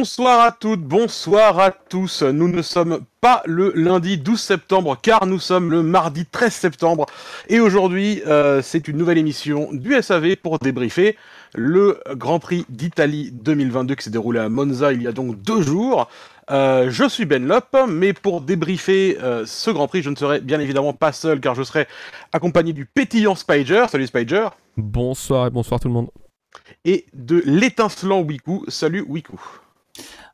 Bonsoir à toutes, bonsoir à tous. Nous ne sommes pas le lundi 12 septembre car nous sommes le mardi 13 septembre. Et aujourd'hui, euh, c'est une nouvelle émission du SAV pour débriefer le Grand Prix d'Italie 2022 qui s'est déroulé à Monza il y a donc deux jours. Euh, je suis Ben Lop, mais pour débriefer euh, ce Grand Prix, je ne serai bien évidemment pas seul car je serai accompagné du pétillant Spider. Salut Spider. Bonsoir et bonsoir tout le monde. Et de l'étincelant Wiku. Salut Wiku.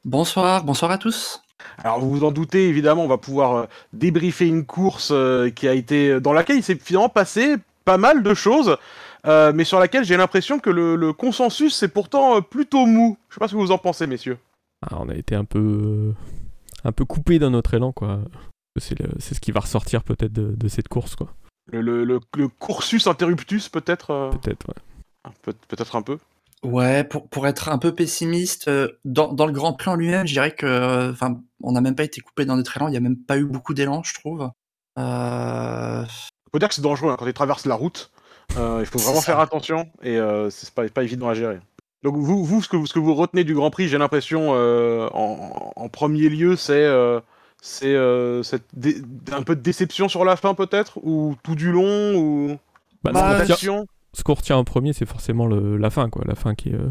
Bonsoir, bonsoir à tous. Alors vous vous en doutez, évidemment, on va pouvoir euh, débriefer une course euh, qui a été dans laquelle il s'est finalement passé pas mal de choses, euh, mais sur laquelle j'ai l'impression que le, consensus c'est pourtant plutôt mou. Je sais pas ce que vous en pensez, messieurs. Ah, on a été un peu un peu coupé dans notre élan, quoi. C'est ce qui va ressortir peut-être de, cette course, quoi. Le, le, cursus interruptus, peut-être. Peut-être, ouais. peut-être un peu. Ouais, pour, pour être un peu pessimiste, euh, dans, dans le Grand Plan lui-même, je dirais que, enfin, on n'a même pas été coupé dans notre élan, il n'y a même pas eu beaucoup d'élan, je trouve. Euh... On peut dire que c'est dangereux hein, quand ils traversent la route. Euh, il faut vraiment faire attention et euh, c'est pas, pas évident à gérer. Donc vous, vous, ce que, ce que vous retenez du Grand Prix, j'ai l'impression, en, en, premier lieu, c'est c'est un peu de déception sur la fin peut-être, ou tout du long, ou bah, ce qu'on retient en premier, c'est forcément la fin, quoi. La fin qui, euh,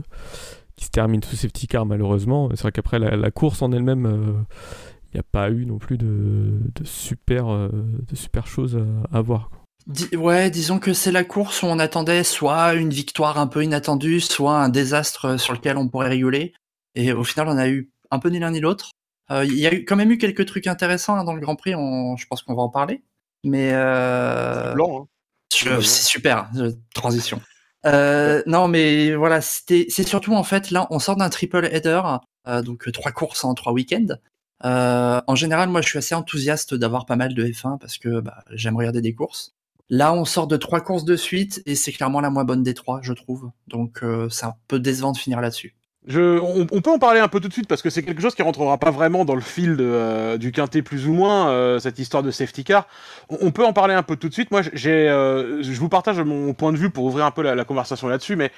qui se termine sous safety car, malheureusement. C'est vrai qu'après, la, course en elle-même, il euh, n'y a pas eu non plus de, super, euh, de super choses à, voir. ouais, disons que c'est la course où on attendait soit une victoire un peu inattendue, soit un désastre sur lequel on pourrait rigoler. Et au final, on a eu un peu ni l'un ni l'autre. Il y a eu, quand même eu quelques trucs intéressants hein, dans le Grand Prix, je pense qu'on va en parler. Mais. Blanc, hein. C'est super, transition. Euh, non, mais voilà, c'est surtout en fait là, on sort d'un triple header, euh, donc trois courses en trois week-ends. Euh, en général, moi, je suis assez enthousiaste d'avoir pas mal de F1 parce que bah, j'aime regarder des courses. Là, on sort de trois courses de suite et c'est clairement la moins bonne des trois, je trouve. Donc, c'est un peu décevant de finir là-dessus on, peut en parler un peu tout de suite parce que c'est quelque chose qui rentrera pas vraiment dans le fil euh, du quintet plus ou moins euh, cette histoire de safety car. On, peut en parler un peu tout de suite. Moi, euh, je vous partage mon point de vue pour ouvrir un peu la, conversation là-dessus, mais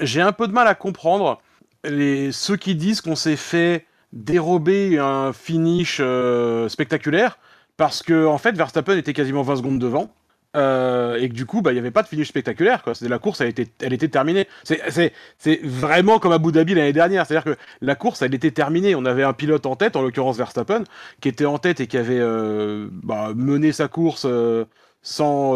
j'ai un peu de mal à comprendre ceux qui disent qu'on s'est fait dérober un finish spectaculaire parce que en fait Verstappen était quasiment 20 secondes devant. Euh, et que du coup, bah, il n'y avait pas de finish spectaculaire. Quoi. La course, elle était, terminée. C'est vraiment comme Abu Dhabi l'année dernière. C'est-à-dire que la course, elle était terminée. On avait un pilote en tête, en l'occurrence Verstappen, qui était en tête et qui avait euh, bah, mené sa course euh, sans,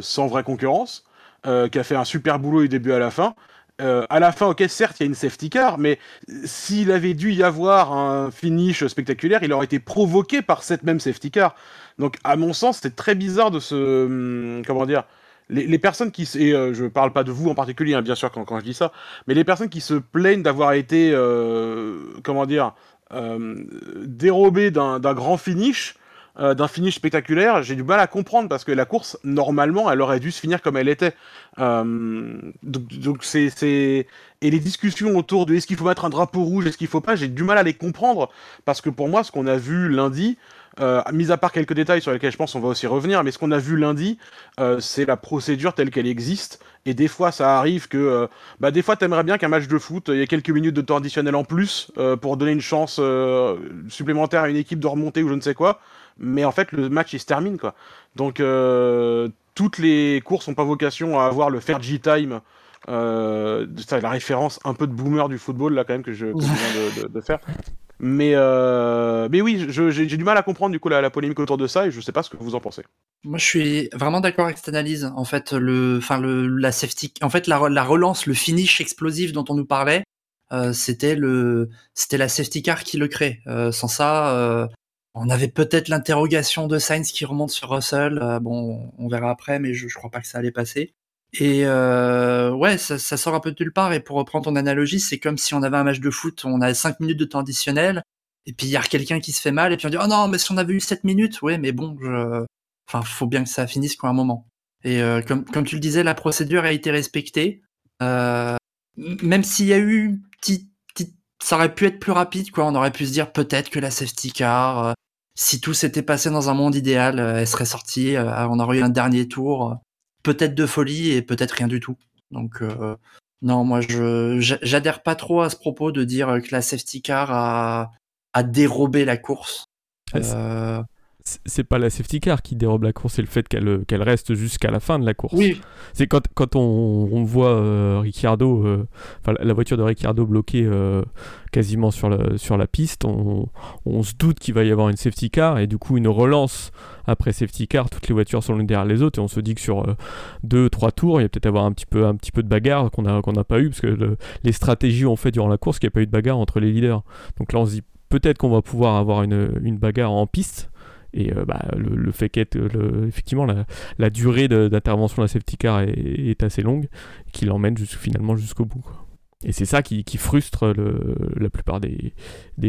sans vraie concurrence, qui a fait un super boulot du début à la fin. À la fin, ok, certes, il y a une safety car, mais s'il avait dû y avoir un finish spectaculaire, il aurait été provoqué par cette même safety car. Donc, à mon sens, c'est très bizarre de se. Hum, comment dire les, personnes qui. Et euh, je parle pas de vous en particulier, hein, bien sûr, quand, quand, je dis ça, mais les personnes qui se plaignent d'avoir été. Euh, comment dire euh, dérobées d'un grand finish. D'un finish spectaculaire, j'ai du mal à comprendre parce que la course, normalement, elle aurait dû se finir comme elle était. donc, c'est, Et les discussions autour de est-ce qu'il faut mettre un drapeau rouge, est-ce qu'il faut pas, j'ai du mal à les comprendre parce que pour moi, ce qu'on a vu lundi, euh, mis à part quelques détails sur lesquels je pense on va aussi revenir, mais ce qu'on a vu lundi, euh, c'est la procédure telle qu'elle existe. Et des fois, ça arrive que, euh, bah, des fois, t'aimerais bien qu'un match de foot, il y ait quelques minutes de temps additionnel en plus pour donner une chance supplémentaire à une équipe de remonter ou je ne sais quoi. Mais en fait, le match il se termine quoi. Donc toutes les courses n'ont pas vocation à avoir le G time. c'est la référence un peu de boomer du football là quand même que je, viens de faire. Mais, euh, mais oui, j'ai du mal à comprendre du coup la, polémique autour de ça et je sais pas ce que vous en pensez. Moi, je suis vraiment d'accord avec cette analyse. En fait, le, enfin le, la safety, en fait, la, la relance, le finish explosif dont on nous parlait, euh, c'était c'était la safety car qui le crée. Euh, sans ça, euh, on avait peut-être l'interrogation de Sainz qui remonte sur Russell. Euh, bon, on verra après, mais je, je crois pas que ça allait passer. Et euh, ouais, ça, ça, sort un peu de nulle part. Et pour reprendre ton analogie, c'est comme si on avait un match de foot, on a 5 minutes de temps additionnel, et puis il y a quelqu'un qui se fait mal, et puis on dit oh non, mais si on avait eu 7 minutes, ouais, mais bon, je... enfin, faut bien que ça finisse quoi un moment. Et euh, comme, comme tu le disais, la procédure a été respectée. Euh, même s'il y a eu petit, petit, ça aurait pu être plus rapide, quoi. On aurait pu se dire peut-être que la safety car, euh, si tout s'était passé dans un monde idéal, euh, elle serait sortie, on aurait eu un dernier tour peut-être de folie et peut-être rien du tout. Donc, euh, Non, moi je j'adhère pas trop à ce propos de dire que la safety car a, a dérobé la course. Euh, c'est pas la safety car qui dérobe la course, c'est le fait qu'elle qu'elle reste jusqu'à la fin de la course. Oui. C'est quand, quand on, on voit euh, Ricciardo, euh, la voiture de Ricciardo bloquée euh, quasiment sur la, sur la piste, on, on se doute qu'il va y avoir une safety car et du coup une relance après safety car, toutes les voitures sont l'une derrière les autres et on se dit que sur deux, trois tours, il y a peut-être avoir un petit peu, un petit peu de bagarre qu'on n'a pas eu parce que les stratégies ont fait durant la course qu'il n'y a pas eu de bagarre entre les leaders. Donc là on se dit peut-être qu'on va pouvoir avoir une, une bagarre en piste et euh, bah, le, fait qu'effectivement effectivement la, durée d'intervention de la safety est, assez longue, qui l'emmène finalement jusqu'au bout. Et c'est ça qui, frustre la plupart des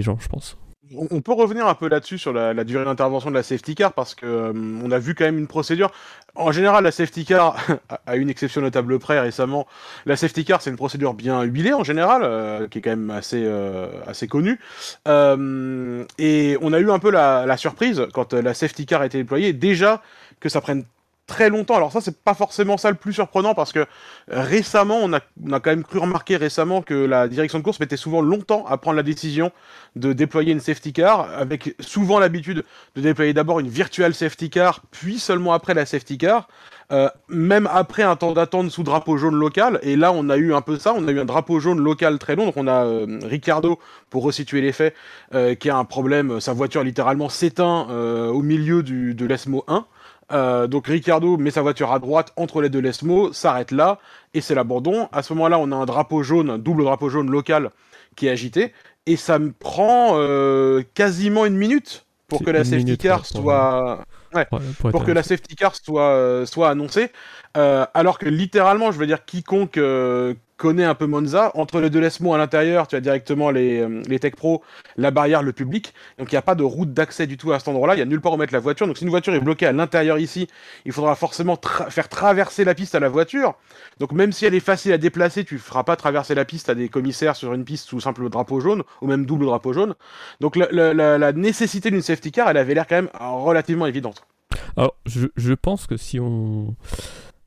gens, je pense. On peut revenir un peu là-dessus sur la, durée d'intervention de la safety car parce que euh, on a vu quand même une procédure. En général, la safety car, à une exception notable près récemment, la safety car c'est une procédure bien huilée en général, euh, qui est quand même assez euh, assez connue. et on a eu un peu la, la surprise quand la safety car a été déployée, déjà que ça prenne très longtemps. Alors ça, c'est pas forcément ça le plus surprenant parce que récemment, on a, on a quand même cru remarquer récemment que la direction de course mettait souvent longtemps à prendre la décision de déployer une safety car, avec souvent l'habitude de déployer d'abord une virtual safety car, puis seulement après la safety car. Euh, même après un temps d'attente sous drapeau jaune local, et là on a eu un peu ça, on a eu un drapeau jaune local très long, donc on a euh, Ricardo, pour resituer les faits, euh, qui a un problème, sa voiture littéralement s'éteint au milieu du, de l'ESMO 1, euh, donc Ricardo met sa voiture à droite entre les deux Lesmo, s'arrête là, et c'est l'abandon. À ce moment-là, on a un drapeau jaune, un double drapeau jaune local qui est agité, et ça me prend euh, quasiment une minute pour que la safety car soit... pour, que la safety car soit, euh, soit annoncée. Alors que littéralement, je veux dire, quiconque connaît un peu Monza. Entre les deux Lesmo à l'intérieur, tu as directement les, euh, Tech Pro, la barrière, le public. Donc il n'y a pas de route d'accès du tout à cet endroit-là. Il n'y a nulle part où mettre la voiture. Donc si une voiture est bloquée à l'intérieur ici, il faudra forcément faire traverser la piste à la voiture. Donc même si elle est facile à déplacer, tu ne feras pas traverser la piste à des commissaires sur une piste sous simple drapeau jaune ou même double drapeau jaune. Donc la, nécessité d'une safety car, elle avait l'air quand même relativement évidente. Alors je pense que si on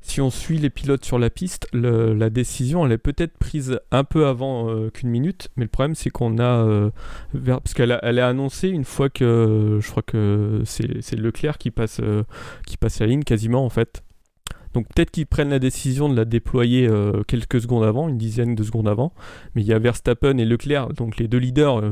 si on suit les pilotes sur la piste, la décision elle est peut-être prise un peu avant euh, qu'une minute, mais le problème c'est qu'on a, euh, parce qu'elle elle est annoncée une fois que je crois que c'est Leclerc qui passe, euh, qui passe la ligne quasiment en fait. Donc peut-être qu'ils prennent la décision de la déployer quelques secondes avant, une dizaine de secondes avant, mais il y a Verstappen et Leclerc, donc les deux leaders,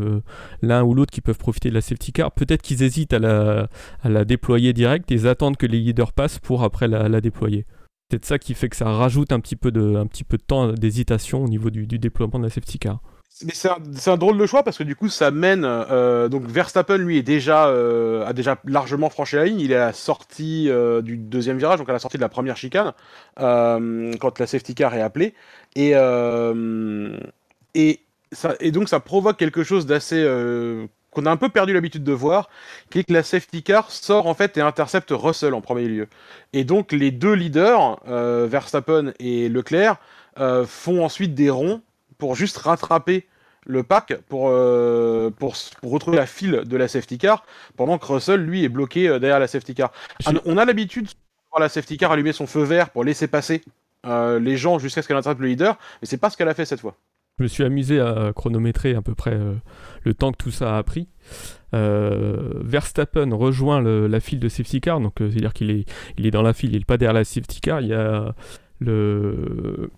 l'un ou l'autre qui peuvent profiter de la safety car. Peut-être qu'ils hésitent à la, à la déployer direct et attendent que les leaders passent pour après la déployer peut-être ça qui fait que ça rajoute un petit peu de, un petit peu de temps d'hésitation au niveau du, déploiement de la safety car. Mais c'est un, drôle de choix parce que du coup ça mène euh, donc Verstappen lui est déjà euh, a déjà largement franchi la ligne il est à la sortie euh, du deuxième virage donc à la sortie de la première chicane quand la safety car est appelée et et donc ça provoque quelque chose d'assez qu'on a un peu perdu l'habitude de voir, qui est que la safety car sort en fait et intercepte Russell en premier lieu. Et donc les deux leaders, euh, Verstappen et Leclerc, euh, font ensuite des ronds pour juste rattraper le pack pour, euh, pour, retrouver la file de la safety car, pendant que Russell, lui, est bloqué derrière la safety car. On a l'habitude de voir la safety car allumer son feu vert pour laisser passer les gens jusqu'à ce qu'elle intercepte le leader, mais c'est pas ce qu'elle a fait cette fois. Je me suis amusé à chronométrer à peu près euh, le temps que tout ça a pris. Euh, Verstappen rejoint la file de safety car, donc euh, c'est-à-dire qu'il est, il est dans la file, il n'est pas derrière la safety car. Il y a le,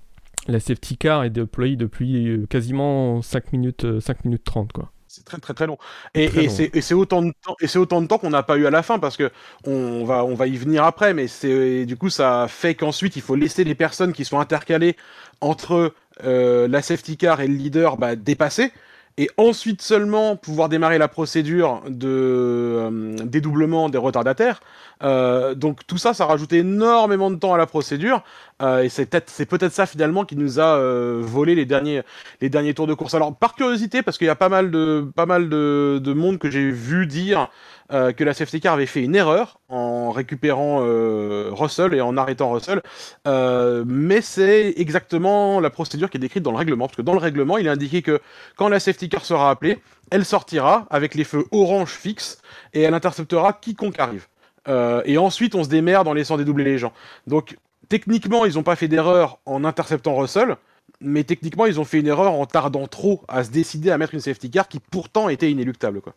la safety car est déployée depuis quasiment 5 minutes, 5 minutes 30 quoi. C'est très très très long. Et, c'est autant de temps et c'est autant de temps qu'on n'a pas eu à la fin parce que on va on va y venir après, mais c'est du coup ça fait qu'ensuite il faut laisser les personnes qui sont intercalées entre la safety car et le leader bah, dépasser et ensuite seulement pouvoir démarrer la procédure de euh, dédoublement des retardataires. Euh, donc tout ça, ça rajoute énormément de temps à la procédure, euh, et c'est peut-être ça finalement qui nous a euh, volé les derniers les derniers tours de course. Alors par curiosité, parce qu'il y a pas mal de pas mal de monde que j'ai vu dire euh, que la safety car avait fait une erreur en récupérant Russell et en arrêtant Russell, mais c'est exactement la procédure qui est décrite dans le règlement, parce que dans le règlement, il est indiqué que quand la safety car sera appelée, elle sortira avec les feux orange fixes et elle interceptera quiconque arrive. Euh, et ensuite, on se démerde en laissant dédoubler les gens. Donc, techniquement, ils n'ont pas fait d'erreur en interceptant Russell, mais techniquement, ils ont fait une erreur en tardant trop à se décider à mettre une safety car qui pourtant était inéluctable. Quoi.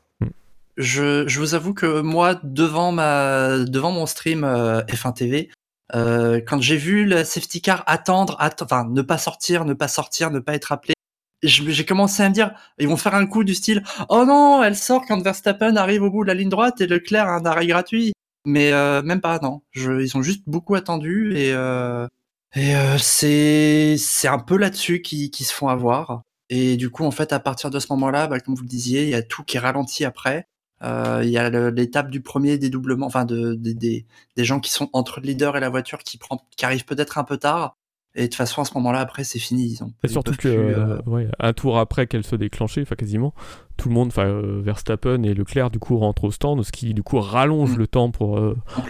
Je, je vous avoue que moi, devant, ma, devant mon stream euh, F1 TV, euh, quand j'ai vu la safety car attendre, enfin ne pas sortir, ne pas sortir, ne pas être appelé, j'ai commencé à me dire, ils vont faire un coup du style, oh non, elle sort quand Verstappen arrive au bout de la ligne droite et Leclerc a un arrêt gratuit. Mais euh, même pas, non. Je, ils ont juste beaucoup attendu et, euh, et euh, c'est c'est un peu là-dessus qu'ils qui se font avoir. Et du coup, en fait, à partir de ce moment-là, bah, comme vous le disiez, il y a tout qui ralentit après. Euh, il y a l'étape du premier dédoublement, enfin de, de, des gens qui sont entre le leader et la voiture qui, prend, qui arrive peut-être un peu tard. Et de toute façon, à ce moment-là, après, c'est fini. Ils ont, et surtout que, euh, ouais, un tour après qu'elle se déclenchait, enfin quasiment, tout le monde, enfin euh, Verstappen et Leclerc, du coup, rentrent au stand, ce qui, du coup, rallonge mm. le temps pour,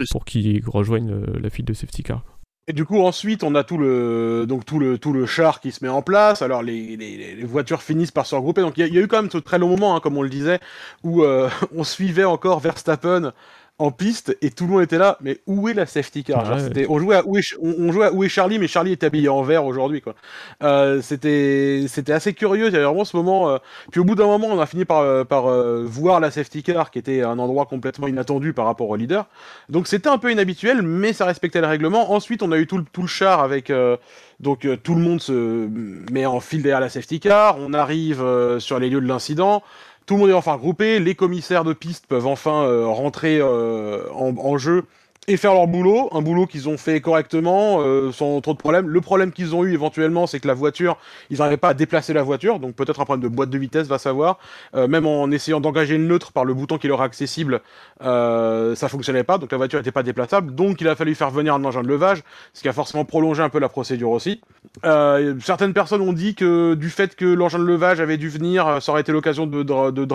pour qu'ils rejoignent la file de safety car. Et du coup, ensuite, on a tout le, donc tout le, tout le char qui se met en place. Alors, les, les, voitures finissent par se regrouper. Donc, il y, y, a eu quand même ce très long moment, hein, comme on le disait, où euh, on suivait encore Verstappen en piste et tout le monde était là. Mais où est la safety car On jouait à où est, on, jouait à où est Charlie, mais Charlie est habillé en vert aujourd'hui. quoi. Euh, c'était c'était assez curieux. Il y avait vraiment ce moment. Euh... Puis au bout d'un moment, on a fini par, euh, par euh, voir la safety car, qui était un endroit complètement inattendu par rapport au leader. Donc c'était un peu inhabituel, mais ça respectait le règlement. Ensuite, on a eu tout le, tout le char avec. Euh, donc tout le monde se met en file derrière la safety car. On arrive sur les lieux de l'incident. Tout le monde est enfin regroupé, les commissaires de piste peuvent enfin euh, rentrer euh, en, en, jeu et faire leur boulot, un boulot qu'ils ont fait correctement, euh, sans trop de problèmes. Le problème qu'ils ont eu éventuellement, c'est que la voiture, ils n'arrivaient pas à déplacer la voiture, donc peut-être un problème de boîte de vitesse, va savoir. Euh, même en essayant d'engager le neutre par le bouton qui leur est accessible, euh, ça fonctionnait pas, donc la voiture n'était pas déplaçable, donc il a fallu faire venir un engin de levage, ce qui a forcément prolongé un peu la procédure aussi. Euh, certaines personnes ont dit que du fait que l'engin de levage avait dû venir, ça aurait été l'occasion de, de, de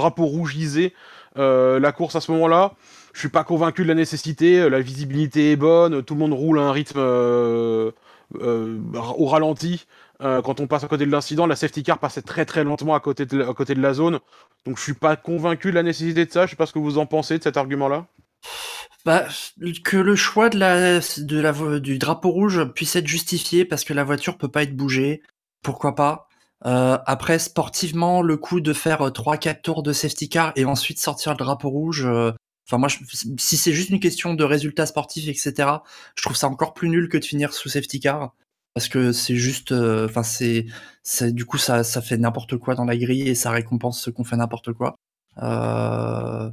euh, la course à ce moment-là. Je suis pas convaincu de la nécessité. Euh, la visibilité est bonne. Tout le monde roule à un rythme euh, euh, au ralenti. Quand on passe à côté de l'incident, la safety car passait très très lentement à côté de, la zone. Donc je suis pas convaincu de la nécessité de ça. Je sais pas ce que vous en pensez de cet argument-là. Bah, que le choix du drapeau rouge puisse être justifié parce que la voiture peut pas être bougée, pourquoi pas? Après, sportivement, le coup de faire 3-4 tours de safety car et ensuite sortir le drapeau rouge, Enfin, moi, je, si c'est juste une question de résultats sportifs, etc., je trouve ça encore plus nul que de finir sous safety car. Parce que c'est juste, euh, enfin, c'est, c'est, du coup, ça, ça fait n'importe quoi dans la grille et ça récompense ceux qu'on fait n'importe quoi. Euh,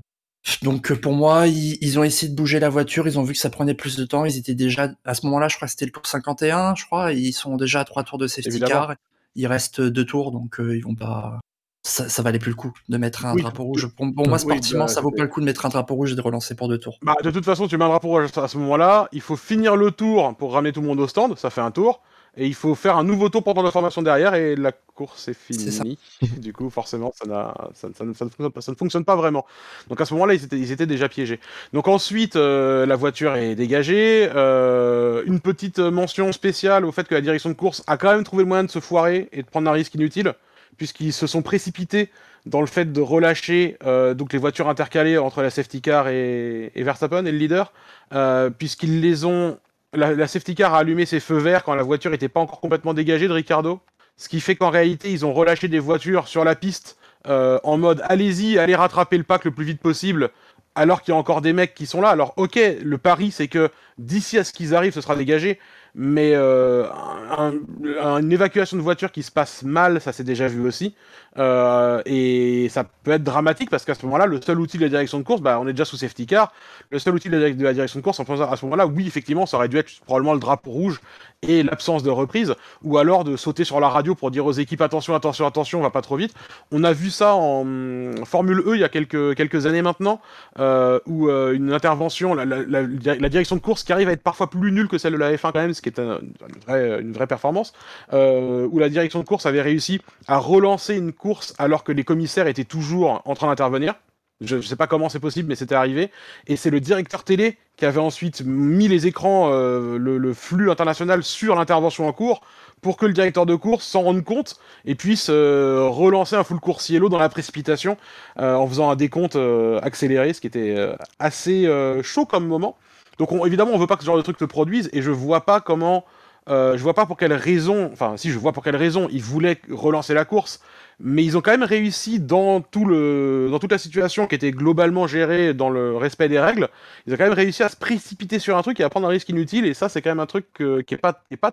donc, pour moi, ils, ils, ont essayé de bouger la voiture, ils ont vu que ça prenait plus de temps, ils étaient déjà, à ce moment-là, je crois que c'était le tour 51, je crois, ils sont déjà à trois tours de safety Évidemment. car. Il reste deux tours, donc euh, ils vont pas, ça, ça, valait plus le coup de mettre un oui, drapeau rouge. Pour, pour moi, sportivement, oui, bah, ça vaut pas le coup de mettre un drapeau rouge et de relancer pour deux tours. Bah, de toute façon, tu mets un drapeau rouge à ce moment-là, il faut finir le tour pour ramener tout le monde au stand, ça fait un tour, et il faut faire un nouveau tour pendant la formation derrière, et la course est finie. Est du coup, forcément, ça, ça, ça, ça, ne ça, ne fonctionne pas vraiment. Donc à ce moment-là, ils étaient, ils étaient déjà piégés. Donc ensuite, euh, la voiture est dégagée. Euh, une petite mention spéciale au fait que la direction de course a quand même trouvé le moyen de se foirer et de prendre un risque inutile puisqu'ils se sont précipités dans le fait de relâcher euh, donc les voitures intercalées entre la safety car et, Verstappen et le leader, euh, puisqu'ils les ont. La, la, safety car a allumé ses feux verts quand la voiture n'était pas encore complètement dégagée de Ricardo, ce qui fait qu'en réalité ils ont relâché des voitures sur la piste euh, en mode allez-y, allez rattraper le pack le plus vite possible. Alors qu'il y a encore des mecs qui sont là. Alors, ok, le pari, c'est que d'ici à ce qu'ils arrivent, ce sera dégagé mais euh, un, un, une évacuation de voiture qui se passe mal, ça s'est déjà vu aussi. Euh, et ça peut être dramatique parce qu'à ce moment-là, le seul outil de la direction de course, bah, on est déjà sous safety car. Le seul outil de la, direction de course, en à ce moment-là, oui, effectivement, ça aurait dû être probablement le drapeau rouge et l'absence de reprise, ou alors de sauter sur la radio pour dire aux équipes attention, attention, attention, on va pas trop vite. On a vu ça en Formule E il y a quelques, quelques années maintenant, euh, où une intervention, la, la, direction de course qui arrive à être parfois plus nulle que celle de la F1 quand même, qui un, une, vraie, performance, euh, où la direction de course avait réussi à relancer une course alors que les commissaires étaient toujours en train d'intervenir. Je ne sais pas comment c'est possible, mais c'était arrivé. Et c'est le directeur télé qui avait ensuite mis les écrans, euh, le, flux international sur l'intervention en cours pour que le directeur de course s'en rende compte et puisse euh, relancer un full course yellow dans la précipitation en faisant un décompte accéléré, ce qui était assez chaud comme moment. Donc on, évidemment, on veut pas que ce genre de truc se produise et je vois pas comment je vois pas pour quelle raison, enfin si je vois pour quelle raison ils voulaient relancer la course, mais ils ont quand même réussi dans tout le dans toute la situation qui était globalement gérée dans le respect des règles, ils ont quand même réussi à se précipiter sur un truc et à prendre un risque inutile et ça c'est quand même un truc pas qui est pas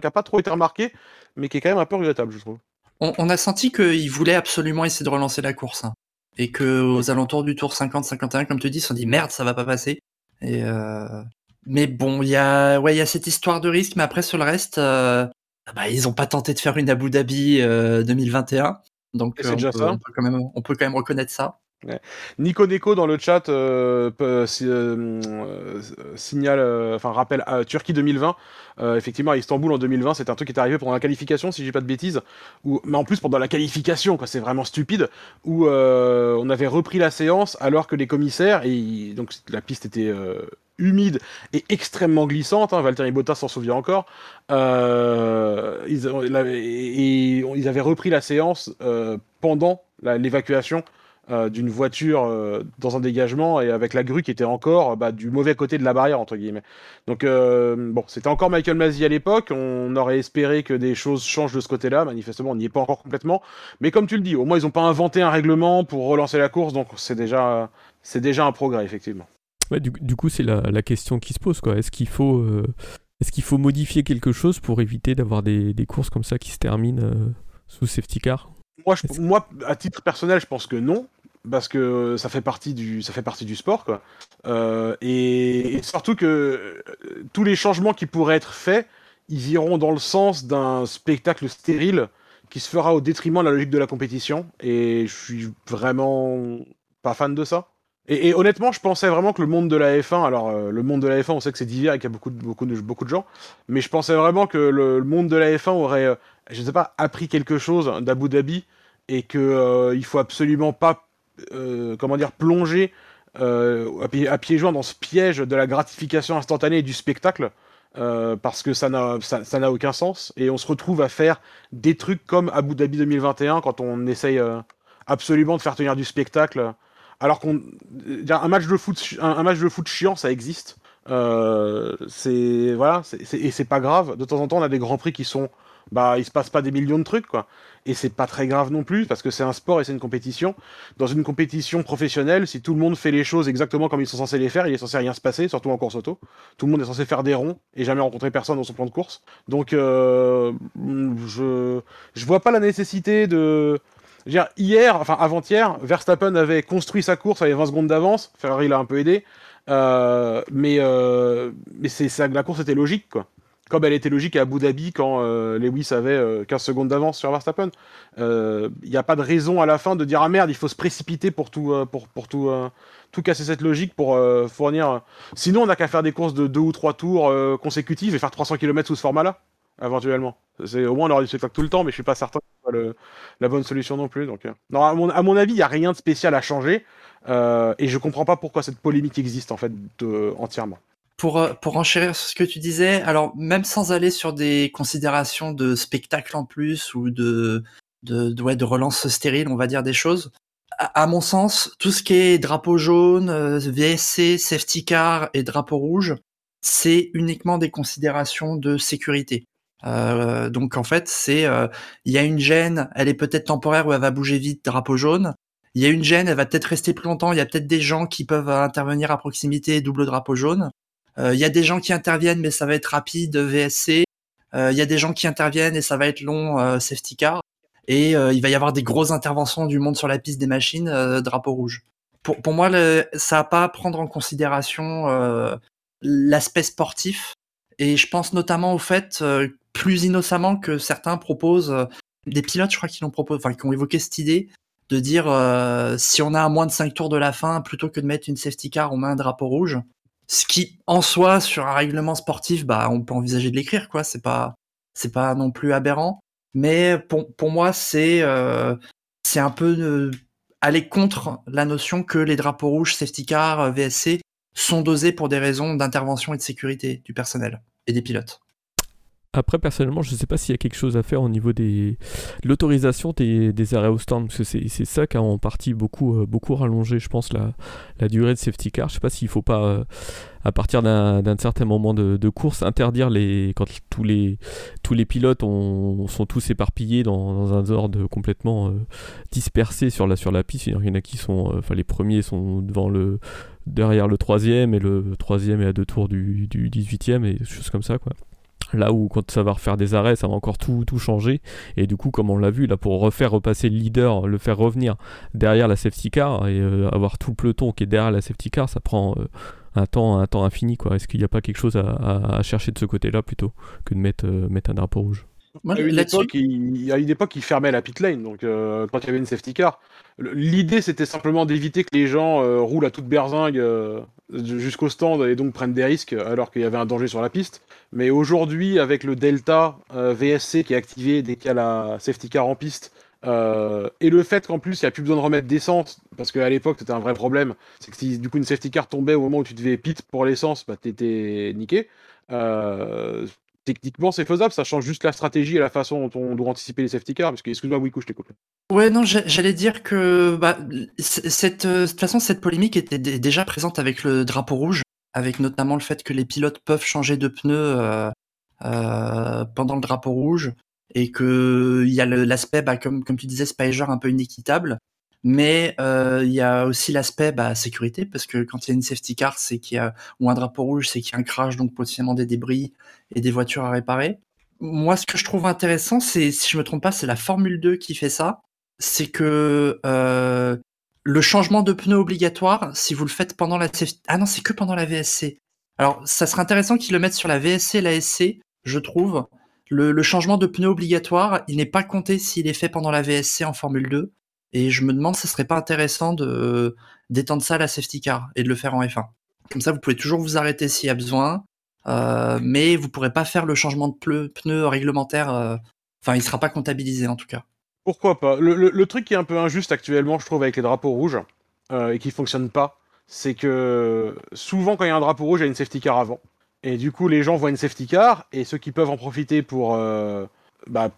qui a pas trop été remarqué, mais qui est quand même un peu regrettable je trouve. On, a senti qu'ils voulaient absolument essayer de relancer la course. Hein. Et que aux alentours du tour 50-51, comme tu dis, ils se sont dit merde, ça va pas passer. Et euh... Mais bon, il y a ouais, il y a cette histoire de risque, mais après sur le reste, euh... bah, ils ont pas tenté de faire une Abu Dhabi 2021. Euh, Donc c'est déjà ça. On peut, quand même, on peut quand même reconnaître ça. Nico Neko dans le chat euh, euh, euh, signale, enfin rappelle Turquie 2020. effectivement, à Istanbul en 2020, c'est un truc qui est arrivé pendant la qualification, si j'ai pas de bêtises. Mais en plus pendant la qualification, quoi, c'est vraiment stupide. Où on avait repris la séance alors que les commissaires et donc la piste était humide et extrêmement glissante. Hein, Valtteri Bottas s'en souvient encore. ils, ils, avaient repris la séance pendant l'évacuation euh, d'une voiture euh, dans un dégagement et avec la grue qui était encore bah, du mauvais côté de la barrière entre guillemets. Donc euh, bon, c'était encore Michael Masi à l'époque. On aurait espéré que des choses changent de ce côté-là. Manifestement, on n'y est pas encore complètement. Mais comme tu le dis, au moins ils n'ont pas inventé un règlement pour relancer la course, donc c'est déjà c'est déjà un progrès effectivement. du, coup, c'est la, question qui se pose quoi. Est-ce qu'il faut est-ce qu'il faut modifier quelque chose pour éviter d'avoir des, des, courses comme ça qui se terminent sous safety car? Moi, moi, à titre personnel, je pense que non, parce que ça fait partie du, ça fait partie du sport, quoi. Euh, et, surtout que euh, tous les changements qui pourraient être faits, ils iront dans le sens d'un spectacle stérile qui se fera au détriment de la logique de la compétition. Et je suis vraiment pas fan de ça. Et, honnêtement, je pensais vraiment que le monde de la F1, alors euh, le monde de la F1, on sait que c'est divers et qu'il y a beaucoup de, beaucoup, beaucoup de gens, mais je pensais vraiment que le, monde de la F1 aurait, je ne sais pas, appris quelque chose d'Abu Dhabi et qu'il il faut absolument pas euh, comment dire, plonger euh, à, pieds joints dans ce piège de la gratification instantanée et du spectacle. Euh, parce que ça n'a ça, aucun sens. Et on se retrouve à faire des trucs comme Abu Dhabi 2021 quand on essaye absolument de faire tenir du spectacle alors qu'on un match de foot un, match de foot chiant ça existe. C'est voilà et c'est pas grave. De temps en temps on a des grands prix qui sont bah il se passe pas des millions de trucs quoi et c'est pas très grave non plus parce que c'est un sport et c'est une compétition. Dans une compétition professionnelle, si tout le monde fait les choses exactement comme ils sont censés les faire, il est censé rien se passer, surtout en course auto. Tout le monde est censé faire des ronds et jamais rencontrer personne dans son plan de course. Donc euh, je je vois pas la nécessité de dire, hier, enfin avant-hier, Verstappen avait construit sa course avec 20 secondes d'avance. Ferrari l'a un peu aidé. Euh, mais euh, mais c'est la course était logique quoi comme elle était logique à Abu Dhabi quand euh, Lewis avait 15 euh, secondes d'avance sur Verstappen. Il euh, n'y a pas de raison à la fin de dire ah merde, il faut se précipiter pour tout, pour, pour tout, tout casser cette logique pour fournir. Sinon, on n'a qu'à faire des courses de deux ou trois tours consécutifs et faire 300 km sous ce format-là, éventuellement. C'est au moins on aura du spectacle tout le temps, mais je suis pas certain que ce soit la bonne solution non plus. Donc, non, à mon, avis, il n'y a rien de spécial à changer. et je comprends pas pourquoi cette polémique existe en fait entièrement. Pour, euh, pour enchérir sur ce que tu disais, alors même sans aller sur des considérations de spectacle en plus ou de, de, ouais, de relance stérile, on va dire des choses, à, mon sens, tout ce qui est drapeau jaune, euh, VSC, safety car et drapeau rouge, c'est uniquement des considérations de sécurité. Euh, donc en fait, c'est euh, il y a une gêne, elle est peut-être temporaire ou elle va bouger vite, drapeau jaune. Il y a une gêne, elle va peut-être rester plus longtemps. Il y a peut-être des gens qui peuvent intervenir à proximité, double drapeau jaune. Euh, il y a des gens qui interviennent, mais ça va être rapide, VSC. Euh, il y a des gens qui interviennent et ça va être long, euh, safety car. Et il va y avoir des grosses interventions du monde sur la piste des machines, drapeau rouge. Pour, pour moi, le, ça n'a pas à prendre en considération l'aspect sportif. Et je pense notamment au fait, plus innocemment, que certains proposent, des pilotes, je crois, qui l'ont proposé, enfin, qui ont évoqué cette idée de dire si on a moins de 5 tours de la fin, plutôt que de mettre une safety car, on met un drapeau rouge. Ce qui, en soi, sur un règlement sportif, bah, on peut envisager de l'écrire, quoi. C'est pas, c'est pas non plus aberrant. Mais pour, pour moi, c'est, euh, c'est un peu euh, aller contre la notion que les drapeaux rouges, safety car, euh, VSC sont dosés pour des raisons d'intervention et de sécurité du personnel et des pilotes. Après, personnellement, je ne sais pas s'il y a quelque chose à faire au niveau des... de l'autorisation des, arrêts au stand, parce que c'est ça qui a en partie beaucoup, euh, beaucoup rallongé, je pense, la, la durée de safety car. Je ne sais pas s'il ne faut pas, euh, à partir d'un certain moment de, course, interdire les quand tous les, tous les pilotes sont tous éparpillés dans, un ordre complètement euh, dispersé sur la, sur la piste. Il y en a qui sont, enfin, les premiers sont devant le derrière le troisième et le troisième est à deux tours du, du 18e et choses comme ça quoi. Là où quand ça va refaire des arrêts, ça va encore tout, tout changer. Et du coup, comme on l'a vu, là pour refaire repasser le leader, le faire revenir derrière la safety car et euh, avoir tout le peloton qui est derrière la safety car, ça prend euh, un temps, un temps infini. quoi. Est-ce qu'il n'y a pas quelque chose à, chercher de ce côté-là plutôt que de mettre, euh, mettre un drapeau rouge? Il, y a une époque, il, y a une époque qui fermait la pit lane, donc quand il y avait une safety car, l'idée c'était simplement d'éviter que les gens roulent à toute berzingue jusqu'au stand et donc prennent des risques alors qu'il y avait un danger sur la piste. Mais aujourd'hui, avec le Delta euh, VSC qui est activé dès qu'il y a la safety car en piste, euh, et le fait qu'en plus il n'y a plus besoin de remettre d'essence, parce qu'à l'époque c'était un vrai problème, c'est que si du coup une safety car tombait au moment où tu devais pit pour l'essence, bah t'étais niqué. Euh, techniquement c'est faisable, ça change juste la stratégie et la façon dont on doit anticiper les safety cars, parce que excuse-moi Wico, je t'ai. Ouais non, j'allais dire que bah, cette, toute façon cette polémique était déjà présente avec le drapeau rouge, avec notamment le fait que les pilotes peuvent changer de pneus euh, euh, pendant le drapeau rouge et que il y a l'aspect, bah, comme, comme tu disais, Spiger un peu inéquitable. Mais euh, il y a aussi l'aspect bah, sécurité, parce que quand il y a une safety car, c'est qu'il y a, ou un drapeau rouge, c'est qu'il y a un crash, donc potentiellement des débris et des voitures à réparer. Moi, ce que je trouve intéressant, c'est, si je me trompe pas, c'est la Formule 2 qui fait ça. C'est que euh, le changement de pneu obligatoire, si vous le faites pendant la safety... Ah non, c'est que pendant la VSC. Alors, ça serait intéressant qu'ils le mettent sur la VSC et la SC, je trouve. Le, le changement de pneu obligatoire, il n'est pas compté s'il est fait pendant la VSC en Formule 2. Et je me demande ce serait pas intéressant de d'étendre ça à la safety car et de le faire en F1. Comme ça, vous pouvez toujours vous arrêter s'il y a besoin, euh, mais vous pourrez pas faire le changement de pneu, réglementaire. Euh, enfin, il sera pas comptabilisé en tout cas. Pourquoi pas? Le, truc qui est un peu injuste actuellement, je trouve, avec les drapeaux rouges euh, et qui fonctionne pas, c'est que souvent quand il y a un drapeau rouge, il y a une safety car avant. Et du coup, les gens voient une safety car et ceux qui peuvent en profiter pour bah,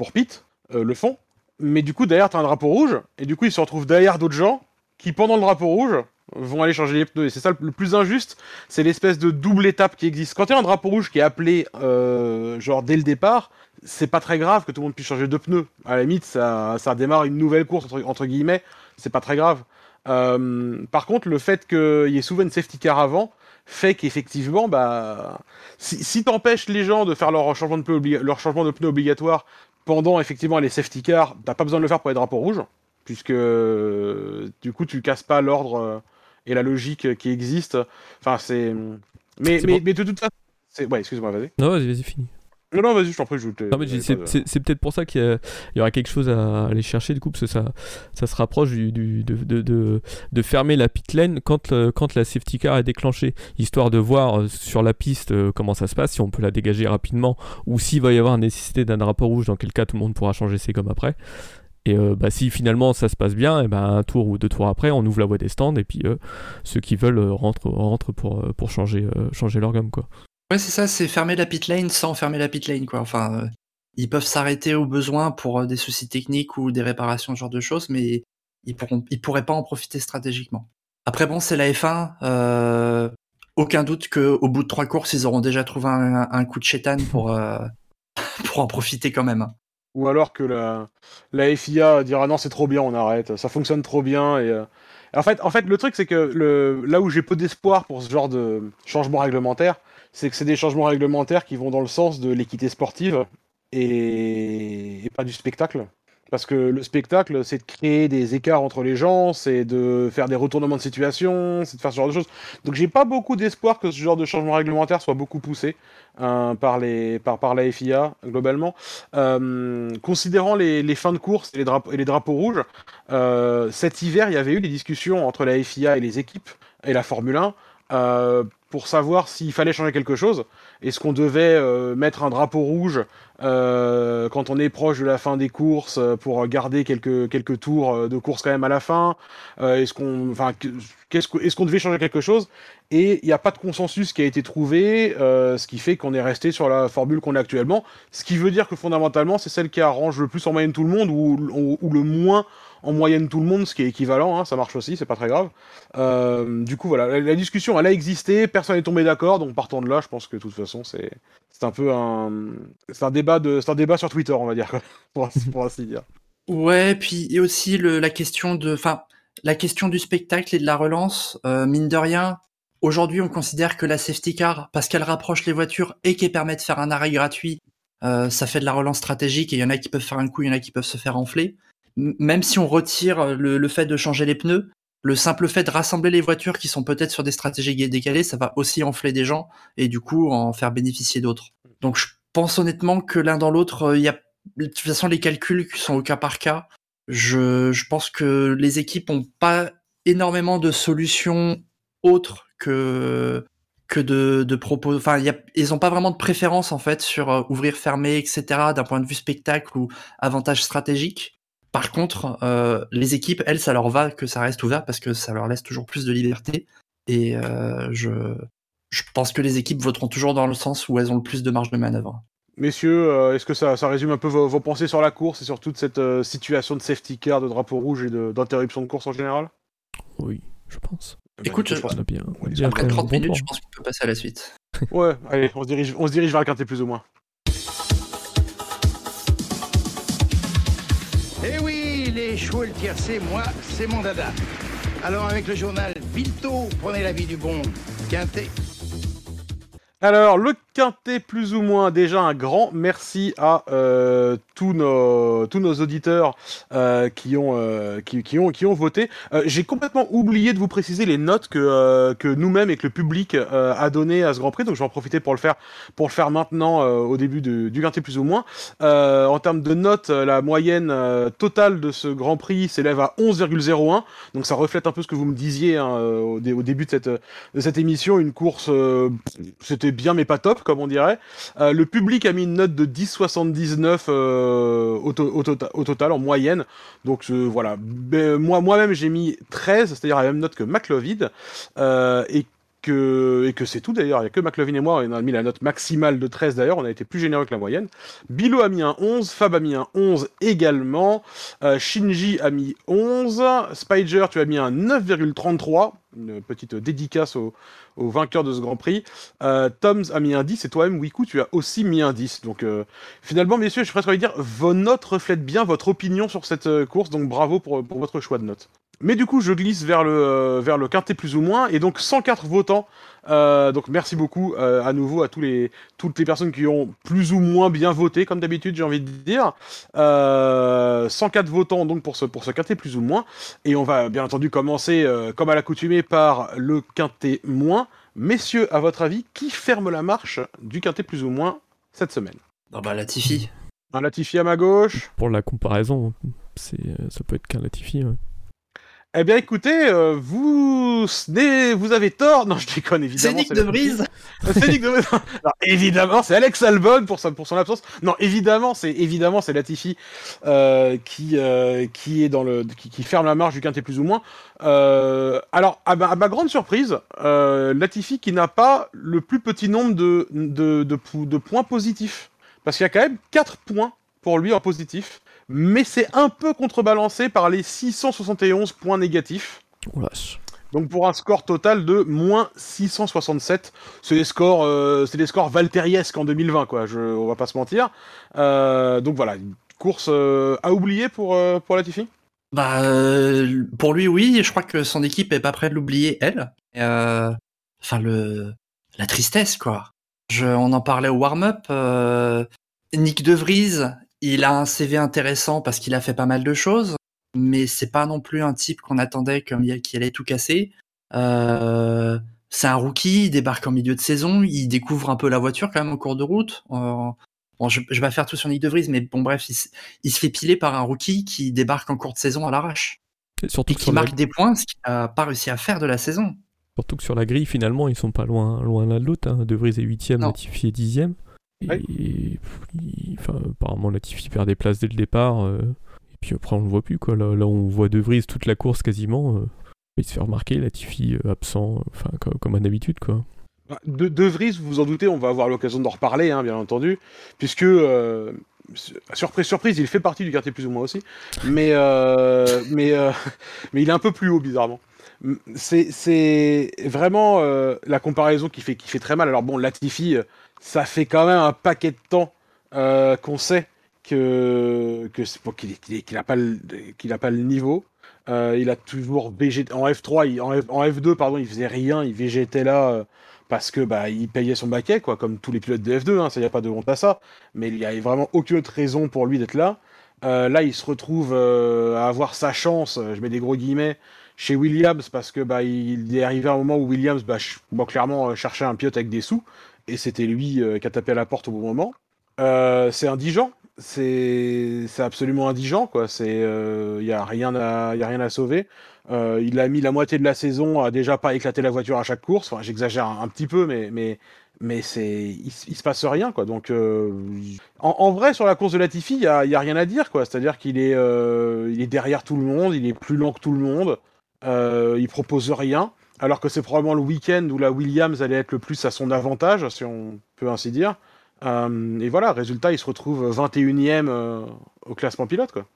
le font mais du coup, derrière, t'as un drapeau rouge, et du coup, ils se retrouvent derrière d'autres gens qui, pendant le drapeau rouge, vont aller changer les pneus. Et c'est ça le plus injuste, c'est l'espèce de double étape qui existe. Quand a un drapeau rouge qui est appelé, euh, genre, dès le départ, c'est pas très grave que tout le monde puisse changer de pneus. À la limite, ça, ça démarre une nouvelle course, entre, guillemets, c'est pas très grave. Euh, par contre, le fait qu'il y ait souvent une safety car avant, fait qu'effectivement, bah, si, si t'empêches les gens de faire leur changement de leur changement de pneu obligatoire pendant effectivement les safety cars, t'as pas besoin de le faire pour les drapeaux rouges, puisque du coup tu casses pas l'ordre euh, et la logique qui existe. Enfin, c'est. Mais, mais, mais, de toute façon. Ouais, excuse-moi, vas-y. Non, vas-y, vas-y, fini. Non, non, vas-y, je t'en prie, je C'est peut-être pour ça qu'il y, aura quelque chose à aller chercher, du coup, parce que ça, ça se rapproche du, de, de, de, fermer la pit lane quand, quand la safety car est déclenchée, histoire de voir euh, sur la piste euh, comment ça se passe, si on peut la dégager rapidement, ou s'il va y avoir nécessité d'un drapeau rouge, dans quel cas tout le monde pourra changer ses gommes après. Et euh, bah, si finalement ça se passe bien, et ben un tour ou deux tours après, on ouvre la voie des stands et puis ceux qui veulent rentrent, rentrent pour, pour changer, changer leur gomme. Quoi. Ouais, c'est ça, c'est fermer la pit lane sans fermer la pit lane, quoi. Enfin, euh, ils peuvent s'arrêter au besoin pour euh, des soucis techniques ou des réparations, ce genre de choses, mais ils pourront, ils pourraient pas en profiter stratégiquement. Après, bon, c'est la F1. Euh, aucun doute qu'au bout de trois courses, ils auront déjà trouvé un, coup de chétane pour, pour en profiter quand même. Ou alors que la, la FIA dira non, c'est trop bien, on arrête, ça fonctionne trop bien. Et, en, fait, en fait, le truc, c'est que le, là où j'ai peu d'espoir pour ce genre de changement réglementaire, c'est que c'est des changements réglementaires qui vont dans le sens de l'équité sportive et... pas du spectacle. Parce que le spectacle, c'est de créer des écarts entre les gens, c'est de faire des retournements de situation, c'est de faire ce genre de choses. Donc j'ai pas beaucoup d'espoir que ce genre de changement réglementaire soit beaucoup poussé euh, par, les, par, la FIA globalement. Euh, considérant les, fins de course et les, drapeaux, et les drapeaux rouges, euh, cet hiver, il y avait eu des discussions entre la FIA et les équipes et la Formule 1 pour savoir s'il fallait changer quelque chose. Est-ce qu'on devait mettre un drapeau rouge quand on est proche de la fin des courses pour garder quelques, quelques tours de course quand même à la fin? Est-ce qu'on enfin, qu'est-ce est-ce qu'on devait changer quelque chose? Et il n'y a pas de consensus qui a été trouvé, ce qui fait qu'on est resté sur la formule qu'on a actuellement. Ce qui veut dire que fondamentalement, c'est celle qui arrange le plus en moyenne tout le monde ou, ou le moins en moyenne tout le monde, ce qui est équivalent, hein, ça marche aussi, c'est pas très grave. Euh, du coup, voilà, la, discussion, elle a existé, personne n'est tombé d'accord, donc partant de là, je pense que de toute façon, c'est un peu un, c'est un débat sur Twitter, on va dire, pour, ainsi dire. Ouais, puis aussi la question de, la question du spectacle et de la relance, euh, mine de rien. Aujourd'hui, on considère que la safety car, parce qu'elle rapproche les voitures et qu'elle permet de faire un arrêt gratuit, euh, ça fait de la relance stratégique et il y en a qui peuvent faire un coup, il y en a qui peuvent se faire enfler même si on retire le, fait de changer les pneus, le simple fait de rassembler les voitures qui sont peut-être sur des stratégies décalées, ça va aussi enfler des gens et du coup en faire bénéficier d'autres. Donc je pense honnêtement que l'un dans l'autre, euh, il y a de toute façon les calculs qui sont au cas par cas. Je, je pense que les équipes ont pas énormément de solutions autres que que de, de propos. Enfin, y a, ils ont pas vraiment de préférence en fait sur euh, ouvrir, fermer, etc. D'un point de vue spectacle ou avantage stratégique. Par contre, euh, les équipes, elles, ça leur va que ça reste ouvert parce que ça leur laisse toujours plus de liberté. Et euh, je, je pense que les équipes voteront toujours dans le sens où elles ont le plus de marge de manœuvre. Messieurs, euh, est-ce que ça, résume un peu vos, pensées sur la course et sur toute cette situation de safety car, de drapeau rouge et d'interruption de, course en général? Oui, je pense. Eh ben, Écoute, je pense bien. après 30 minutes, je pense qu'on peut passer à la suite. ouais, allez, on se dirige, on se dirige vers le quintet plus ou moins. Les le tiercé, moi, c'est mon dada. Alors avec le journal Bilto, prenez la vie du bon Quintet. Alors, le quintet plus ou moins, déjà un grand merci à euh, tous, nos, tous nos auditeurs euh, qui, ont, euh, qui, ont, qui ont voté. J'ai complètement oublié de vous préciser les notes que, que nous-mêmes et que le public a donné à ce Grand Prix, donc je vais en profiter pour le faire, pour le faire maintenant au début du quintet plus ou moins. en termes de notes, la moyenne totale de ce Grand Prix s'élève à 11,01, donc ça reflète un peu ce que vous me disiez hein, au, au, début de cette, de cette émission, une course, c'était bien mais pas top, comme on dirait. Euh, le public a mis une note de 10,79 euh, au, au, total, en moyenne. Donc euh, voilà, moi moi-même j'ai mis 13, c'est-à-dire la même note que McLovin, et et que c'est tout d'ailleurs, il n'y a que McLovin et moi, on a mis la note maximale de 13 d'ailleurs, on a été plus généreux que la moyenne. Bilo a mis un 11, Fab a mis un 11 également, Shinji a mis 11, Spider tu as mis un 9,33, une petite dédicace au, vainqueur de ce Grand Prix. Euh, Toms a mis un 10 et toi-même, Wiku, tu as aussi mis un 10. Donc euh, finalement, messieurs, je suis presque envie de dire, vos notes reflètent bien votre opinion sur cette euh, course, donc bravo pour, pour votre choix de notes. Mais du coup, je glisse vers le, euh, vers le quintet plus ou moins, et donc 104 votants. Euh, donc merci beaucoup euh, à nouveau à tous les, toutes les personnes qui ont plus ou moins bien voté, comme d'habitude, j'ai envie de dire. 104 votants donc pour ce, pour ce quintet plus ou moins. Et on va bien entendu commencer, comme à l'accoutumée, par le quintet moins. Messieurs, à votre avis, qui ferme la marche du quintet plus ou moins cette semaine? Ah bah Latifi. Un Latifi à ma gauche. Pour la comparaison, c'est, ça peut être qu'un Latifi. Eh bien, écoutez, euh, vous, vous avez tort. Non, je déconne évidemment. C'est Nick de Brise. c'est Nick de évidemment, c'est Alex Albon pour son, pour son absence. Non, évidemment, c'est évidemment c'est Latifi euh, qui euh, qui est dans le qui, ferme la marche du quintet plus ou moins. alors, à ma, à ma, grande surprise, Latifi qui n'a pas le plus petit nombre de de, de, de points positifs, parce qu'il y a quand même 4 points pour lui en positif mais c'est un peu contrebalancé par les 671 points négatifs. Donc pour un score total de moins 667, c'est des scores, euh, c'est des scores valteriesques en 2020 quoi. Je, on va pas se mentir. Euh, donc voilà, une course euh, à oublier pour pour Latifi? Bah pour lui oui, je crois que son équipe est pas prête de l'oublier elle. Enfin le la tristesse quoi. Je, on en parlait au warm-up. Nick De Vries il a un CV intéressant parce qu'il a fait pas mal de choses, mais c'est pas non plus un type qu'on attendait comme qui allait tout casser. Euh, c'est un rookie, il débarque en milieu de saison, il découvre un peu la voiture quand même en cours de route. Euh, bon, je, vais faire tout sur Nick De Vries, mais bon bref, il, se fait piler par un rookie qui débarque en cours de saison à l'arrache. Et, surtout qui marque des points, ce qu'il n'a pas réussi à faire de la saison. Surtout que sur la grille, finalement, ils sont pas loin loin l'un de l'autre. Hein. De Vries est 8ème, Latifi est 10ème. Et, enfin, apparemment, Latifi perd des places dès le départ. Euh, et puis après, on le voit plus. Quoi. Là, là on voit De Vries toute la course quasiment. Euh, il se fait remarquer, Latifi euh, absent, enfin, comme, comme à d'habitude. quoi. Bah, de, de Vries, vous vous en doutez, on va avoir l'occasion d'en reparler, hein, bien entendu, puisque surprise, surprise, il fait partie du quartier plus ou moins aussi, mais mais mais il est un peu plus haut bizarrement c'est vraiment euh, la comparaison qui fait, qui fait très mal. Alors bon, Latifi, euh, ça fait quand même un paquet de temps euh, qu'on sait que, qu'il n'a pas, le, pas le niveau. il a toujours végété en F3, en, F, 2 pardon, il faisait rien, il végétait là parce que bah il payait son baquet quoi, comme tous les pilotes de F2. Hein, ça y a pas de honte à ça, mais il y a vraiment aucune autre raison pour lui d'être là. là, il se retrouve à avoir sa chance, je mets des gros guillemets, chez Williams parce que bah, il est arrivé un moment où Williams, bah, clairement, euh, cherchait un pilote avec des sous, et c'était lui euh, qui a tapé à la porte au bon moment. Euh, c'est indigent, c'est absolument indigent, quoi. C'est il y a rien à y a rien à sauver. il a mis la moitié de la saison à déjà pas éclater la voiture à chaque course. Enfin, j'exagère un, petit peu, mais mais mais c'est il, se passe rien, quoi. Donc en, vrai sur la course de Latifi, il y a, y a rien à dire, quoi. C'est-à-dire qu'il est il est derrière tout le monde, il est plus lent que tout le monde. Euh, il propose rien, alors que c'est probablement le week-end où la Williams allait être le plus à son avantage, si on peut ainsi dire. Euh, et voilà, résultat, il se retrouve 21ème euh, au classement pilote. Quoi.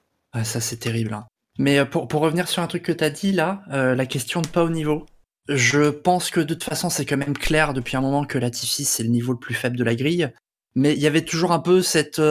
ça, c'est terrible. Hein. Mais pour, pour, revenir sur un truc que tu as dit là, la question de pas au niveau. Je pense que de toute façon, c'est quand même clair depuis un moment que Latifi, c'est le niveau le plus faible de la grille. Mais il y avait toujours un peu cette,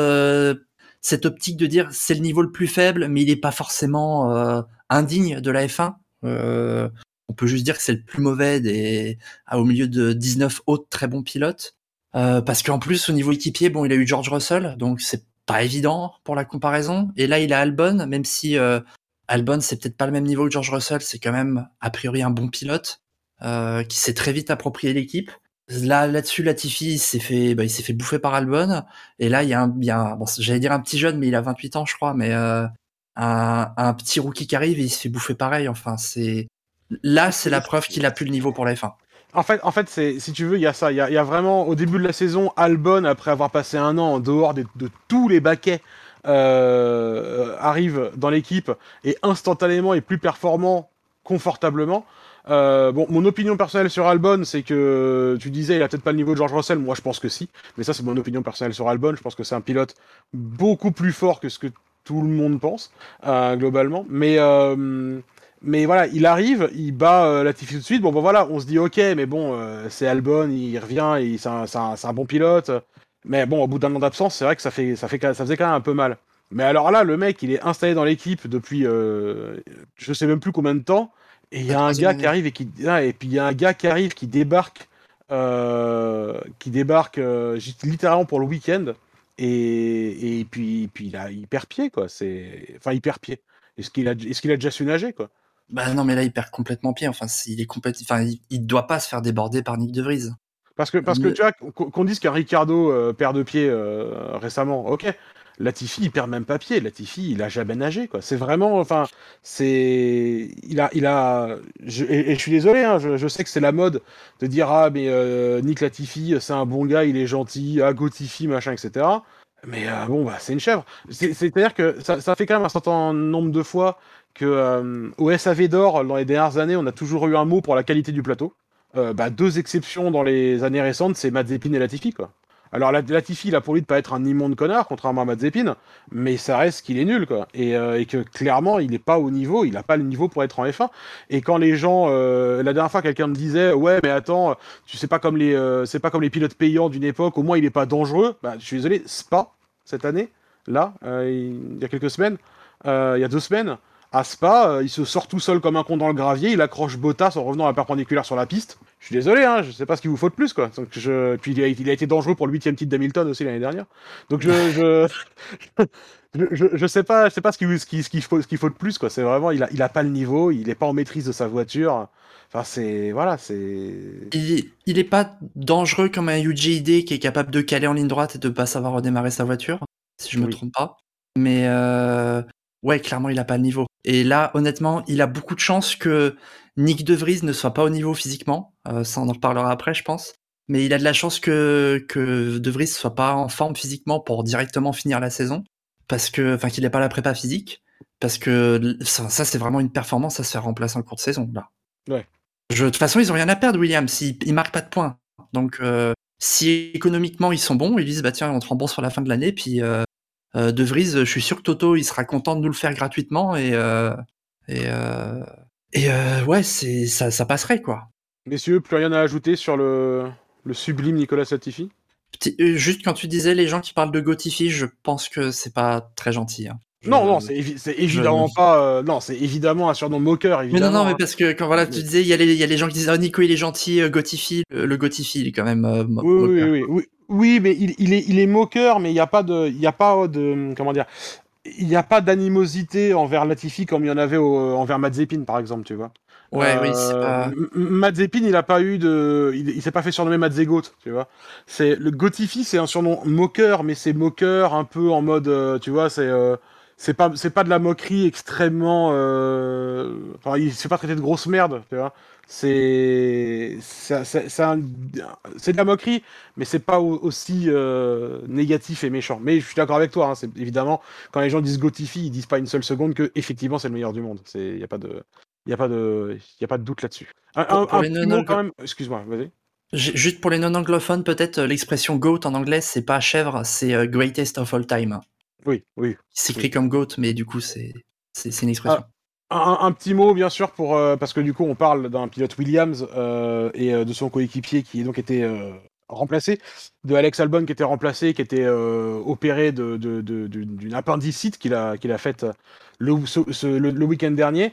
cette optique de dire c'est le niveau le plus faible, mais il n'est pas forcément indigne de la F1. Euh, on peut juste dire que c'est le plus mauvais des, au milieu de 19 autres très bons pilotes. Euh, parce qu'en plus, au niveau équipier, bon, il a eu George Russell, donc c'est pas évident pour la comparaison. Et là, il a Albon, même si euh, Albon, c'est peut-être pas le même niveau que George Russell, c'est quand même a priori un bon pilote euh, qui s'est très vite approprié l'équipe. Là, là-dessus, Latifi, s'est fait, bah, il s'est fait bouffer par Albon. Et là, il y a un, il y a bon, j'allais dire un petit jeune, mais il a 28 ans, je crois, mais euh, un, petit rookie qui arrive et il se fait bouffer pareil. Enfin, c'est là, c'est la preuve qu'il a plus le niveau pour la F1. En fait, en fait, c'est si tu veux, il y a ça. Il y, a, vraiment au début de la saison, Albon, après avoir passé un an en dehors de, tous les baquets, euh, arrive dans l'équipe et instantanément est plus performant confortablement. Euh, bon, mon opinion personnelle sur Albon, c'est que tu disais il a peut-être pas le niveau de George Russell. Moi, je pense que si. Mais ça, c'est mon opinion personnelle sur Albon. Je pense que c'est un pilote beaucoup plus fort que ce que tout le monde pense, euh, globalement. Mais, euh, mais voilà, il arrive, il bat euh, Latifi tout de suite. Bon, bon, voilà, on se dit ok, mais bon, c'est Albon, il revient, c'est un, un, bon pilote. Mais bon, au bout d'un an d'absence, c'est vrai que ça, fait, ça, fait, ça faisait quand même un peu mal. Mais alors là, le mec, il est installé dans l'équipe depuis je sais même plus combien de temps. Et il y a un gars qui arrive et qui ah, et puis il y a un gars qui arrive qui débarque qui débarque littéralement pour le week-end et, et puis, puis il, a, il perd pied, quoi. C'est... Enfin, il perd pied. Est-ce qu'il a, est-ce qu'il a déjà su nager, quoi? Bah non, mais là, il perd complètement pied. Enfin, il est enfin, il, doit pas se faire déborder par Nick De Vries. Parce que, parce que tu vois, qu'on dise qu'un Ricardo euh, perd de pied euh, récemment, ok. Latifi, il perd même pas pied. Latifi, il a jamais nagé, quoi. C'est vraiment, enfin, c'est, il a, il a, et, je suis désolé, hein, je, sais que c'est la mode de dire ah mais euh, Nick Latifi, c'est un bon gars, il est gentil, ah Gotifi, machin, etc. Mais euh, bon, bah, c'est une chèvre. C'est-à-dire que ça, ça, fait quand même un certain nombre de fois que euh, au SAV d'or, dans les dernières années, on a toujours eu un mot pour la qualité du plateau. bah, deux exceptions dans les années récentes, c'est Mazepin et Latifi, quoi. Alors Latifi, il a pour lui de pas être un immonde connard, contrairement à Mazepin, mais ça reste qu'il est nul, quoi. Et, euh, que clairement, il n'est pas au niveau, il n'a pas le niveau pour être en F1. Et quand les gens, euh, la dernière fois, quelqu'un me disait, ouais, mais attends, tu sais pas comme les, euh, c'est pas comme les pilotes payants d'une époque, au moins il n'est pas dangereux. Bah, je suis désolé, Spa cette année, là, il y a quelques semaines, il y a deux semaines, à Spa, il se sort tout seul comme un con dans le gravier, il accroche Bottas en revenant à la perpendiculaire sur la piste. Je suis désolé, hein, je sais pas ce qu'il vous faut de plus, quoi. Donc je... Puis il a, il a été dangereux pour le huitième titre d'Hamilton aussi l'année dernière. Donc je, je... je, je, sais pas, je sais pas ce qu'il ce qu'il faut, ce qu'il faut de plus, quoi. C'est vraiment, il a, il a pas le niveau, il est pas en maîtrise de sa voiture. Enfin, c'est voilà, c'est. Il, il est pas dangereux comme un UGID qui est capable de caler en ligne droite et de pas savoir redémarrer sa voiture, si je me trompe pas. Mais euh, ouais, clairement, il a pas le niveau. Et là, honnêtement, il a beaucoup de chance que Nick De Vries ne soit pas au niveau physiquement. ça, on en reparlera après, je pense. Mais il a de la chance que, que De Vries soit pas en forme physiquement pour directement finir la saison. Parce que, enfin, qu'il n'ait pas la prépa physique. Parce que ça, c'est vraiment une performance à se faire remplacer en cours de saison, là. Ouais. de toute façon, ils ont rien à perdre, Williams. Ils, ils marquent pas de points. Donc, si économiquement ils sont bons, ils disent bah tiens, on te rembourse sur la fin de l'année, puis euh, de Vries, je suis sûr que Toto, il sera content de nous le faire gratuitement et euh, et euh, et ouais, c'est ça, ça passerait quoi. Messieurs, plus rien à ajouter sur le, le sublime Nicolas Latifi? Juste quand tu disais les gens qui parlent de Gotifi, je pense que c'est pas très gentil. Hein. Non, non, c'est évidemment pas. non, c'est évidemment un surnom moqueur. Évidemment. Mais non, non, mais parce que quand voilà, tu disais, il y, a les, y a les gens qui disent, oh Nico, il est gentil, Gotifi, le, Gotifi, il est quand même. oui, oui, oui, oui, mais il, il, est, il est moqueur, mais il n'y a pas de, il y a pas de, comment dire, il n'y a pas d'animosité envers Latifi comme il y en avait envers Mazepin, par exemple, tu vois. Ouais, oui, c'est euh, pas. Mazepin, il a pas eu de, il, il s'est pas fait surnommer Mazegot, tu vois. C'est le Gotifi, c'est un surnom moqueur, mais c'est moqueur un peu en mode, euh, tu vois, c'est. Euh, c'est pas c'est pas de la moquerie extrêmement euh... enfin il se fait pas traiter de grosse merde tu vois. C'est c'est de la moquerie mais c'est pas aussi euh, négatif et méchant. Mais je suis d'accord avec toi hein, c'est évidemment quand les gens disent Gotify ils disent pas une seule seconde que effectivement c'est le meilleur du monde. C'est y a pas de y a pas de y a pas de doute là-dessus. Un, un, un quand même excuse-moi vas-y. Juste pour les non-anglophones, peut-être l'expression GOAT en anglais, c'est pas chèvre, c'est euh, greatest of all time. Oui, oui. C'est écrit comme GOAT, mais du coup, c'est une expression. Ah, un, petit mot, bien sûr, pour, euh, parce que du coup, on parle d'un pilote Williams euh, et euh, de son coéquipier qui donc été remplacé, de Alex Albon qui était remplacé, qui était opéré d'une de, de, appendicite qu'il a, qu'il a faite le, le, week-end dernier.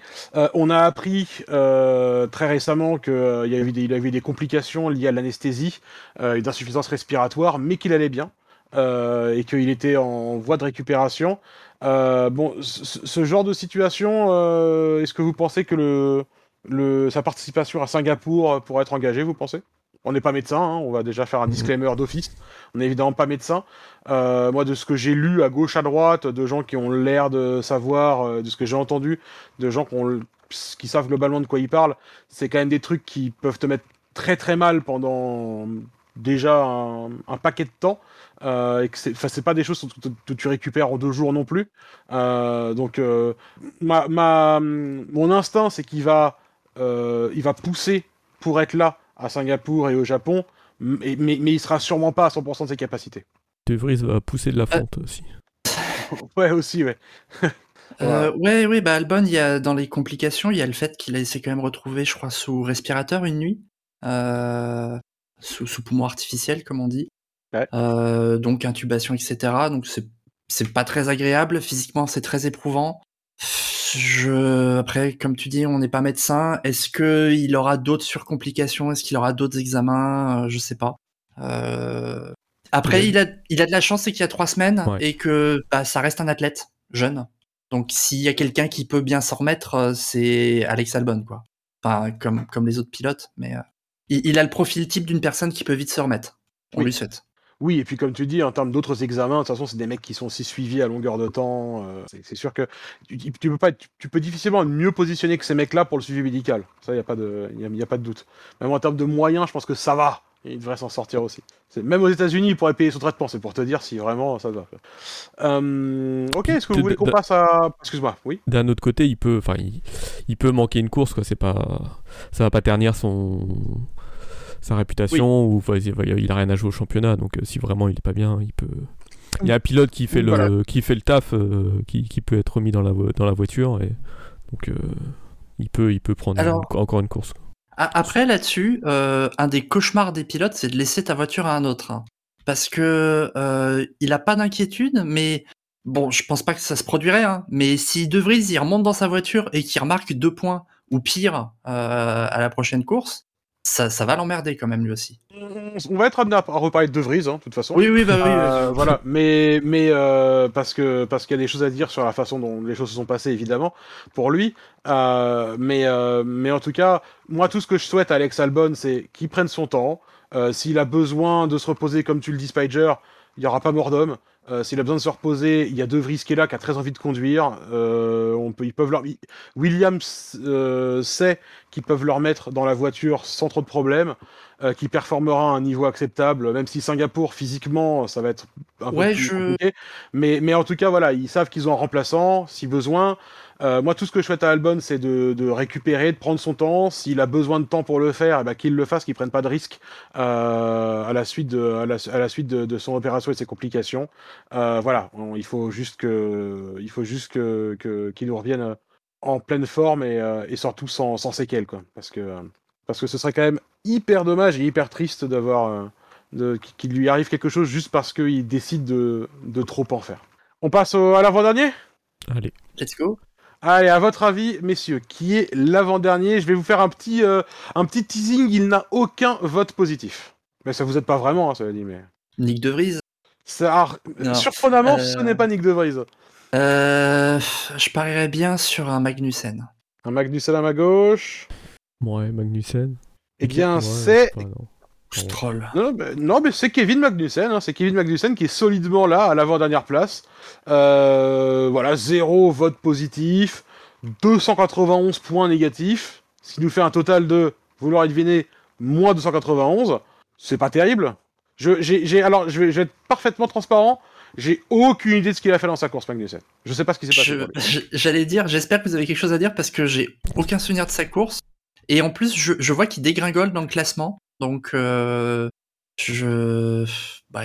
on a appris très récemment qu'il y avait des, il avait des complications liées à l'anesthésie, euh, d'insuffisance respiratoire, mais qu'il allait bien. Euh, et qu'il était en voie de récupération. Euh, bon, ce genre de situation, euh, est-ce que vous pensez que le, le, sa participation à Singapour pourrait être engagée, vous pensez? On n'est pas médecin, hein, on va déjà faire un mhm. disclaimer d'office. On n'est évidemment pas médecin. moi, de ce que j'ai lu à gauche, à droite, de gens qui ont l'air de savoir, de ce que j'ai entendu, de gens qui, ont, qui savent globalement de quoi ils parlent, c'est quand même des trucs qui peuvent te mettre très très mal pendant déjà un paquet de temps. Euh, et que c'est pas des choses que, tu récupères en deux jours non plus. Euh, donc, euh, ma, ma, mon instinct, c'est qu'il va, il va pousser pour être là à Singapour et au Japon, mais, mais, mais il sera sûrement pas à 100% de ses capacités. De Vries va pousser de la fonte aussi. ouais, aussi, ouais. Euh, ouais, ouais, bah Albon, il y a dans les complications, il y a le fait qu'il s'est quand même retrouvé, je crois, sous respirateur une nuit, euh, sous, sous, poumon artificiel, comme on dit. Euh, donc intubation, etc. Donc c'est pas très agréable. Physiquement, c'est très éprouvant. Je... Après, comme tu dis, on n'est pas médecin. Est-ce que il aura d'autres surcomplications? Est-ce qu'il aura d'autres examens? Euh, Je sais pas. Euh... Après, il a, il a de la chance, c'est qu'il y a trois semaines et que bah, ça reste un athlète jeune. Donc, s'il y a quelqu'un qui peut bien s'en remettre, c'est Alex Albon, quoi. Enfin, comme, comme les autres pilotes, mais il, il, a le profil type d'une personne qui peut vite se remettre. On lui souhaite. Oui, et puis comme tu dis, en termes d'autres examens, de toute façon, c'est des mecs qui sont aussi suivis à longueur de temps. Euh, c'est sûr que tu, peux pas, tu, peux difficilement être mieux positionné que ces mecs-là pour le suivi médical. Ça, il n'y a, pas de, y a, pas de doute. Même en termes de moyens, je pense que ça va. Il devrait s'en sortir aussi. Même aux États-Unis, il pourrait payer son traitement. C'est pour te dire si vraiment ça va. Euh, ok, est-ce que vous voulez qu'on passe à. Excuse-moi, oui? D'un autre côté, il peut, enfin, il, peut manquer une course, quoi. C'est pas, ça va pas ternir son sa réputation ou il, a rien à jouer au championnat donc euh, si vraiment il est pas bien il peut il y a un pilote qui fait le qui fait le taf euh, qui, qui, peut être mis dans la dans la voiture et donc euh, il peut il peut prendre encore une course. Après là-dessus un des cauchemars des pilotes c'est de laisser ta voiture à un autre hein. parce que il a pas d'inquiétude mais bon je pense pas que ça se produirait hein, mais si De Vries il remonte dans sa voiture et qu'il remarque deux points ou pire à la prochaine course ça, va l'emmerder quand même lui aussi. On va être amené à reparler de De Vries, hein, de toute façon. Oui, oui, bah oui. Euh, voilà, mais mais euh, parce que parce qu'il y a des choses à dire sur la façon dont les choses se sont passées, évidemment, pour lui. Euh, mais mais en tout cas, moi, tout ce que je souhaite à Alex Albon, c'est qu'il prenne son temps. S'il a besoin de se reposer, comme tu le dis, Spider, il n'y aura pas mort d'homme. Euh, S'il a besoin de se reposer, il y a De Vries qui est là, qui a très envie de conduire. Euh, on peut, ils peuvent leur... Williams euh, sait qu'ils peuvent leur mettre dans la voiture sans trop de problèmes, euh, qui performera à un niveau acceptable, même si Singapour, physiquement, ça va être un Ouais, peu plus je- compliqué. Mais, mais en tout cas, voilà, ils savent qu'ils ont un remplaçant, si besoin. Euh, moi, tout ce que je souhaite à Albon, c'est de, de récupérer, de prendre son temps. S'il a besoin de temps pour le faire, eh ben, qu'il le fasse, qu'il prenne pas de risques euh, à la suite, de, à la, à la suite de, de son opération et de ses complications. Euh, voilà, on- il faut juste que, il faut juste que, que- qu'il nous revienne euh, en pleine forme et, euh, et surtout sans, sans séquelles, quoi. Parce que, parce que ce serait quand même hyper dommage et hyper triste d'avoir, euh, qu'il lui arrive quelque chose juste parce qu'il décide de, de trop en faire. On passe au- à l'avant-dernier? Allez. Let's go. Allez, à votre avis, messieurs, qui est l'avant-dernier? Je vais vous faire un petit, euh, un petit teasing. Il n'a aucun vote positif. Mais ça vous aide pas vraiment, hein, ça veut dire. Mais Nick De Vries? ça, alors, Non. surprenamment, Euh, ce n'est pas Nick De Vries. Euh, je parierais bien sur un Magnussen. Un Magnussen à ma gauche. Ouais, Magnussen. Eh bien, Ouais, c'est non. Mais c'est Kevin Magnussen. hein, c'est Kevin Magnussen qui est solidement là, à l'avant-dernière place. Euh, voilà, zéro vote positif, 291 points négatifs, ce qui nous fait un total de, vous l'aurez deviné, moins 291. C'est pas terrible. Je, alors, je vais, je vais être parfaitement transparent. J'ai aucune idée de ce qu'il a fait dans sa course, Magnussen. Je sais pas ce qui s'est passé. J'allais dire, j'espère que vous avez quelque chose à dire parce que j'ai aucun souvenir de sa course. Et en plus, je, je vois qu'il dégringole dans le classement. Donc, euh, je. bah,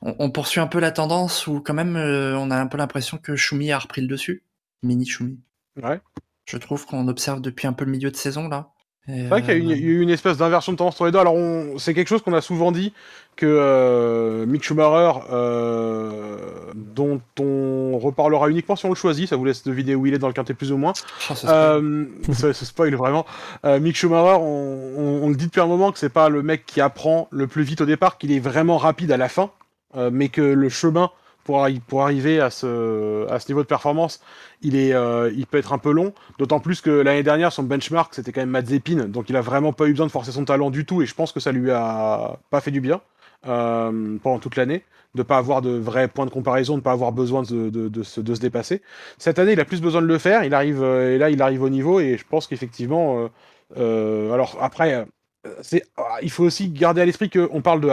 on, on poursuit un peu la tendance où, quand même, euh, on a un peu l'impression que Shumi a repris le dessus. Mini Shumi. Ouais. Je trouve qu'on observe depuis un peu le milieu de saison, là. C'est vrai qu'il y a eu une- il y a eu une espèce d'inversion de tendance entre les deux. Alors, on- c'est quelque chose qu'on a souvent dit que euh, Mick Schumacher, euh, dont on reparlera uniquement si on le choisit, ça vous laisse deviner où il est dans le quintet plus ou moins. oh, ça se Euh, ça, ça spoil vraiment. Euh, Mick Schumacher, on, on- on le dit depuis un moment que c'est pas le mec qui apprend le plus vite au départ, qu'il est vraiment rapide à la fin, euh, mais que le chemin pour, arri- pour arriver à ce, niveau de performance, euh, il peut être un peu long. D'autant plus que l'année dernière, son benchmark, c'était quand même Mazepin, donc il a vraiment pas eu besoin de forcer son talent du tout, et je pense que ça lui a pas fait du bien euh, pendant toute l'année, de pas avoir de vrais points de comparaison, de pas avoir besoin de, se, dépasser. Cette année, il a plus besoin de le faire, il arrive, euh, et là, il arrive au niveau, et je pense qu'effectivement, alors après, ah, il faut aussi garder à l'esprit qu'on parle de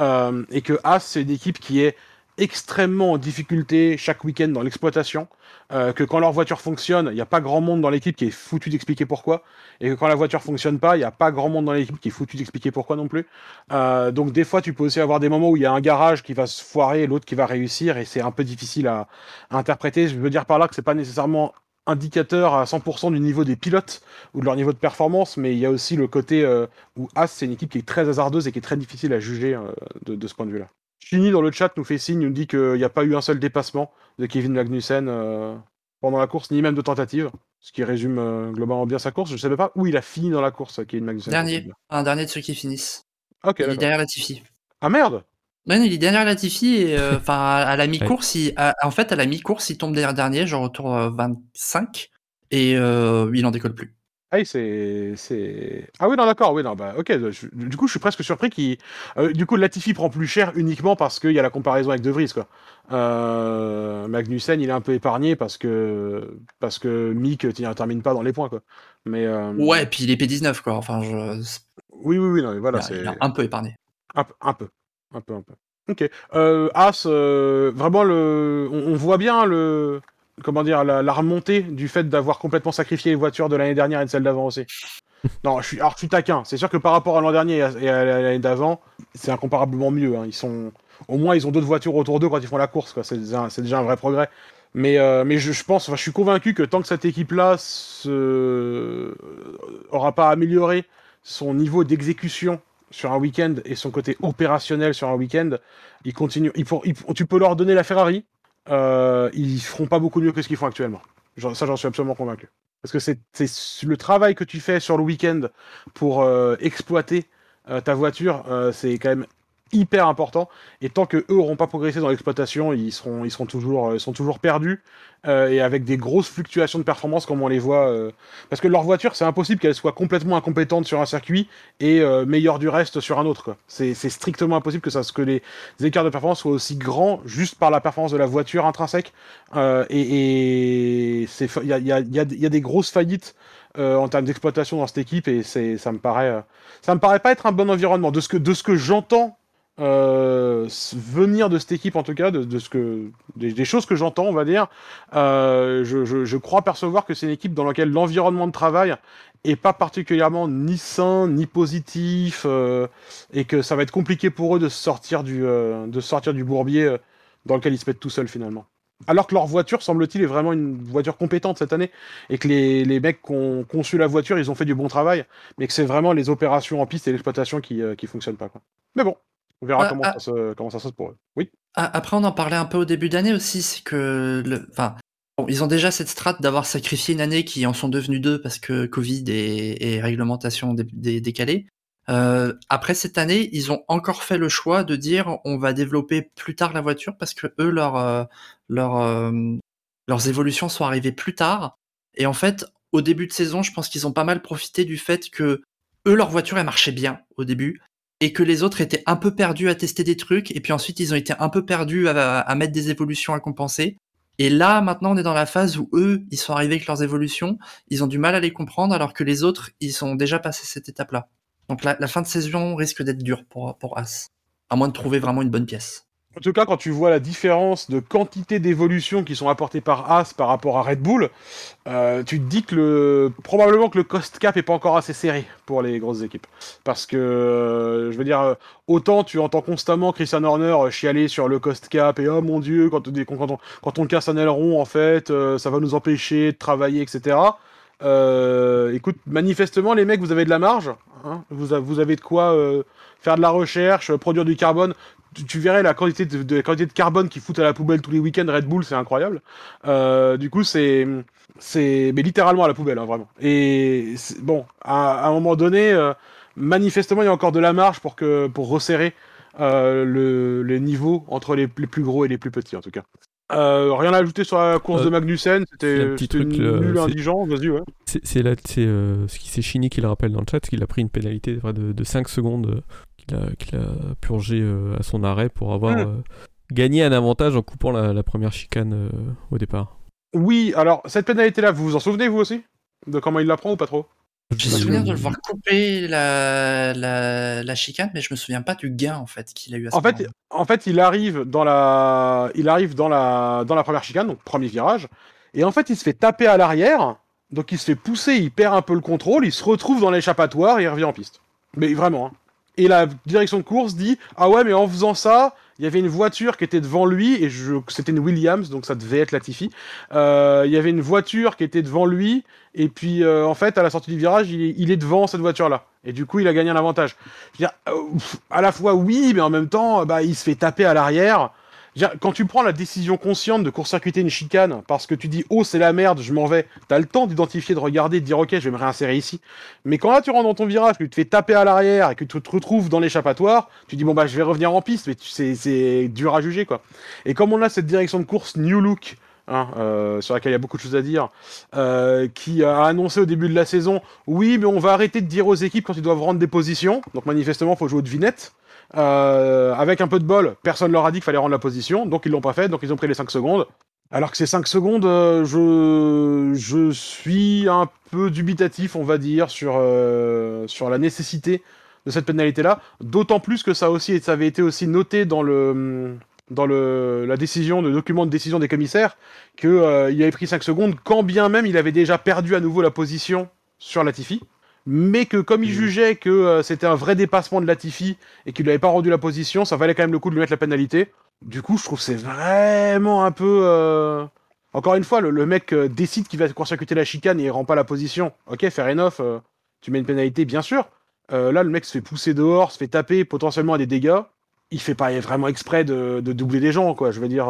euh, et que Haas, c'est une équipe qui est extrêmement en difficulté chaque week-end dans l'exploitation, euh, que quand leur voiture fonctionne, il n'y a pas grand monde dans l'équipe qui est foutu d'expliquer pourquoi, et que quand la voiture fonctionne pas, il n'y a pas grand monde dans l'équipe qui est foutu d'expliquer pourquoi non plus. Euh, donc des fois, tu peux aussi avoir des moments où il y a un garage qui va se foirer et l'autre qui va réussir, et c'est un peu difficile à, à interpréter. Je veux dire par là que c'est pas nécessairement indicateur à 100% du niveau des pilotes ou de leur niveau de performance, mais il y a aussi le côté euh, où As, c'est une équipe qui est très hasardeuse et qui est très difficile à juger euh, de, de ce point de vue-là. Chini dans le chat nous fait signe, nous dit qu'il n'y a pas eu un seul dépassement de Kevin Magnussen euh, pendant la course, ni même de tentative, ce qui résume euh, globalement bien sa course. Je ne savais pas où il a fini dans la course, Kevin Magnussen. Dernier. Un dernier de ceux qui finissent. Ok, il est derrière Latifi. Ah merde Ouais, non, il est derrière Latifi et euh, enfin à, à la mi-course, en fait à la mi-course, il tombe derrière dernier, genre autour euh, 25 et euh, il en décolle plus. Ah oui, c'est, c'est. Ah oui, non, d'accord, oui, non, bah, ok. je- du coup, je suis presque surpris qu'il. euh, du coup, Latifi prend plus cher uniquement parce qu'il y a la comparaison avec De Vries, quoi. Euh, Magnussen, il est un peu épargné parce que parce que Mick ne termine pas dans les points, quoi. Mais. euh, Ouais, puis il est P19 quoi. Enfin, je, Oui, oui, oui, non, mais voilà, il a- c'est. il a un peu épargné. Un, peu- un peu. Un peu, un peu. Ok. As, vraiment, le... on, on voit bien le. Comment dire, la, la remontée du fait d'avoir complètement sacrifié les voitures de l'année dernière et de celle d'avant aussi. non, je suis, alors je suis taquin. C'est sûr que par rapport à l'an dernier et à, l'année d'avant, c'est incomparablement mieux. hein. Ils sont, au moins, ils ont d'autres voitures autour d'eux quand ils font la course. quoi. C'est déjà, c'est déjà un vrai progrès. Mais, euh, mais je, je pense, enfin, je suis convaincu que tant que cette équipe-là se... aura pas amélioré son niveau d'exécution sur un week-end et son côté opérationnel sur un week-end, ils continuent. Ils pour- ils- tu peux leur donner la Ferrari, euh, ils feront pas beaucoup mieux que ce qu'ils font actuellement. Ça, j'en suis absolument convaincu. Parce que c'est le travail que tu fais sur le week-end pour euh, exploiter euh, ta voiture, c'est quand même hyper important. Et tant que eux auront pas progressé dans l'exploitation, ils seront, ils seront toujours, ils sont toujours perdus euh, et avec des grosses fluctuations de performance comme on les voit. Euh, parce que leur voiture, c'est impossible qu'elle soit complètement incompétente sur un circuit et euh, meilleure du reste sur un autre. C'est strictement impossible que, ça, que les, écarts de performance soient aussi grands juste par la performance de la voiture intrinsèque. et il y a, y, a, y a, des grosses faillites en termes d'exploitation dans cette équipe et ça me paraît ça me paraît pas être un bon environnement de ce que de ce que j'entends euh, venir de cette équipe en tout cas, de, ce que des, choses que j'entends, on va dire, euh, je, crois percevoir que c'est une équipe dans laquelle l'environnement de travail est pas particulièrement ni sain ni positif euh, et que ça va être compliqué pour eux de sortir du de sortir du bourbier dans lequel ils se mettent tout seuls finalement. Alors que leur voiture, semble-t-il, est vraiment une voiture compétente cette année, et que les, les mecs qui ont conçu la voiture, ils ont fait du bon travail, mais que c'est vraiment les opérations en piste et l'exploitation qui, qui fonctionnent pas. Quoi. Mais bon, on verra ah, comment, ah. ça se, comment ça se passe pour eux. Oui. Ah, après, on en parlait un peu au début d'année aussi, c'est que, le, enfin, ils ont déjà cette strate d'avoir sacrifié une année qui en sont devenues deux parce que Covid et, réglementation décalées. Euh, après cette année, ils ont encore fait le choix de dire on va développer plus tard la voiture parce que eux, leur, euh, leur, euh, leurs évolutions sont arrivées plus tard. Et en fait, au début de saison, je pense qu'ils ont pas mal profité du fait que eux, leur voiture, elle marchait bien au début et que les autres étaient un peu perdus à tester des trucs, et puis ensuite ils ont été un peu perdus à, mettre des évolutions à compenser. Et là, maintenant, on est dans la phase où eux, ils sont arrivés avec leurs évolutions, ils ont du mal à les comprendre, alors que les autres, ils sont déjà passés cette étape-là. Donc la, fin de saison risque d'être dure pour, pour As, à moins de trouver vraiment une bonne pièce. En tout cas, quand tu vois la différence de quantité d'évolutions qui sont apportées par As par rapport à Red Bull, euh, tu te dis que le... probablement que le cost cap est pas encore assez serré pour les grosses équipes. Parce que, euh, je veux dire, autant tu entends constamment Christian Horner chialer sur le cost cap et oh mon dieu, quand, quand, on, quand on casse un aileron, en fait, euh, ça va nous empêcher de travailler, etc. écoute, manifestement, les mecs, vous avez de la marge. Hein vous, avez de quoi faire de la recherche, produire du carbone tu, verrais la quantité de, la quantité de carbone qu'ils foutent à la poubelle tous les week-ends Red Bull, c'est incroyable. Euh, du coup, c'est c'est mais littéralement à la poubelle, hein, vraiment. Et bon, à, un moment donné, euh, manifestement, il y a encore de la marge pour que pour resserrer euh, le, les niveaux entre les, plus gros et les plus petits, en tout cas. rien à ajouter sur la course de Magnussen, c'était nul indigent, vas-y, ouais. C'est ce qui c'est Chini qui le rappelle dans le chat, qu'il a pris une pénalité de, de 5 secondes qu'il a, purgé euh, à son arrêt pour avoir hmm. euh, gagné un avantage en coupant la, première chicane euh, au départ. Oui, alors cette pénalité-là, vous vous en souvenez vous aussi? De comment il la prend ou pas trop? J'ai souvenir de le voir couper la, la, chicane, mais je me souviens pas du gain en fait qu'il a eu à ce en fait, en fait, il arrive dans la, il arrive dans la, dans la première chicane, donc premier virage, et en fait, il se fait taper à l'arrière, donc il se fait pousser, il perd un peu le contrôle, il se retrouve dans l'échappatoire et il revient en piste. Mais vraiment. Hein et la direction de course dit ah ouais mais en faisant ça il y avait une voiture qui était devant lui et je c'était une Williams donc ça devait être Latifi euh, il y avait une voiture qui était devant lui et puis euh, en fait à la sortie du virage il est, devant cette voiture là et du coup il a gagné un avantage. Je veux dire, euh, à la fois oui mais en même temps bah il se fait taper à l'arrière quand tu prends la décision consciente de court-circuiter une chicane parce que tu dis oh c'est la merde, je m'en vais, t'as le temps d'identifier, de regarder, de dire ok je vais me réinsérer ici. Mais quand là tu rentres dans ton virage, que tu te fais taper à l'arrière et que tu te retrouves dans l'échappatoire, tu dis bon bah je vais revenir en piste, mais c'est dur à juger quoi. Et comme on a cette direction de course New Look, Hein, euh, sur laquelle il y a beaucoup de choses à dire, euh, qui a annoncé au début de la saison, oui, mais on va arrêter de dire aux équipes quand ils doivent rendre des positions. Donc manifestement, il faut jouer aux devinettes. Euh, avec un peu de bol, personne leur a dit qu'il fallait rendre la position, donc ils l'ont pas fait, donc ils ont pris les 5 secondes. Alors que ces 5 secondes, euh, je, je suis un peu dubitatif, on va dire, sur, euh, sur la nécessité de cette pénalité-là. D'autant plus que ça, aussi, ça avait été aussi noté dans le dans le, la décision, le document de décision des commissaires, qu'il il avait pris 5 secondes, quand bien même il avait déjà perdu à nouveau la position sur Latifi mais que comme il mm. jugeait que euh, c'était un vrai dépassement de Latifi et qu'il lui avait pas rendu la position, ça valait quand même le coup de lui mettre la pénalité. Du coup, je trouve c'est vraiment un peu. Euh, encore une fois, le, mec euh, décide qu'il va court-circuiter la chicane et il rend pas la position. Ok, fair enough, tu mets une pénalité, bien sûr. là, le mec se fait pousser dehors, se fait taper potentiellement à des dégâts. Il fait pas vraiment exprès de, doubler des gens, quoi. Je veux dire,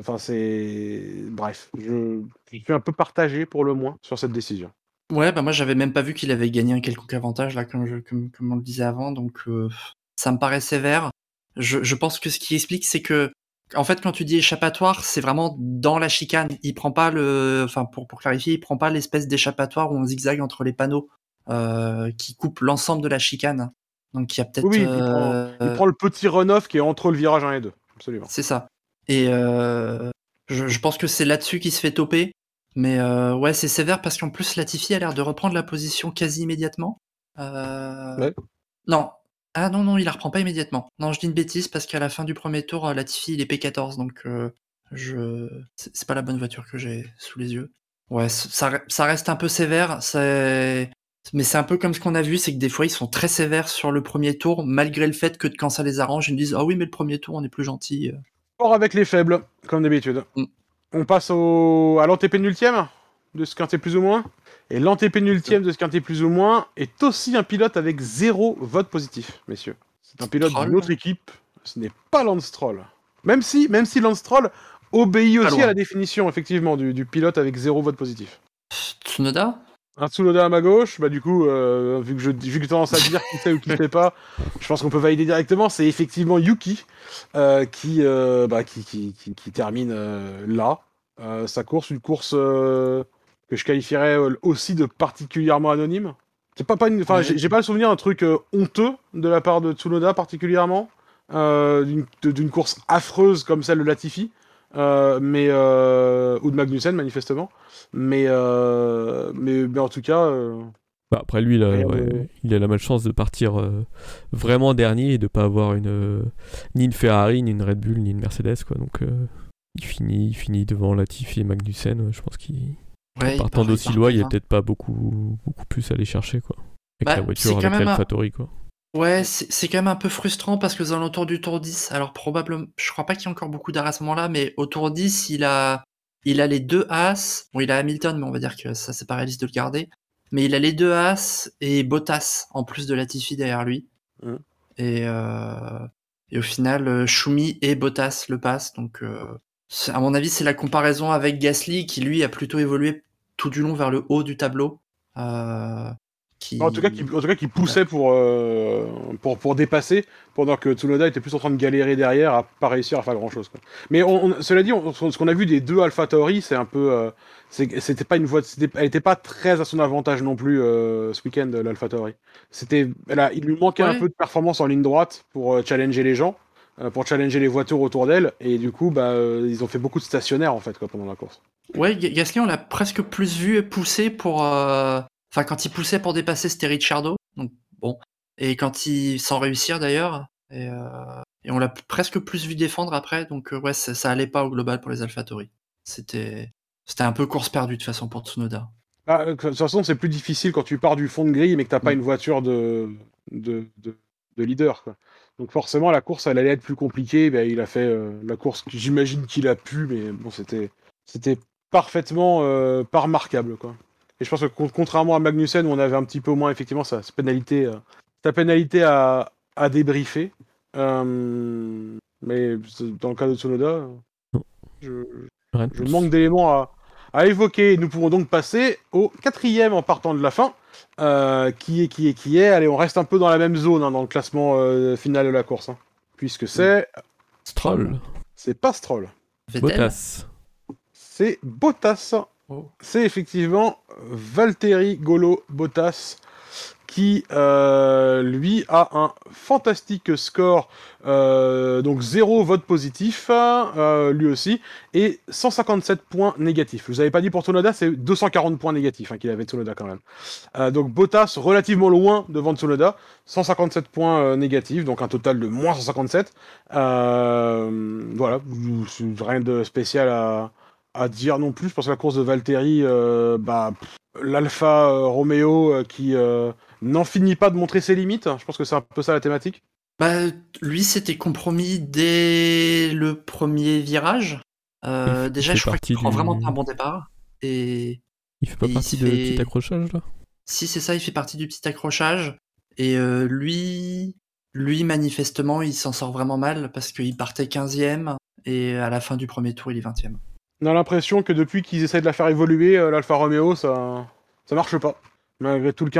enfin, c'est. Bref, je suis un peu partagé pour le moins sur cette décision. Ouais, bah moi j'avais même pas vu qu'il avait gagné un quelconque avantage là, comme, je, comme, on le disait avant, donc euh, ça me paraît sévère. Je, je pense que ce qui explique, c'est que en fait, quand tu dis échappatoire, c'est vraiment dans la chicane. Il prend pas le, enfin pour, pour clarifier, il prend pas l'espèce d'échappatoire où on zigzague entre les panneaux euh, qui coupe l'ensemble de la chicane. Donc il y a peut-être. Oui, il, prend, euh, il prend le petit run-off qui est entre le virage 1 et 2. Absolument. C'est ça. Et euh, je, je pense que c'est là-dessus qu'il se fait toper. Mais euh, ouais, c'est sévère parce qu'en plus, Latifi a l'air de reprendre la position quasi immédiatement. Euh... Ouais. Non. Ah non, non, il la reprend pas immédiatement. Non, je dis une bêtise parce qu'à la fin du premier tour, euh, Latifi, il est P14. Donc, euh, je... c'est pas la bonne voiture que j'ai sous les yeux. Ouais, ça, ça reste un peu sévère. C'est... Mais c'est un peu comme ce qu'on a vu, c'est que des fois, ils sont très sévères sur le premier tour, malgré le fait que quand ça les arrange, ils me disent Ah oui, mais le premier tour, on est plus gentil. Fort avec les faibles, comme d'habitude. Mm. On passe au... à l'antépénultième de ce quintet plus ou moins. Et l'antépénultième de ce quintet plus ou moins est aussi un pilote avec zéro vote positif, messieurs. C'est un pilote d'une autre équipe. Ce n'est pas Lance Stroll. Même si, même si Lance obéit aussi à la définition, effectivement, du, du pilote avec zéro vote positif. Tsunoda? Un Tsunoda à ma gauche, bah du coup, euh, vu que je vu que j'ai tendance à dire qui sait ou qui sait pas, je pense qu'on peut valider directement. C'est effectivement Yuki euh, qui, euh, bah, qui, qui, qui, qui termine là sa course, une course que je qualifierais aussi de particulièrement anonyme. C'est pas, pas une, enfin, j'ai pas le souvenir d'un truc honteux de la part de Tsunoda particulièrement, d'une course affreuse comme celle de Latifi, euh, mais euh, ou de Magnussen manifestement. Mais, euh, mais, mais en tout cas, euh, Bah, après lui, il a, Et, ouais, il a la malchance de partir euh, vraiment dernier et de pas avoir une euh, ni une Ferrari, ni une Red Bull, ni une Mercedes quoi. Donc euh, il finit, il finit devant Latifi et Magnussen. ouais, Je pense qu'il Ouais, partant d'aussi loin, il y a peut-être pas beaucoup, beaucoup plus à aller chercher quoi. Avec Bah, la voiture, avec même un- l'Alphatori quoi. Ouais, c'est c'est quand même un peu frustrant parce que aux alentours du tour 10, alors probablement, je crois pas qu'il y ait encore beaucoup d'arrêts à ce moment-là, mais au tour 10, il a, il a les deux As. Bon, il a Hamilton, mais on va dire que ça, c'est pas réaliste de le garder. Mais il a les deux As et Bottas, en plus de Latifi derrière lui. Mhm. Et, euh, et au final, euh, Schumi et Bottas le passent. Donc, euh, c'est- à mon avis, c'est la comparaison avec Gasly qui, lui, a plutôt évolué tout du long vers le haut du tableau. Euh, qui... en tout cas, qui, en tout cas, qui poussait pour, euh, pour, pour dépasser, pendant que Tsunoda était plus en train de galérer derrière, à pas réussir à faire grand chose. Quoi. Mais on, on- cela dit, on- ce qu'on a vu des deux Alpha Tauri, c'est un peu, euh, c'est- c'était pas une voie, elle était pas très à son avantage non plus euh, ce week-end l'Alpha Tauri. C'était, elle a- il lui manquait un peu de performance en ligne droite pour euh, challenger les gens, euh, pour challenger les voitures autour d'elle, et du coup, bah, euh, ils ont fait beaucoup de stationnaires en fait quoi, pendant la course. Ouais, Ga- Gasly, on l'a presque plus vu pousser pour. euh, Enfin, quand il poussait pour dépasser, c'était Ricciardo. Donc, bon. Et quand il. Sans réussir d'ailleurs. Et, euh, et on l'a presque plus vu défendre après. Donc, euh, ouais, ça, ça allait pas au global pour les AlphaTauri. C'était. C'était un peu course perdue de toute façon pour Tsunoda. Ah, euh, de toute façon, c'est plus difficile quand tu pars du fond de grille mais que t'as pas Mm. une voiture de, de, de, de leader. Quoi. Donc forcément, la course, elle allait être plus compliquée. Ben, il a fait euh, la course que j'imagine qu'il a pu, mais bon, c'était c'était parfaitement pas remarquable. Quoi. Et je pense que con- contrairement à Magnussen, où on avait un petit peu moins effectivement sa, sa pénalité, euh, sa pénalité à, à débriefer. Euh, mais dans le cas de Tsunoda, je, manque d'éléments à, à évoquer. Nous pouvons donc passer au quatrième en partant de la fin. Euh, qui est, qui est, qui est. Allez, on reste un peu dans la même zone hein, dans le classement euh, final de la course. hein. puisque c'est. Stroll, C'est pas Stroll. Bottas. C'est Bottas. Oh. C'est effectivement Valtteri Golo Bottas qui, euh, lui, a un fantastique score, euh, donc zéro vote positif, euh, lui aussi, et 157 points négatifs. Vous avez pas dit pour Tsunoda, c'est 240 points négatifs hein, qu'il avait Tsunoda quand même. Euh, donc Bottas relativement loin devant Tsunoda, 157 points euh, négatifs, donc un total de moins 157. Euh, voilà, rien de spécial à, à dire non plus. Je pense que la course de Valtteri, euh, bah, l'Alpha euh, Romeo euh, qui euh, n'en finit pas de montrer ses limites. Je pense que c'est un peu ça la thématique. Bah, lui, c'était compromis dès le premier virage. Euh, Il déjà, je crois qu'il prend du- vraiment un bon départ. Et Il fait pas Et partie fait- petit accrochage là? Si c'est ça, il fait partie du petit accrochage. Et euh, lui, lui, manifestement, il s'en sort vraiment mal parce qu'il partait 15e et à la fin du premier tour, il est 20e. On a l'impression que depuis qu'ils essaient de la faire évoluer, euh, l'Alfa Romeo, ça, ça marche pas. Malgré tout le,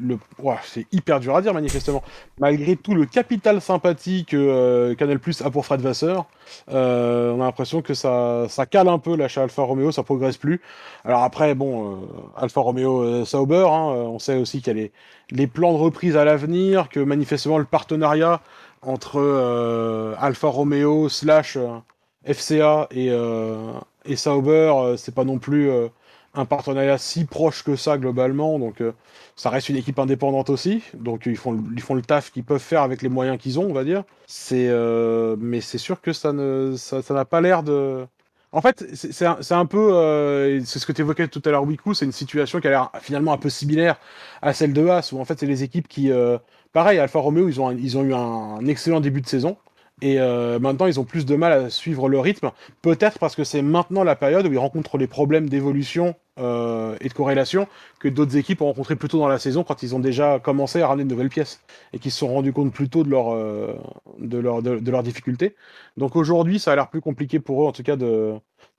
le, c'est hyper dur à dire manifestement, malgré tout le capital sympathie que euh, Canal Plus a pour Fred Vasseur, euh, on a l'impression que ça, cale un peu l'achat Alfa Romeo, ça progresse plus. Alors après, bon, Alfa Romeo Sauber, hein, on sait aussi qu'il y a les, les, plans de reprise à l'avenir, que manifestement le partenariat entre Alfa Romeo slash FCA et, et Sauber, c'est pas non plus un partenariat si proche que ça globalement, donc euh, ça reste une équipe indépendante aussi, donc ils font, ils font le taf qu'ils peuvent faire avec les moyens qu'ils ont, on va dire. Euh, mais c'est sûr que ça ça, n'a pas l'air de. En fait, c'est un, un, peu, euh, c'est ce que tu évoquais tout à l'heure, Wiku, c'est une situation qui a l'air finalement un peu similaire à celle de Haas, où en fait c'est les équipes qui, pareil, Alfa Romeo, ils ont, ils ont eu un excellent début de saison. Et euh, maintenant, ils ont plus de mal à suivre le rythme. Peut-être parce que c'est maintenant la période où ils rencontrent les problèmes d'évolution euh, et de corrélation que d'autres équipes ont rencontré plus tôt dans la saison quand ils ont déjà commencé à ramener de nouvelles pièces et qui se sont rendus compte plus tôt de, leur, euh, de, leur, de, leurs difficultés. Donc aujourd'hui, ça a l'air plus compliqué pour eux, en tout cas, de,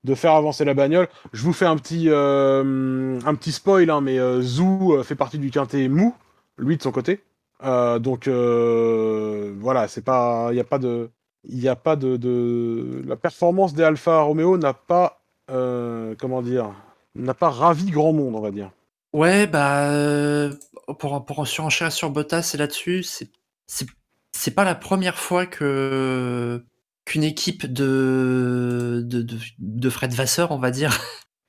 de faire avancer la bagnole. Je vous fais un petit, un petit spoil, hein, mais Zou fait partie du quintet mou, lui de son côté. Euh, donc euh, voilà, c'est pas, il n'y a pas de, il n'y a pas de, de, la performance des Alfa Romeo n'a pas, euh, comment dire, n'a pas ravi grand monde, on va dire. Ouais, bah pour pour surenchérir sur Bottas et là-dessus, c'est c'est pas la première fois que qu'une équipe de de, de, de Fred Vasseur, on va dire,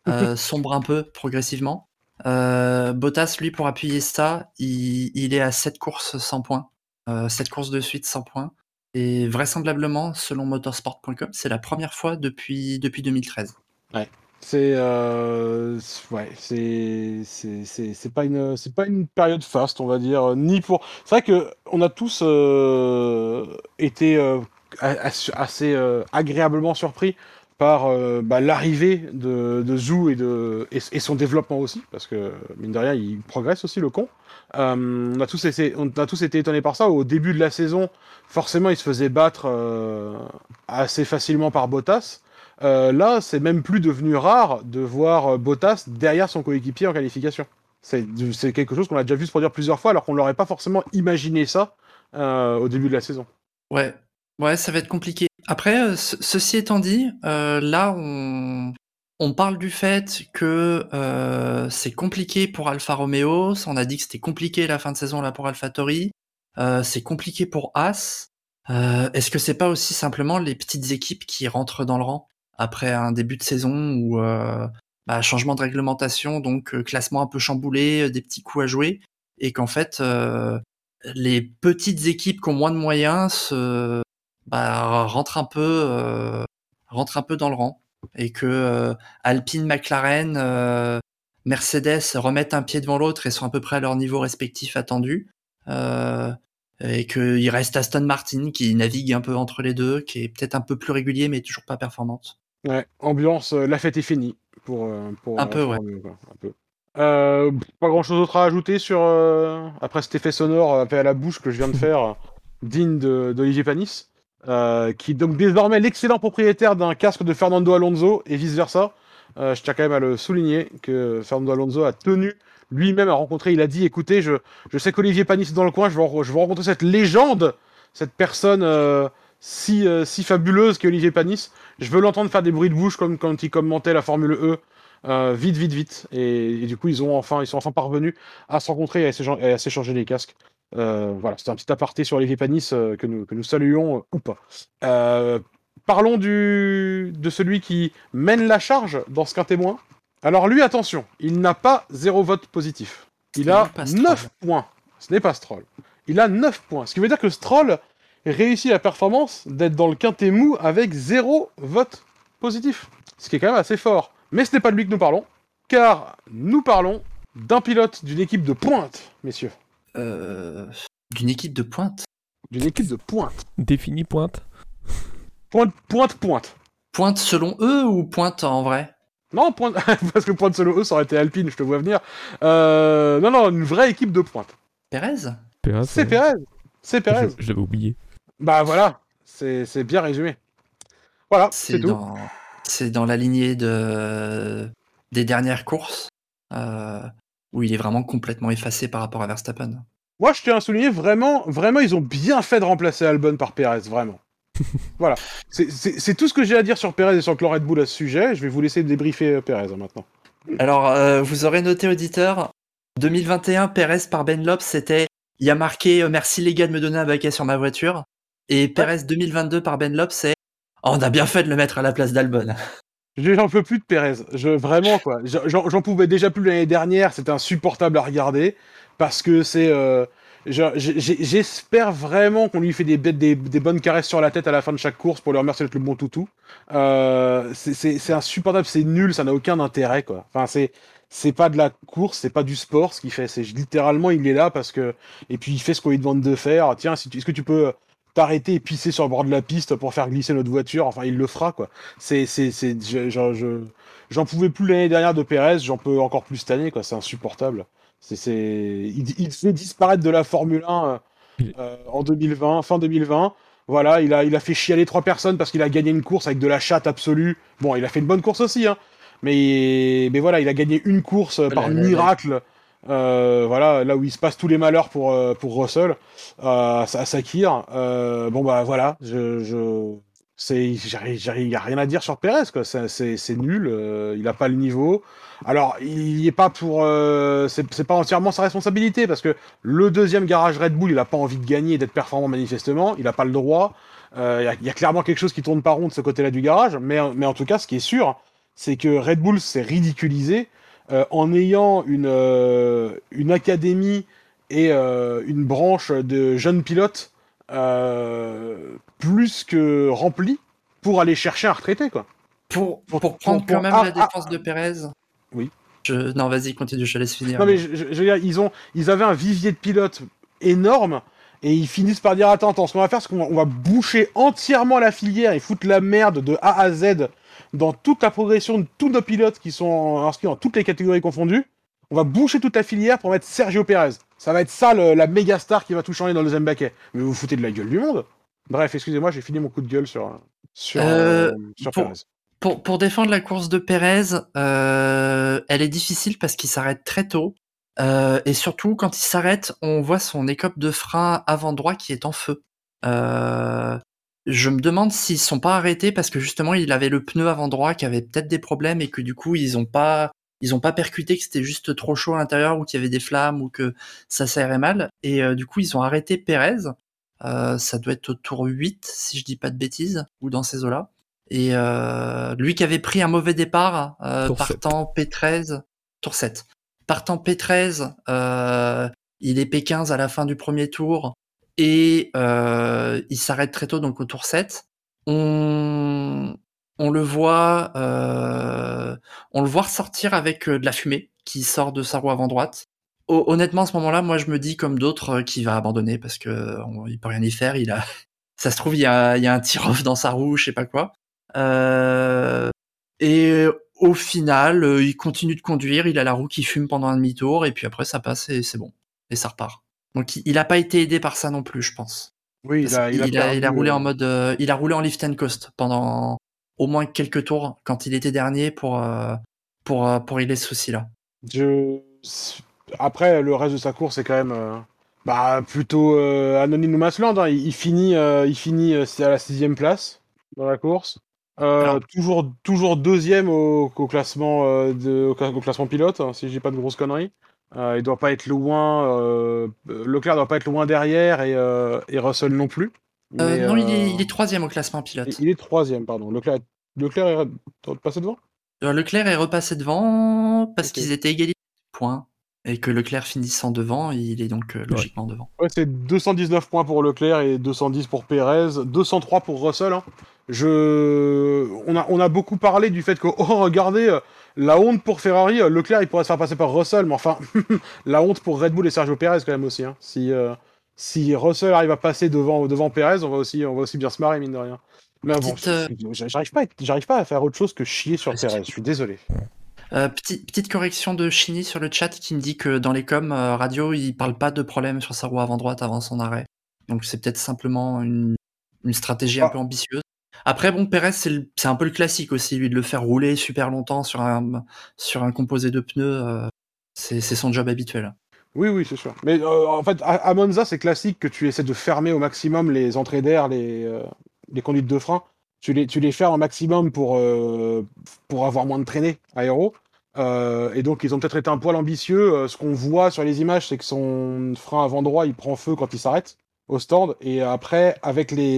sombre un peu progressivement. Euh, Bottas, lui, pour appuyer ça, il, est à 7 courses sans points. Euh, 7 courses de suite sans points. Et vraisemblablement, selon motorsport.com, c'est la première fois depuis, depuis 2013. Ouais. C'est euh, ouais, c'est c'est pas une c'est pas une période faste, on va dire, ni pour. C'est vrai que on a tous euh, été euh, assez euh, agréablement surpris par euh, bah, l'arrivée de, de et, de, son développement aussi, parce que mine de rien, il progresse aussi le con. Euh, on, a tous été, étonnés par ça. Au début de la saison, forcément, il se faisait battre euh, assez facilement par Bottas. là, c'est même plus devenu rare de voir Bottas derrière son coéquipier en qualification. C'est quelque chose qu'on a déjà vu se produire plusieurs fois, alors qu'on l'aurait pas forcément imaginé ça au début de la saison. Ouais, ouais, ça va être compliqué. Après, euh, ceci étant dit, euh, là, on, on parle du fait que euh, c'est compliqué pour Alfa Romeo. On a dit que c'était compliqué la fin de saison là pour AlphaTauri. Euh, c'est compliqué pour As. Est-ce que c'est pas aussi simplement les petites équipes qui rentrent dans le rang après un début de saison ou bah, changement de réglementation, donc classement un peu chamboulé, des petits coups à jouer, et qu'en fait les petites équipes qui ont moins de moyens se, bah, rentre un peu euh, rentre un peu dans le rang et que euh, Alpine, McLaren, euh, Mercedes remettent un pied devant l'autre et sont à peu près à leur niveau respectif attendu. et qu'il reste Aston Martin qui navigue un peu entre les deux, qui est peut-être un peu plus régulier mais toujours pas performante. Ouais, ambiance, la fête est finie pour, pour un peu, ouais. un peu. pas grand chose d'autre à ajouter sur après cet effet sonore un peu à la bouche que je viens de faire, digne d'Olivier Panis? Euh, qui donc désormais l'excellent propriétaire d'un casque de Fernando Alonso et vice versa. Euh, je tiens quand même à le souligner que Fernando Alonso a tenu lui-même à rencontrer. Il a dit écoutez, je, je sais qu'Olivier Panis est dans le coin, je veux, je rencontrer cette légende, cette personne euh, si, si fabuleuse qu'est Olivier Panis. Je veux l'entendre faire des bruits de bouche comme quand il commentait la Formule E. vite, vite, vite. Et, du coup, ils, ont enfin, ils sont enfin parvenus à se rencontrer et à s'échanger les casques. Euh, voilà, c'était un petit aparté sur Olivier Panis euh, que, nous, que nous saluons euh, ou pas. parlons du, de celui qui mène la charge dans ce qu'un témoin. Alors lui, attention, il n'a pas zéro vote positif. Il a 9 points. Ce n'est pas Stroll. Il a 9 points. Ce qui veut dire que Stroll réussit la performance d'être dans le quintet mou avec zéro vote positif. Ce qui est quand même assez fort. Mais ce n'est pas de lui que nous parlons, car nous parlons d'un pilote d'une équipe de pointe, messieurs. Euh, d'une équipe de pointe D'une équipe de pointe. Définie pointe. Pointe, pointe, pointe. Pointe selon eux ou pointe en vrai? Non, pointe, parce que pointe selon eux, ça aurait été Alpine, je te vois venir. Euh, non, non, une vraie équipe de pointe. Pérez C'est Pérez. C'est Pérez. Je, l'avais oublié. Bah voilà, c'est bien résumé. Voilà, c'est tout. C'est dans la lignée de... des dernières courses. Euh, où il est vraiment complètement effacé par rapport à Verstappen. Moi, je tiens à souligner vraiment, vraiment, ils ont bien fait de remplacer Albon par Perez, vraiment. voilà. C'est tout ce que j'ai à dire sur Perez et sur le Red Bull à ce sujet. Je vais vous laisser débriefer euh, Perez hein, maintenant. Alors, euh, vous aurez noté, auditeur, 2021, Perez par Ben Lopes, c'était il y a marqué euh, merci les gars de me donner un baquet sur ma voiture. Et Perez 2022 par Ben Lopes, c'est oh, on a bien fait de le mettre à la place d'Albon. J'en peux plus de Perez. Je, vraiment, quoi. J'en pouvais déjà plus l'année dernière. C'était insupportable à regarder. Parce que c'est. J'espère vraiment qu'on lui fait des, des, des, bonnes caresses sur la tête à la fin de chaque course pour le remercier d'être le bon toutou. Euh, c'est insupportable, c'est nul, ça n'a aucun intérêt, quoi. Enfin, c'est c'est pas de la course, c'est pas du sport ce qu'il fait. C'est littéralement il est là parce que et puis il fait ce qu'on lui demande de faire. Tiens, est-ce que tu peux t'arrêter et pisser sur le bord de la piste pour faire glisser notre voiture Enfin, il le fera quoi. C'est c'est c'est j'en pouvais plus l'année dernière de Perez, j'en peux encore plus cette année quoi. C'est insupportable. C'est, il, fait disparaître de la Formule 1 euh, euh, en 2020, fin 2020. Voilà, il a, il a fait chialer trois personnes parce qu'il a gagné une course avec de la chatte absolue. Bon, il a fait une bonne course aussi, hein. Mais, mais voilà, il a gagné une course par miracle. Euh, voilà, là où il se passe tous les malheurs pour, pour Russell, à Sakir. bon, bah voilà, je, je, il n'y a rien à dire sur Perez, quoi. C'est, nul, il n'a pas le niveau. Alors, il est pas pour. Euh, c'est pas entièrement sa responsabilité, parce que le deuxième garage Red Bull, il n'a pas envie de gagner et d'être performant manifestement, il n'a pas le droit. Euh, il y, a clairement quelque chose qui tourne pas rond de ce côté-là du garage, mais, mais en tout cas, ce qui est sûr, c'est que Red Bull s'est ridiculisé euh, en ayant une, une académie et une branche de jeunes pilotes plus que remplie pour aller chercher un retraité, quoi. Pour, pour, prendre quand même la défense de Perez oui. Non, vas-y, continue, je laisse finir. Non, mais je, veux dire, ils, ont... ils avaient un vivier de pilotes énorme et ils finissent par dire attends, attends, ce qu'on va faire, c'est qu'on va boucher entièrement la filière et foutre la merde de A à Z dans toute la progression de tous nos pilotes qui sont inscrits dans toutes les catégories confondues. On va boucher toute la filière pour mettre Sergio Perez. Ça va être ça la méga star qui va tout changer dans le deuxième baquet. Mais vous, vous foutez de la gueule du monde. Bref, excusez-moi, j'ai fini mon coup de gueule sur, sur, euh, sur Perez. Pour, défendre la course de Pérez, euh, elle est difficile parce qu'il s'arrête très tôt. Euh, et surtout, quand il s'arrête, on voit son écope de frein avant droit qui est en feu. Euh, je me demande s'ils sont pas arrêtés parce que justement, il avait le pneu avant droit qui avait peut-être des problèmes et que du coup, ils ont pas, ils ont pas percuté que c'était juste trop chaud à l'intérieur ou qu'il y avait des flammes ou que ça serrait mal. Et du coup, ils ont arrêté Pérez. ça doit être au tour 8, si je dis pas de bêtises, ou dans ces eaux-là. Et euh, lui qui avait pris un mauvais départ, euh, partant P13, tour 7. Partant P13, euh, il est P15 à la fin du premier tour et euh, il s'arrête très tôt, donc au tour 7. On, on le voit, euh, on le voit ressortir avec euh, de la fumée qui sort de sa roue avant droite. honnêtement, à ce moment-là, moi, je me dis comme d'autres qu'il va abandonner parce que il peut rien y faire. Il a, ça se trouve, il y a, un tir-off dans sa roue, je sais pas quoi. Euh, et au final, euh, il continue de conduire, il a la roue qui fume pendant un demi-tour, et puis après ça passe et c'est bon. Et ça repart. Donc il n'a pas été aidé par ça non plus, je pense. Oui, il a, il, a, roulé en mode, euh, il a roulé en lift and coast pendant au moins quelques tours quand il était dernier pour pour pour régler ce souci-là. Je... Après, le reste de sa course est quand même bah, plutôt anonyme ou. Hein. Il, finit, il finit à la sixième place dans la course. Euh, toujours, toujours deuxième au, classement, euh, de, au, classement pilote, hein, si j'ai pas de grosses conneries. Euh, il doit pas être loin. Euh, Leclerc doit pas être loin derrière et, et Russell non plus. non, il est, il, est, troisième au classement pilote. Il est troisième, pardon. Leclerc, Leclerc est repassé devant? Leclerc est repassé devant parce qu'ils étaient égalisés points. Et que Leclerc finissant devant, il est donc logiquement devant. Ouais, c'est 219 points pour Leclerc et 210 pour Pérez, 203 pour Russell. Hein. Je, on a, on a beaucoup parlé du fait que, oh, regardez, euh, la honte pour Ferrari, euh, Leclerc, il pourrait se faire passer par Russell, mais enfin, la honte pour Red Bull et Sergio Perez quand même aussi. Hein. Si, euh, si Russell arrive à passer devant, devant Perez, on va aussi, on va aussi bien se marrer, mine de rien. Mais bon, j'arrive pas, j'arrive pas à faire autre chose que chier sur Perez. Je suis désolé. petite, petite correction de Chini sur le chat qui me dit que dans les coms radio, il parle pas de problème sur sa roue avant droite avant son arrêt. Donc c'est peut-être simplement une, une stratégie un ah. peu ambitieuse. Après, bon, Perez, c'est un peu le classique aussi, lui, de le faire rouler super longtemps sur un, sur un composé de pneus. Euh, C'est son job habituel. Oui, oui, c'est sûr. Mais en fait, à, Monza, c'est classique que tu essaies de fermer au maximum les entrées d'air, les, les conduites de frein. Tu les, tu fermes au maximum pour, avoir moins de traînées aéro. Euh, et donc, ils ont peut-être été un poil ambitieux. Euh, ce qu'on voit sur les images, c'est que son frein avant droit, il prend feu quand il s'arrête au stand. Et après, avec les.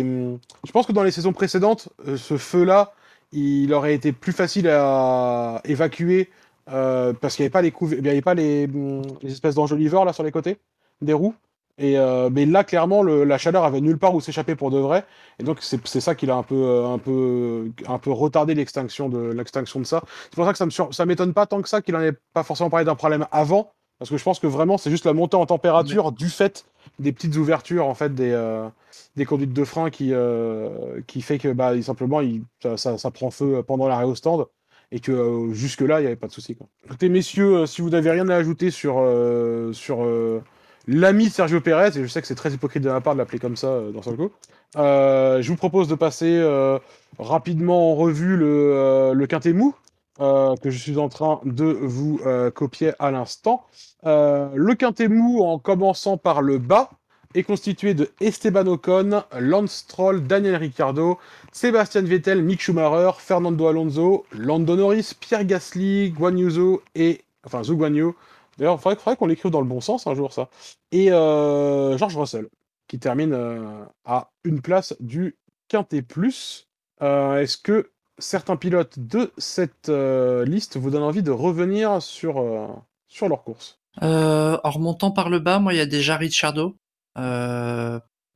Je pense que dans les saisons précédentes, euh, ce feu-là, il aurait été plus facile à évacuer parce qu'il n'y avait pas les, il avait pas les, les espèces d'enjoliveurs là sur les côtés des roues. Et euh, mais là, clairement, le, la chaleur avait nulle part où s'échapper pour de vrai. Et donc, c'est ça qui a un peu, euh, un peu, un peu retardé l'extinction de, l'extinction de ça. C'est pour ça que ça me ça m'étonne pas tant que ça qu'il en ait pas forcément parlé d'un problème avant. Parce que je pense que vraiment, c'est juste la montée en température du fait des petites ouvertures, en fait, des, euh, conduites de frein qui, qui fait que, bah, simplement, il, ça, prend feu pendant l'arrêt au stand et que jusque-là, il n'y avait pas de souci. Écoutez, messieurs, si vous n'avez rien à ajouter sur, l'ami Sergio Pérez, et je sais que c'est très hypocrite de ma part de l'appeler comme ça euh, dans son coup. Euh, je vous propose de passer euh, rapidement en revue le, le quintet mou, que je suis en train de vous copier à l'instant. le quintet mou, en commençant par le bas, est constitué de Esteban Ocon, Lance Stroll, Daniel Ricciardo, Sébastien Vettel, Mick Schumacher, Fernando Alonso, Lando Norris, Pierre Gasly, Guan Yuzo et enfin Zhu Guanyu, D'ailleurs, il faudrait, qu'on l'écrive dans le bon sens un jour, ça. Et euh, George Russell, qui termine euh, à une place du Quintet Plus. Euh, est-ce que certains pilotes de cette liste vous donnent envie de revenir sur, sur leur course En remontant par le bas, moi, il y a déjà Ricciardo,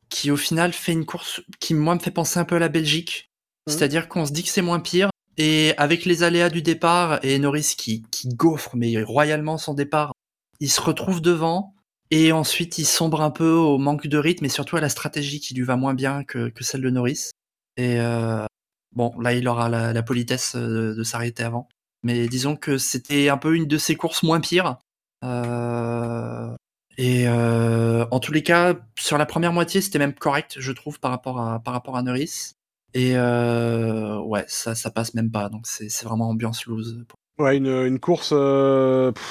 qui au final fait une course qui, moi, me fait penser un peu à la Belgique. Mmh. C'est-à-dire qu'on se dit que c'est moins pire, et avec les aléas du départ et Norris qui, qui gaufre mais royalement son départ, il se retrouve devant et ensuite il sombre un peu au manque de rythme et surtout à la stratégie qui lui va moins bien que, que celle de Norris. Et euh, bon, là il aura la, politesse euh, de, s'arrêter avant. Mais disons que c'était un peu une de ses courses moins pires. Euh, et euh, en tous les cas, sur la première moitié, c'était même correct, je trouve, par rapport à, par Norris. Et ouais, ça, passe même pas. Donc c'est vraiment ambiance loose. Ouais, une, course,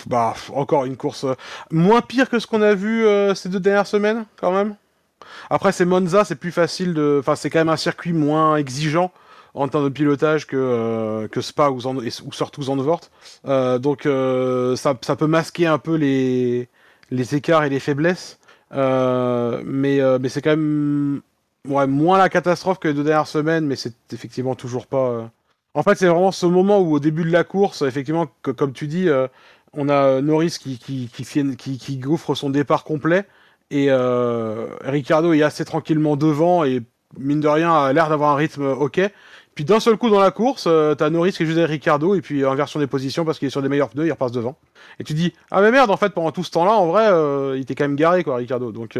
bah encore une course moins pire que ce qu'on a vu ces deux dernières semaines, quand même. Après, c'est Monza, c'est plus facile de, enfin c'est quand même un circuit moins exigeant en termes de pilotage que, que Spa ou, ou surtout Zandvoort. donc ça, ça, peut masquer un peu les, les écarts et les faiblesses. mais mais c'est quand même ouais, moins la catastrophe que les deux dernières semaines, mais c'est effectivement toujours pas. Euh. En fait, c'est vraiment ce moment où, au début de la course, effectivement, comme tu dis, euh, on a Norris qui, qui, qui, qui, gouffre son départ complet, et euh, Ricardo est assez tranquillement devant, et mine de rien, a l'air d'avoir un rythme ok. Puis d'un seul coup dans la course, t'as Norris qui est juste Ricardo, et puis inversion des positions parce qu'il est sur des meilleurs pneus, il repasse devant. Et tu dis, ah mais merde, en fait, pendant tout ce temps-là, en vrai, il était quand même garé, quoi, Ricardo. Donc,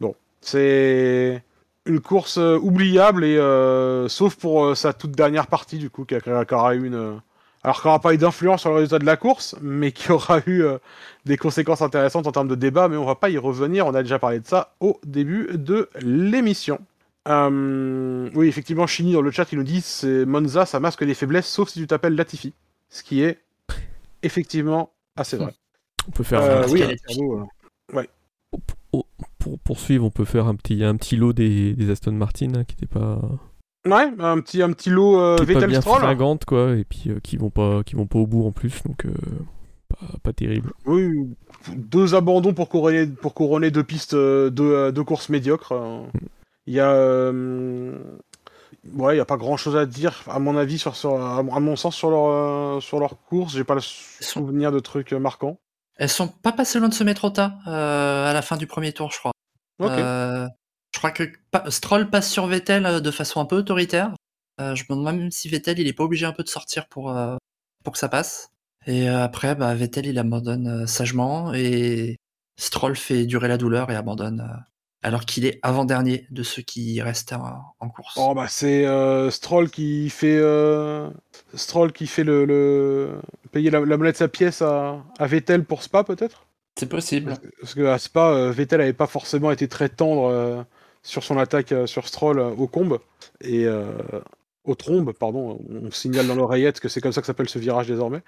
bon, c'est une course euh, oubliable et euh, sauf pour euh, sa toute dernière partie du coup qui, aura eu une alors qui n'aura pas eu d'influence sur le résultat de la course mais qui aura eu des conséquences intéressantes en termes de débat mais on va pas y revenir on a déjà parlé de ça au début de l'émission oui effectivement Chini dans le chat il nous dit c'est Monza ça masque les faiblesses sauf si tu t'appelles Latifi ce qui est effectivement assez vrai on peut faire oui, ouais pour poursuivre, on peut faire un petit, un petit lot des, des Aston Martin hein, qui n'étaient pas. Ouais, un petit, un petit lot euh, Vettel bien fringante, quoi, et puis euh, qui vont pas, qui vont pas au bout en plus, donc euh, pas, terrible. Oui, deux abandons pour couronner, pour couronner deux pistes, deux, deux courses médiocres. Il y a, ouais, il y a pas grand chose à dire à mon avis sur, sur à mon sens sur leur, sur leur course. J'ai pas le souvenir de trucs marquants. Elles sont pas passées loin de se mettre au tas à la fin du premier tour, je crois. Euh, je crois que Stroll passe sur Vettel euh, de façon un peu autoritaire. Euh, je me demande même si Vettel il est pas obligé un peu de sortir pour, pour que ça passe. Et après, bah, Vettel il abandonne sagement et Stroll fait durer la douleur et abandonne alors qu'il est avant-dernier de ceux qui restent en, course. Oh bah c'est Stroll qui fait Stroll qui fait le, payer la, monnaie de sa pièce à, à Vettel pour Spa peut-être? C'est possible. Parce que à Spa, euh, Vettel avait pas forcément été très tendre euh, sur son attaque euh, sur Stroll au combe et au trombe, pardon. On signale dans l'oreillette que c'est comme ça que s'appelle ce virage désormais.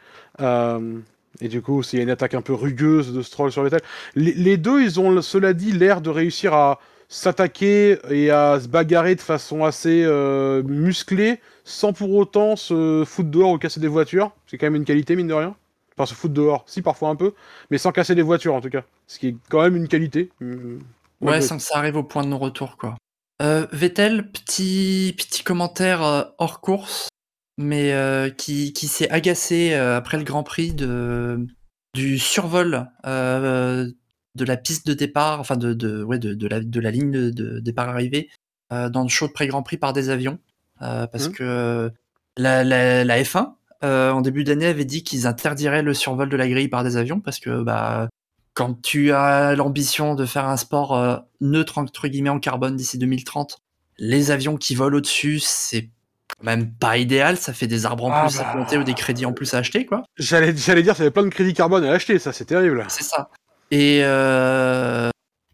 Et du coup, s'il y a une attaque un peu rugueuse de Stroll sur Vettel. Les, les deux, ils ont, cela dit, l'air de réussir à s'attaquer et à se bagarrer de façon assez euh, musclée, sans pour autant se foutre dehors ou casser des voitures. C'est quand même une qualité, mine de rien. Enfin, se foutre dehors, si, parfois un peu, mais sans casser des voitures, en tout cas. Ce qui est quand même une qualité. Mmh. Ouais, sans que ça arrive au point de non-retour, quoi. Euh, Vettel, petit, petit commentaire euh, hors course, mais euh, qui, qui s'est agacé euh, après le Grand Prix de, du survol euh, de la piste de départ, enfin de, de, ouais, de, de, la, de la ligne de, de départ arrivée euh, dans le show de pré-Grand Prix par des avions. Parce Mhm. que la, la, la F1, euh, en début d'année, avait dit qu'ils interdiraient le survol de la grille par des avions parce que bah, quand tu as l'ambition de faire un sport neutre entre guillemets en carbone d'ici 2030, les avions qui volent au-dessus, c'est même pas idéal. Ça fait des arbres en Ah plus à bah. planter ou des crédits en plus à acheter, quoi. J'allais, j'allais dire, ça avait plein de crédits carbone à acheter, ça, c'est terrible. C'est ça. Et, euh,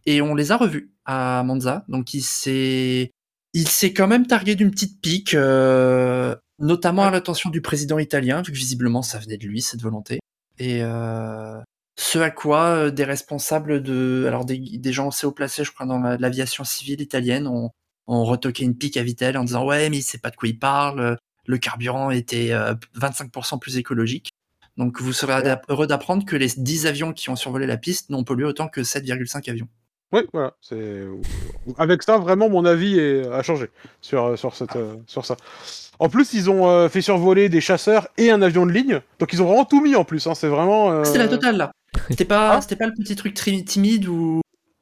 et on les a revus à Monza. Donc il s'est, il s'est quand même targué d'une petite pique, euh, notamment à l'attention du président italien, vu que visiblement ça venait de lui, cette volonté. Et euh, ce à quoi euh, des responsables de, alors des, des gens assez haut placés, je crois, dans la- l'aviation civile italienne, ont, ont retoqué une pique à Vittel en disant ouais, mais il sait pas de quoi il parle. Le carburant était euh, 25% plus écologique. Donc vous serez Ouais. heureux d'apprendre que les 10 avions qui ont survolé la piste n'ont pollué autant que 7,5 avions. Oui, voilà. C'est... Avec ça, vraiment, mon avis est... a changé sur, sur, cette, euh, sur ça. En plus, ils ont euh, fait survoler des chasseurs et un avion de ligne. Donc, ils ont vraiment tout mis en plus. Hein. C'est vraiment. euh, C'était la totale là. C'était pas, Ah. c'était pas le petit truc timide où,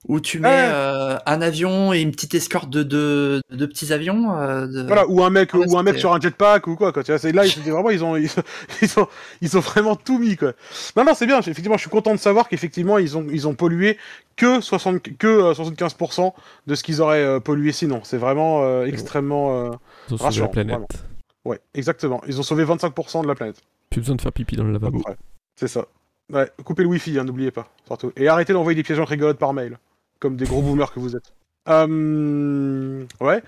où tu mets Ouais. euh, un avion et une petite escorte de deux de, petits avions. euh, de- Voilà, ou un mec, Ah ouais, ou un mec c'était- sur un jetpack ou quoi. quoi tu vois, c'est là, ils, vraiment, ils ont, ils, ils ont, ils ont vraiment tout mis quoi. Non, non, c'est bien. Effectivement, je suis content de savoir qu'effectivement, ils ont, ils ont pollué que 60, que euh, 75% de ce qu'ils auraient euh, pollué sinon. C'est vraiment euh, extrêmement. euh, Ils ont sauvé la planète. vraiment. Ouais, exactement. Ils ont sauvé 25% de la planète. Plus besoin de faire pipi dans le lavabo. C'est ça. Ouais, coupez le wifi, hein, n'oubliez pas, surtout. Et arrêtez d'envoyer des pièges rigolotes par mail, comme des gros boomers que vous êtes. Euh, ouais.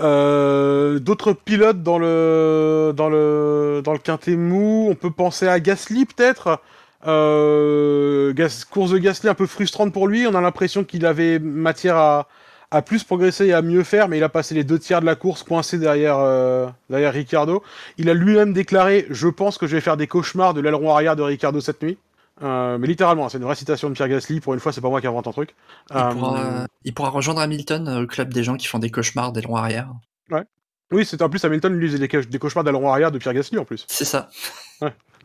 Euh, D'autres pilotes dans le dans le dans le quintet mou. On peut penser à Gasly peut-être. Euh, course de Gasly un peu frustrante pour lui. On a l'impression qu'il avait matière à à plus progresser et à mieux faire, mais il a passé les deux tiers de la course coincé derrière derrière Ricardo. Il a lui-même déclaré Je pense que je vais faire des cauchemars de l'aileron arrière de Ricardo cette nuit. Euh, mais littéralement, c'est une vraie citation de Pierre Gasly. Pour une fois, c'est pas moi qui invente un truc. il, Euh, pourra, il pourra rejoindre Hamilton euh, au club des gens qui font des cauchemars d'aileron arrière. Oui, c'est en plus Hamilton lui faisait des, des cauchemars d'aileron arrière de Pierre Gasly en plus. C'est ça.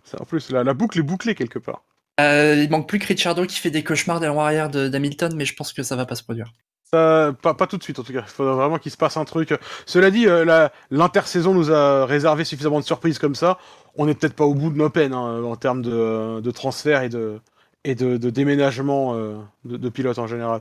C'est- En plus, la, la boucle est bouclée quelque part. Euh, il manque plus que Ricciardo qui fait des cauchemars d'aileron arrière de- d'Hamilton, mais je pense que ça va pas se produire. Ça, pas, pas tout de suite en tout cas. Il faudra vraiment qu'il se passe un truc. Cela dit, euh, l'intersaison nous a réservé suffisamment de surprises comme ça. On n'est peut-être pas au bout de nos peines hein, en termes de, de transfert et de, et de, de déménagement euh, de, de pilotes en général.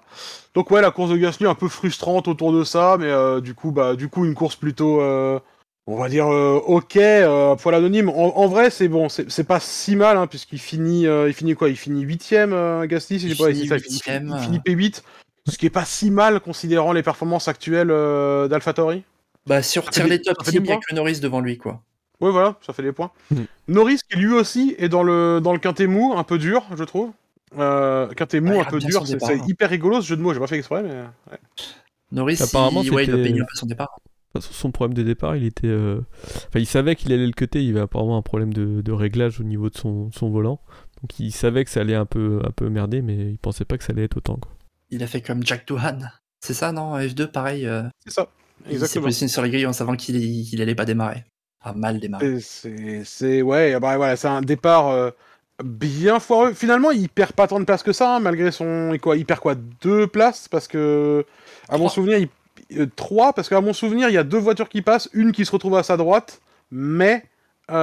Donc ouais, la course de Gasly un peu frustrante autour de ça, mais euh, du coup, bah, du coup, une course plutôt, euh, on va dire, euh, ok, euh, poil anonyme. En, en vrai, c'est bon, c'est pas si mal, hein, puisqu'il finit, euh, il finit quoi? Il finit huitième, euh, Gasly, si j'ai pas il finit P8, ce qui est pas si mal considérant les performances actuelles euh, d'AlphaTauri. Bah, si on retire les top teams, il y a que Norris devant lui, quoi. Ouais, voilà, ça fait des points. Mhm. Norris, qui lui aussi est dans le, dans le quintet mou, un peu dur, je trouve. Euh, quintet mou, Ouais, un peu dur, c'est départ, c'est hein. hyper rigolo ce jeu de mots, j'ai pas fait exprès, mais. ouais. Norris, Apparemment, il, ouais, il doit payer son départ. De toute façon, son problème de départ, il était. euh, Enfin, il savait qu'il allait le cutter, il avait apparemment un problème de, de réglage au niveau de son, son volant. Donc il savait que ça allait un peu, un peu merder, mais il pensait pas que ça allait être autant. Quoi. Il a fait comme Jack Doohan. C'est ça, non? F2, pareil. euh, C'est ça, il s'est positionné sur les grilles en savant qu'il il allait pas démarrer. Ah, mal démarrer. C'est- Ouais, bah, voilà, c'est un départ euh, bien foireux. Finalement, il perd pas tant de places que ça, hein, malgré son. Quoi, il perd quoi Deux places? Parce que. À mon souvenir, il. euh, trois, parce qu'à mon souvenir, il y a deux voitures qui passent, une qui se retrouve à sa droite, mais. il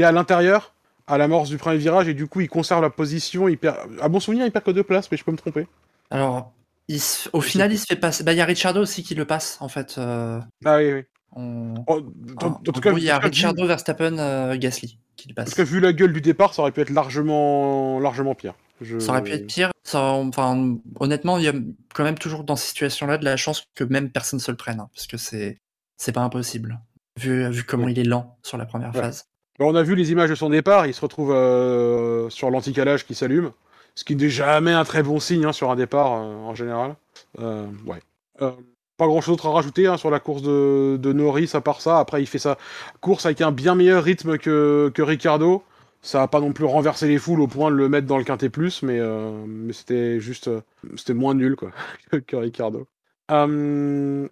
est à l'intérieur, à l'amorce du premier virage, et du coup, il conserve la position. Il perd... À mon souvenir, il perd que deux places, mais je peux me tromper. Alors, il se- au final, il se fait passer. Bah, il y a Ricciardo aussi qui le passe, en fait. euh, Ah oui, oui. on- Oh, en, en- en tout en cas, il y a en tout vu- Ricciardo, Verstappen, euh, Gasly qui le en passe. tout cas, vu la gueule du départ, ça aurait pu être largement, largement pire. Je- Ça aurait pu être pire. Ça, enfin, honnêtement, il y a quand même toujours dans ces situations-là de la chance que même personne se le prenne, hein, parce que c'est c'est pas impossible. Vu, vu comment il est lent sur la première Ouais. phase. On a vu les images de son départ, il se retrouve euh, sur l'anticalage qui s'allume, ce qui n'est jamais un très bon signe hein, sur un départ en général. ouais. pas grand chose d'autre à rajouter hein, sur la course de, Norris à part ça. Après, il fait sa course avec un bien meilleur rythme que, Ricardo. Ça a pas non plus renversé les foules au point de le mettre dans le quintet plus, mais, mais c'était juste. c'était moins nul quoi, que Ricardo. une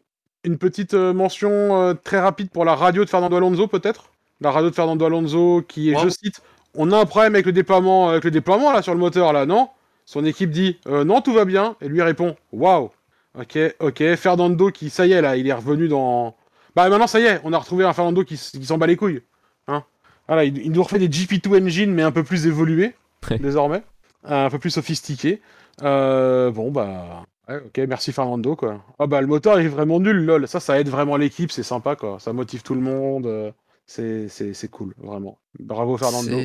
petite mention très rapide pour la radio de Fernando Alonso, peut-être? La radio de Fernando Alonso qui est, je cite, on a un problème avec le déploiement, avec le déploiement là sur le moteur là, non? Son équipe dit euh, non, tout va bien, et lui répond waouh. Ok, ok. Fernando qui, ça y est là, il est revenu dans. Bah maintenant ça y est, on a retrouvé un Fernando qui, s'en bat les couilles. Hein voilà, il, nous refait des GP2 engine mais un peu plus évolués désormais, un peu plus sophistiqués. Euh, bon bah. Ouais, ok, merci Fernando quoi. Ah bah le moteur est vraiment nul, lol. Ça, ça aide vraiment l'équipe, c'est sympa quoi. Ça motive tout le monde. C'est cool, vraiment. Bravo Fernando.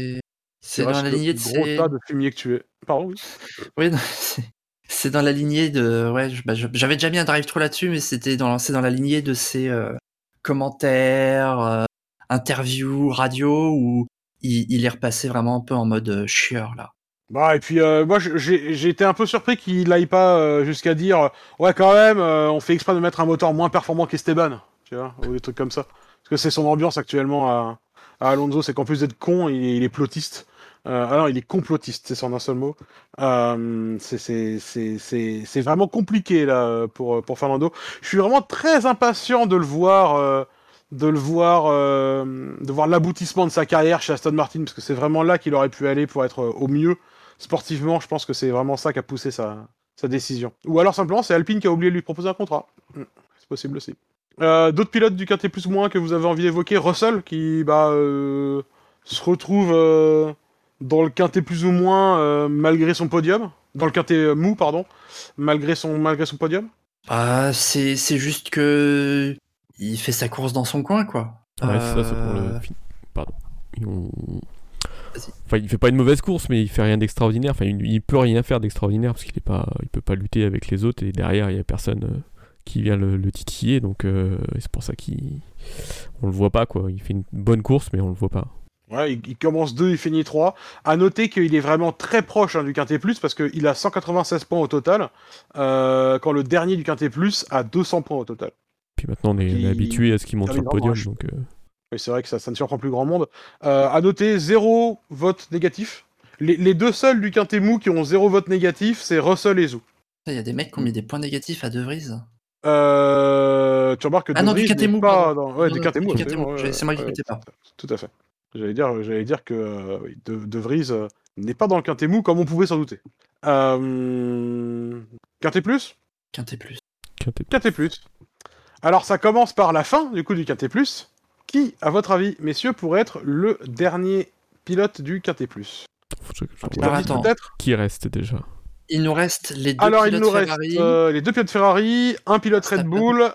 C'est dans la lignée de gros tas de fumier que tu es. Pardon, oui. Oui, c'est dans la lignée de. Ouais, bah, j'avais déjà mis un drive 3 là-dessus, mais c'était dans, dans la lignée de ces euh, commentaires, euh, interviews, radio, où il, est repassé vraiment un peu en mode euh, chieur, là. Bah, et puis, moi, j'ai été un peu surpris qu'il aille pas jusqu'à dire Ouais, quand même, on fait exprès de mettre un moteur moins performant qu'Esteban, tu vois, ou des trucs comme ça que c'est son ambiance actuellement à, Alonso, c'est qu'en plus d'être con, il, est plotiste. Euh, alors, il est complotiste, c'est en un seul mot. Euh, c'est vraiment compliqué là pour, Fernando. Je suis vraiment très impatient de le voir, euh, de le voir, de voir l'aboutissement de sa carrière chez Aston Martin, parce que c'est vraiment là qu'il aurait pu aller pour être au mieux sportivement. Je pense que c'est vraiment ça qui a poussé sa, décision. Ou alors simplement, c'est Alpine qui a oublié de lui proposer un contrat. Hmm, c'est possible aussi. Euh, d'autres pilotes du quintet plus ou moins que vous avez envie d'évoquer Russell, qui bah, euh, se retrouve euh, dans le quintet plus ou moins malgré son podium. Dans le quintet mou, pardon. Malgré son, malgré son podium. Ah, c'est, juste que. Il fait sa course dans son coin, quoi. Ouais, ça, c'est pour le. Pardon. Enfin, il fait pas une mauvaise course, mais il fait rien d'extraordinaire. Enfin, il, il peut rien faire d'extraordinaire parce qu'il est pas, il peut pas lutter avec les autres et derrière il y a personne qui vient le, titiller, donc euh, c'est pour ça qu'on le voit pas, quoi. Il fait une bonne course, mais on le voit pas. Ouais, il, commence 2, il finit 3. À noter qu'il est vraiment très proche hein, du Quintet Plus parce qu'il a 196 points au total, euh, quand le dernier du Quintet Plus a 200 points au total. Puis maintenant, on est, habitué à ce qu'il monte sur le podium. Donc, euh. Oui, c'est vrai que ça, ça, ne surprend plus grand monde. à noter, zéro vote négatif. Les, deux seuls du Quintet Mou qui ont zéro vote négatif, c'est Russell et Zou. Il y a des mecs qui ont mis des points négatifs à De Vries. Euh, tu remarques que ah non, du Katemou, pas dans... ouais, du Katemou, c'est moi qui n'écoutais pas. Tout à fait. J'allais dire, j'allais dire que euh, de, de, Vries euh, n'est pas dans le Quintet mou comme on pouvait s'en douter. Euh... Quintet plus? Quintet plus. Quintet plus. Alors ça commence par la fin du coup du Quintet plus. Qui, à votre avis, messieurs, pourrait être le dernier pilote du Quintet plus? Peut-être Qui reste déjà? Il nous reste les deux Alors, pilotes il nous reste euh, les deux pilotes Ferrari, un pilote Red Bull,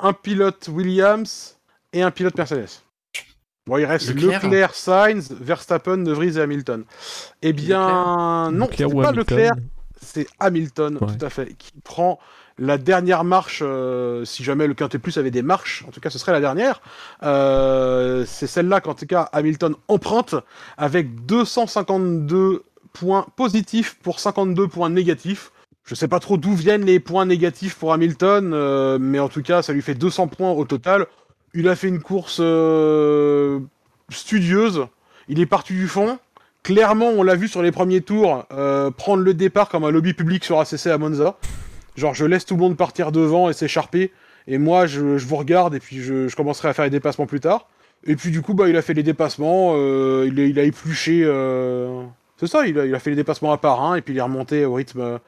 un pilote Williams et un pilote Mercedes. Bon, il reste Leclerc, Sainz, Verstappen, De Vries et Hamilton. Eh bien, non, c'est pas Leclerc, c'est Hamilton, tout à fait, qui prend la dernière marche, euh, si jamais le Quintet Plus avait des marches, en tout cas ce serait la dernière, euh, c'est celle-là qu'en tout cas Hamilton emprunte avec 252 points positifs pour 52 points négatifs. Je sais pas trop d'où viennent les points négatifs pour Hamilton, euh, mais en tout cas, ça lui fait 200 points au total. Il a fait une course euh, studieuse. Il est parti du fond. Clairement, on l'a vu sur les premiers tours euh, prendre le départ comme un lobby public sur ACC à Monza. Genre, je laisse tout le monde partir devant et s'écharper. Et moi, je, vous regarde et puis je, commencerai à faire les dépassements plus tard. Et puis du coup, bah, il a fait les dépassements. il, il, a épluché c'est ça, il a, fait les dépassements à part un, et puis il est remonté au rythme,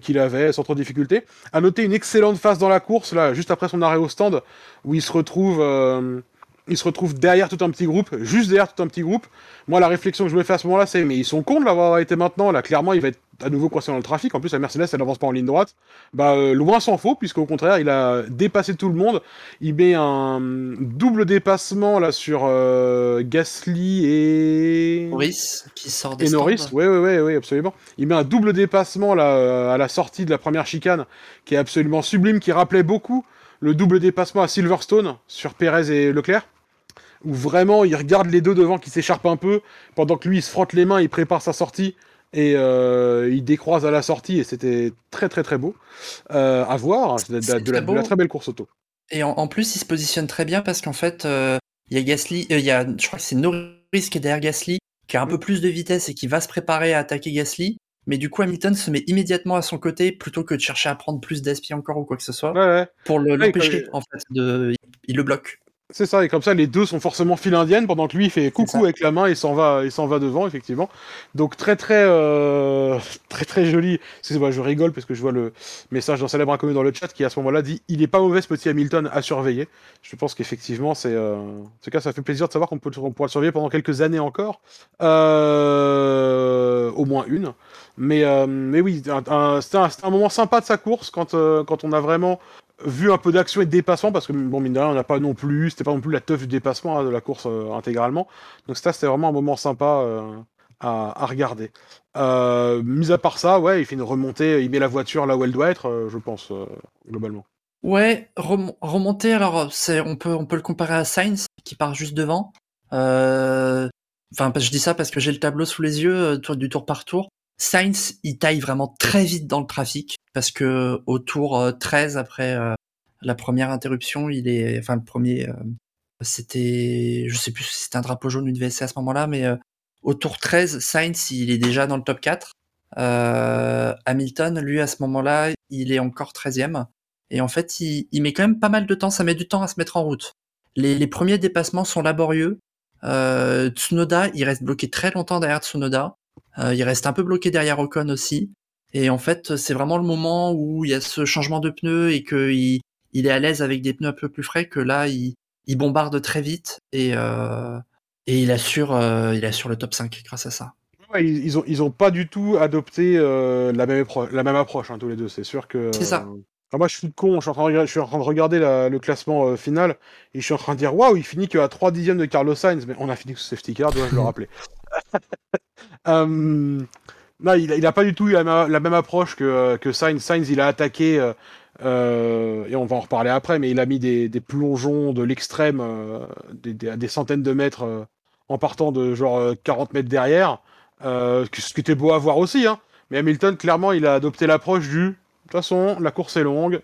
qu'il avait, sans trop de difficulté. À noter une excellente phase dans la course, là, juste après son arrêt au stand, où il se retrouve, euh, il se retrouve derrière tout un petit groupe, juste derrière tout un petit groupe. Moi, la réflexion que je me fais à ce moment-là, c'est, mais ils sont cons de l'avoir été maintenant, là, clairement, il va être à nouveau coincé dans le trafic. En plus, la Mercedes, elle n'avance pas en ligne droite. Bah, euh, loin s'en faut, puisqu'au contraire, il a dépassé tout le monde. Il met un double dépassement là sur euh, Gasly et. Norris, qui sort des Et Norris, oui, oui, oui, absolument. Il met un double dépassement là euh, à la sortie de la première chicane, qui est absolument sublime, qui rappelait beaucoup le double dépassement à Silverstone sur Perez et Leclerc. Où vraiment il regarde les deux devant qui s'écharpent un peu, pendant que lui il se frotte les mains, il prépare sa sortie, et euh, il décroise à la sortie, et c'était très très très beau euh, à voir, de, de, la, très belle course auto. Et en, plus il se positionne très bien parce qu'en fait euh, il y a Gasly, il y a, je crois que c'est Norris qui est derrière Gasly, qui a un peu mm. plus de vitesse et qui va se préparer à attaquer Gasly. Mais du coup, Hamilton se met immédiatement à son côté plutôt que de chercher à prendre plus d'aspi encore ou quoi que ce soit. Pour l'empêcher, en fait. De... Il le bloque. C'est ça, et comme ça, les deux sont forcément file indienne, pendant que lui, il fait coucou avec la main et s'en va, il s'en va devant, effectivement. Donc très très euh, très très joli. Excusez-moi, je rigole parce que je vois le message d'un célèbre inconnu dans le chat qui à ce moment-là dit il est pas mauvais ce petit Hamilton à surveiller. Je pense qu'effectivement, c'est euh... en tout cas, ça fait plaisir de savoir qu'on peut on pourra le surveiller pendant quelques années encore, euh... au moins une. Mais euh, mais oui, c'était un, un, moment sympa de sa course quand euh, quand on a vraiment vu un peu d'action et de dépassement, parce que bon, mine de rien, on n'a pas non plus, c'était pas non plus la teuf du dépassement hein, de la course euh, intégralement. Donc ça, c'était vraiment un moment sympa euh, à, regarder. Euh, mis à part ça, ouais, il fait une remontée, il met la voiture là où elle doit être, je pense, globalement. Ouais, remonter, alors c'est, on peut, on peut le comparer à Sainz qui part juste devant. Enfin, je dis ça parce que j'ai le tableau sous les yeux du tour par tour. Sainz, il taille vraiment très vite dans le trafic parce que au tour 13 euh, après euh, la première interruption, il est, enfin le premier, euh, c'était, je sais plus si c'était un drapeau jaune ou une VSC à ce moment-là, mais au tour 13, Sainz, il est déjà dans le top 4. Hamilton, lui, à ce moment-là, il est encore 13e. Et en fait, il, met quand même pas mal de temps, ça met du temps à se mettre en route. Les, les premiers dépassements sont laborieux. Tsunoda, il reste bloqué très longtemps derrière Tsunoda. Euh, il reste un peu bloqué derrière Ocon aussi. Et en fait, c'est vraiment le moment où il y a ce changement de pneus et qu'il il est à l'aise avec des pneus un peu plus frais que là, il, il bombarde très vite et, euh, et il, assure, euh, il assure le top 5 grâce à ça. Ouais, ils, ont, ils ont pas du tout adopté euh, la, même la même approche, hein, tous les deux. C'est sûr que. C'est ça. moi, je suis con, je suis en train de, je suis en train de regarder le classement final et je suis en train de dire waouh, il finit qu'à 3 dixièmes de Carlos Sainz, mais on a fini sous safety car, dois-je le rappeler. Euh, non, il, a pas du tout eu la, même approche que, que Sainz. Sainz, il a attaqué, euh, euh, et on va en reparler après, mais il a mis des, plongeons de l'extrême, des, des, centaines de mètres en partant de genre 40 mètres derrière, ce qui était beau à voir aussi. Hein. Mais Hamilton, clairement, il a adopté l'approche du. De toute façon, la course est longue.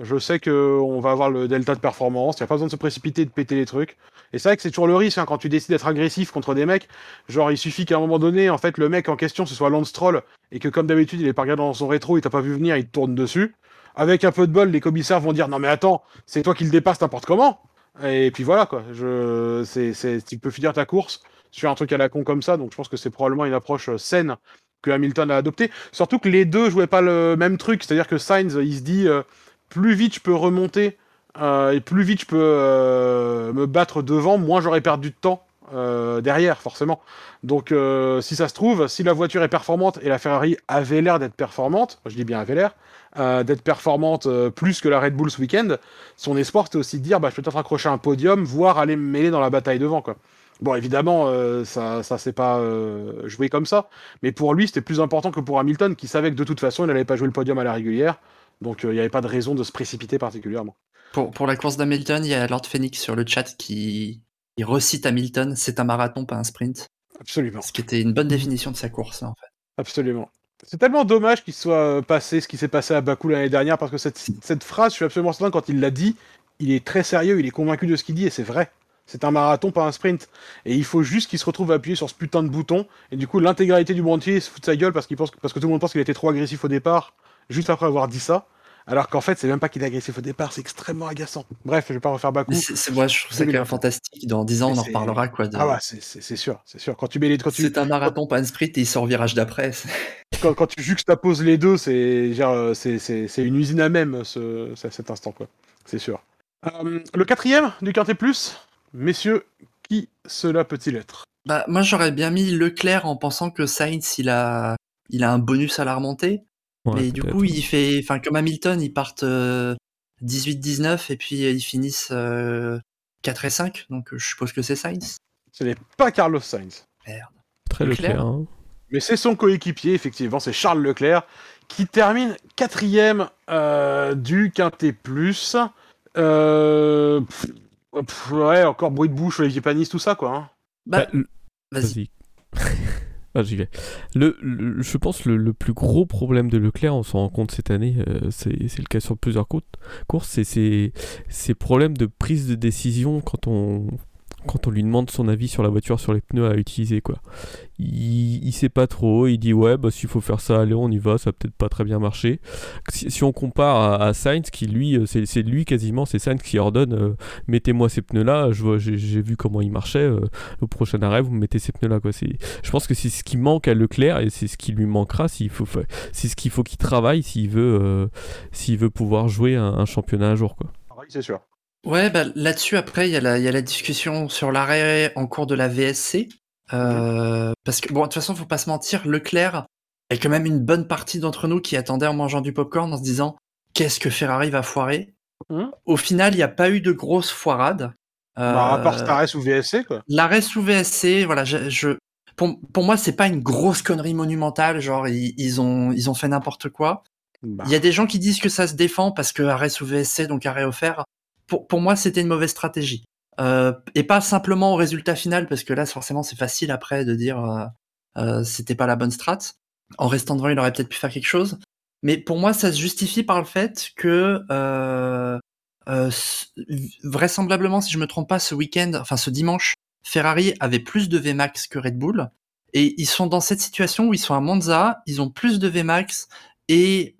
Je sais qu'on va avoir le delta de performance. Il n'y a pas besoin de se précipiter et de péter les trucs. Et c'est vrai que c'est toujours le risque hein, quand tu décides d'être agressif contre des mecs. Genre, il suffit qu'à un moment donné, en fait, le mec en question, ce soit Lance Troll, et que comme d'habitude, il est pas regardé dans son rétro, il t'a pas vu venir, il te tourne dessus. Avec un peu de bol, les commissaires vont dire non mais attends, c'est toi qui le dépasse n'importe comment. Et puis voilà quoi. Je, tu peux finir ta course sur un truc à la con comme ça. Donc je pense que c'est probablement une approche euh, saine que Hamilton a adoptée. Surtout que les deux jouaient pas le même truc. C'est-à-dire que Sainz, il se dit euh, plus vite je peux remonter euh, et plus vite je peux euh, me battre devant, moins j'aurai perdu de temps euh, derrière, forcément. Donc, si ça se trouve, si la voiture est performante et la Ferrari avait l'air d'être performante, je dis bien avait l'air, d'être performante plus que la Red Bull ce week-end, son espoir c'était aussi de dire bah, je peux peut-être accrocher un podium, voire aller me mêler dans la bataille devant. Quoi. Bon, évidemment, ça, ça s'est pas joué comme ça, mais pour lui c'était plus important que pour Hamilton qui savait que de toute façon il n'allait pas jouer le podium à la régulière, donc il n'y avait pas de raison de se précipiter particulièrement. Pour, pour la course d'Hamilton, il y a Lord Phoenix sur le chat qui, recite Hamilton, c'est un marathon, pas un sprint. Absolument. Ce qui était une bonne définition de sa course, en fait. Absolument. C'est tellement dommage qu'il soit euh, passé ce qui s'est passé à Bakou l'année dernière, parce que cette, cette phrase, je suis absolument certain, quand il l'a dit, il est très sérieux, il est convaincu de ce qu'il dit, et c'est vrai. C'est un marathon, pas un sprint. Et il faut juste qu'il se retrouve appuyé sur ce putain de bouton, et du coup, l'intégralité du monde entier se fout de sa gueule parce, qu'il pense, parce que tout le monde pense qu'il était trop agressif au départ, juste après avoir dit ça. Alors qu'en fait, c'est même pas qu'il est agressif au départ, c'est extrêmement agaçant. Bref, je vais pas refaire Bakou. C'est moi, je trouve ça quand même fantastique. Dans 10 ans, on en reparlera quoi. Ah ouais, c'est sûr, c'est sûr. Quand tu mets les, quand c'est un marathon, pas un sprint, et il sort virage d'après. Quand, quand, tu juxtaposes les deux, c'est c'est une usine à même ce, cet instant quoi. C'est sûr. Euh, le quatrième du quintet plus, messieurs, qui cela peut-il être? Bah moi j'aurais bien mis Leclerc en pensant que Sainz il a il a un bonus à la remontée mais du coup, il fait, enfin, comme Hamilton, ils partent 18-19 et puis ils finissent 4 et 5. Donc je suppose que c'est Sainz. Ce n'est pas Carlos Sainz. Merde. Très Leclerc. Hein. Mais c'est son coéquipier, effectivement, c'est Charles Leclerc, qui termine quatrième euh, du Quintet Plus. Euh, ouais, encore bruit de bouche, les panistes, tout ça, quoi. Hein. Bah, bah vas-y. Ah, j'y vais. Le, je pense le, le plus gros problème de Leclerc, on s'en rend compte cette année, euh, c'est le cas sur plusieurs courses, c'est ces problèmes de prise de décision quand on, quand on lui demande son avis sur la voiture, sur les pneus à utiliser, quoi. Il, il sait pas trop, il dit ouais, bah s'il faut faire ça, allez, on y va, ça peut-être pas très bien marché. Si, on compare à, Sainz, qui lui, euh, c'est lui quasiment, c'est Sainz qui ordonne euh, mettez-moi ces pneus-là, j'ai vu comment ils marchaient, euh, au prochain arrêt, vous mettez ces pneus-là, quoi. Je pense que c'est ce qui manque à Leclerc et c'est ce qui lui manquera s'il faut, c'est ce qu'il faut qu'il travaille s'il veut, s'il veut pouvoir jouer un, championnat un jour, quoi. Oui, c'est sûr. Ouais, bah, là-dessus, après, il y, a la, y a la discussion sur l'arrêt en cours de la VSC. Euh, parce que, bon, de toute façon, faut pas se mentir, Leclerc est quand même une bonne partie d'entre nous qui attendaient en mangeant du popcorn en se disant qu'est-ce que Ferrari va foirer. Mmh. Au final, il n'y a pas eu de grosse foirade. Euh, bah, à part cet arrêt sous VSC, quoi. L'arrêt sous VSC, voilà, je, je pour, pour, moi, c'est pas une grosse connerie monumentale, genre ils, ils ont, ils ont fait n'importe quoi. Bah. Il y a des gens qui disent que ça se défend parce que arrêt sous VSC, donc arrêt offert pour, moi, c'était une mauvaise stratégie. Euh, et pas simplement au résultat final, parce que là, forcément, c'est facile après de dire euh, euh, c'était pas la bonne strat. En restant devant, il aurait peut-être pu faire quelque chose. Mais pour moi, ça se justifie par le fait que vraisemblablement, si je me trompe pas, ce week-end, enfin ce dimanche, Ferrari avait plus de Vmax que Red Bull. Et ils sont dans cette situation où ils sont à Monza, ils ont plus de Vmax et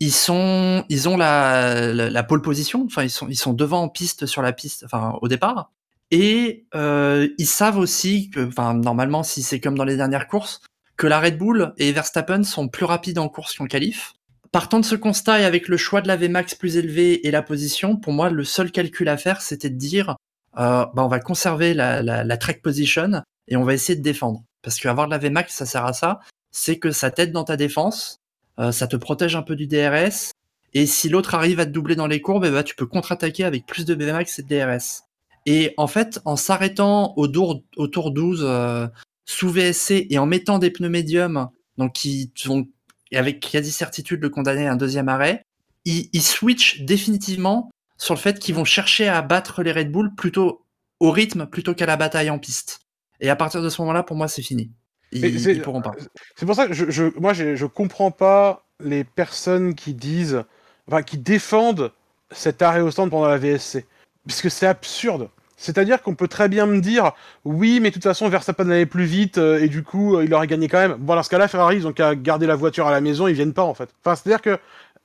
ils sont, ils ont la, la, pole position. Enfin, ils sont, ils sont devant en piste sur la piste, enfin au départ. Et euh, ils savent aussi que, enfin, normalement, si c'est comme dans les dernières courses, que la Red Bull et Verstappen sont plus rapides en course qu'en qualif. Partant de ce constat et avec le choix de la Vmax plus élevé et la position, pour moi, le seul calcul à faire, c'était de dire, euh, bah, on va conserver la, la, la track position et on va essayer de défendre. Parce qu'avoir de la Vmax, ça sert à ça. C'est que ça t'aide dans ta défense euh, ça te protège un peu du DRS. Et si l'autre arrive à te doubler dans les courbes, eh ben, tu peux contre-attaquer avec plus de BMX et de DRS. Et en fait, en s'arrêtant au, tour, 12 euh, sous VSC et en mettant des pneus médiums, donc qui vont avec quasi certitude le condamner à un deuxième arrêt, ils, ils switchent définitivement sur le fait qu'ils vont chercher à battre les Red Bull plutôt au rythme plutôt qu'à la bataille en piste. Et à partir de ce moment-là, pour moi, c'est fini. Ils, pourront pas. C'est pour ça que je, je moi, je, je comprends pas les personnes qui disent, enfin, qui défendent cet arrêt au stand pendant la VSC. Puisque c'est absurde. C'est-à-dire qu'on peut très bien me dire, oui, mais de toute façon, Verstappen allait plus vite, euh, et du coup, euh, il aurait gagné quand même. Bon, dans ce cas-là, Ferrari, ils ont qu'à garder la voiture à la maison, ils viennent pas, en fait. Enfin, c'est-à-dire que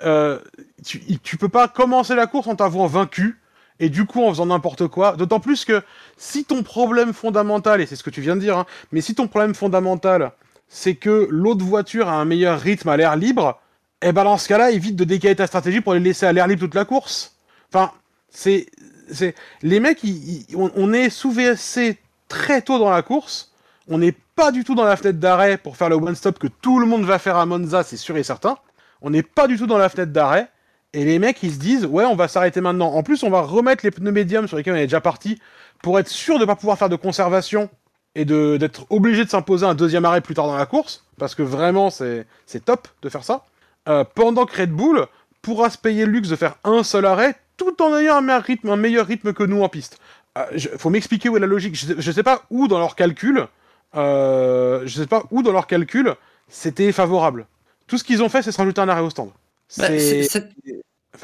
euh, tu, tu peux pas commencer la course en t'avouant vaincu, et du coup en faisant n'importe quoi. D'autant plus que si ton problème fondamental, et c'est ce que tu viens de dire, hein, mais si ton problème fondamental, c'est que l'autre voiture a un meilleur rythme à l'air libre, eh ben dans ce cas-là, évite de décaler ta stratégie pour les laisser à l'air libre toute la course. Enfin, c'est... c'est les mecs, on, est sous VSC très tôt dans la course, on n'est pas du tout dans la fenêtre d'arrêt pour faire le one-stop que tout le monde va faire à Monza, c'est sûr et certain. On n'est pas du tout dans la fenêtre d'arrêt. Et les mecs, ils se disent, ouais, on va s'arrêter maintenant. En plus, on va remettre les pneus médiums sur lesquels on est déjà parti pour être sûr de ne pas pouvoir faire de conservation et d'être obligé de s'imposer un deuxième arrêt plus tard dans la course, parce que vraiment, c'est top de faire ça. Euh, pendant que Red Bull pourra se payer le luxe de faire un seul arrêt, tout en ayant un meilleur rythme, que nous en piste. Euh, faut m'expliquer où est la logique. Je sais, sais pas où dans leur calcul, euh, je sais pas où dans leur calcul, c'était favorable. Tout ce qu'ils ont fait, c'est se rajouter un arrêt au stand. Bah,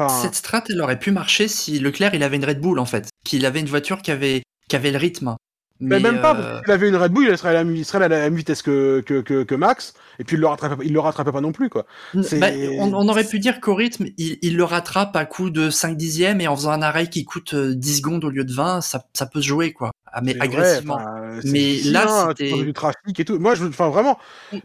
cette strat, elle aurait pu marcher si Leclerc il avait une Red Bull en fait, qu'il avait une voiture qui avait, qui avait le rythme. Mais, même pas, euh, il avait une Red Bull, il serait à la, à la même vitesse que, que, que, Max, et puis il le rattrapait, il le rattrapait pas non plus, quoi. Bah, on, aurait pu dire qu'au rythme, il, il, le rattrape à coup de 5 dixièmes, et en faisant un arrêt qui coûte 10 euh, secondes au lieu de 20, ça, ça peut se jouer, quoi. Ah, mais agressivement. mais là, c'était du trafic et tout. Moi, je, enfin vraiment,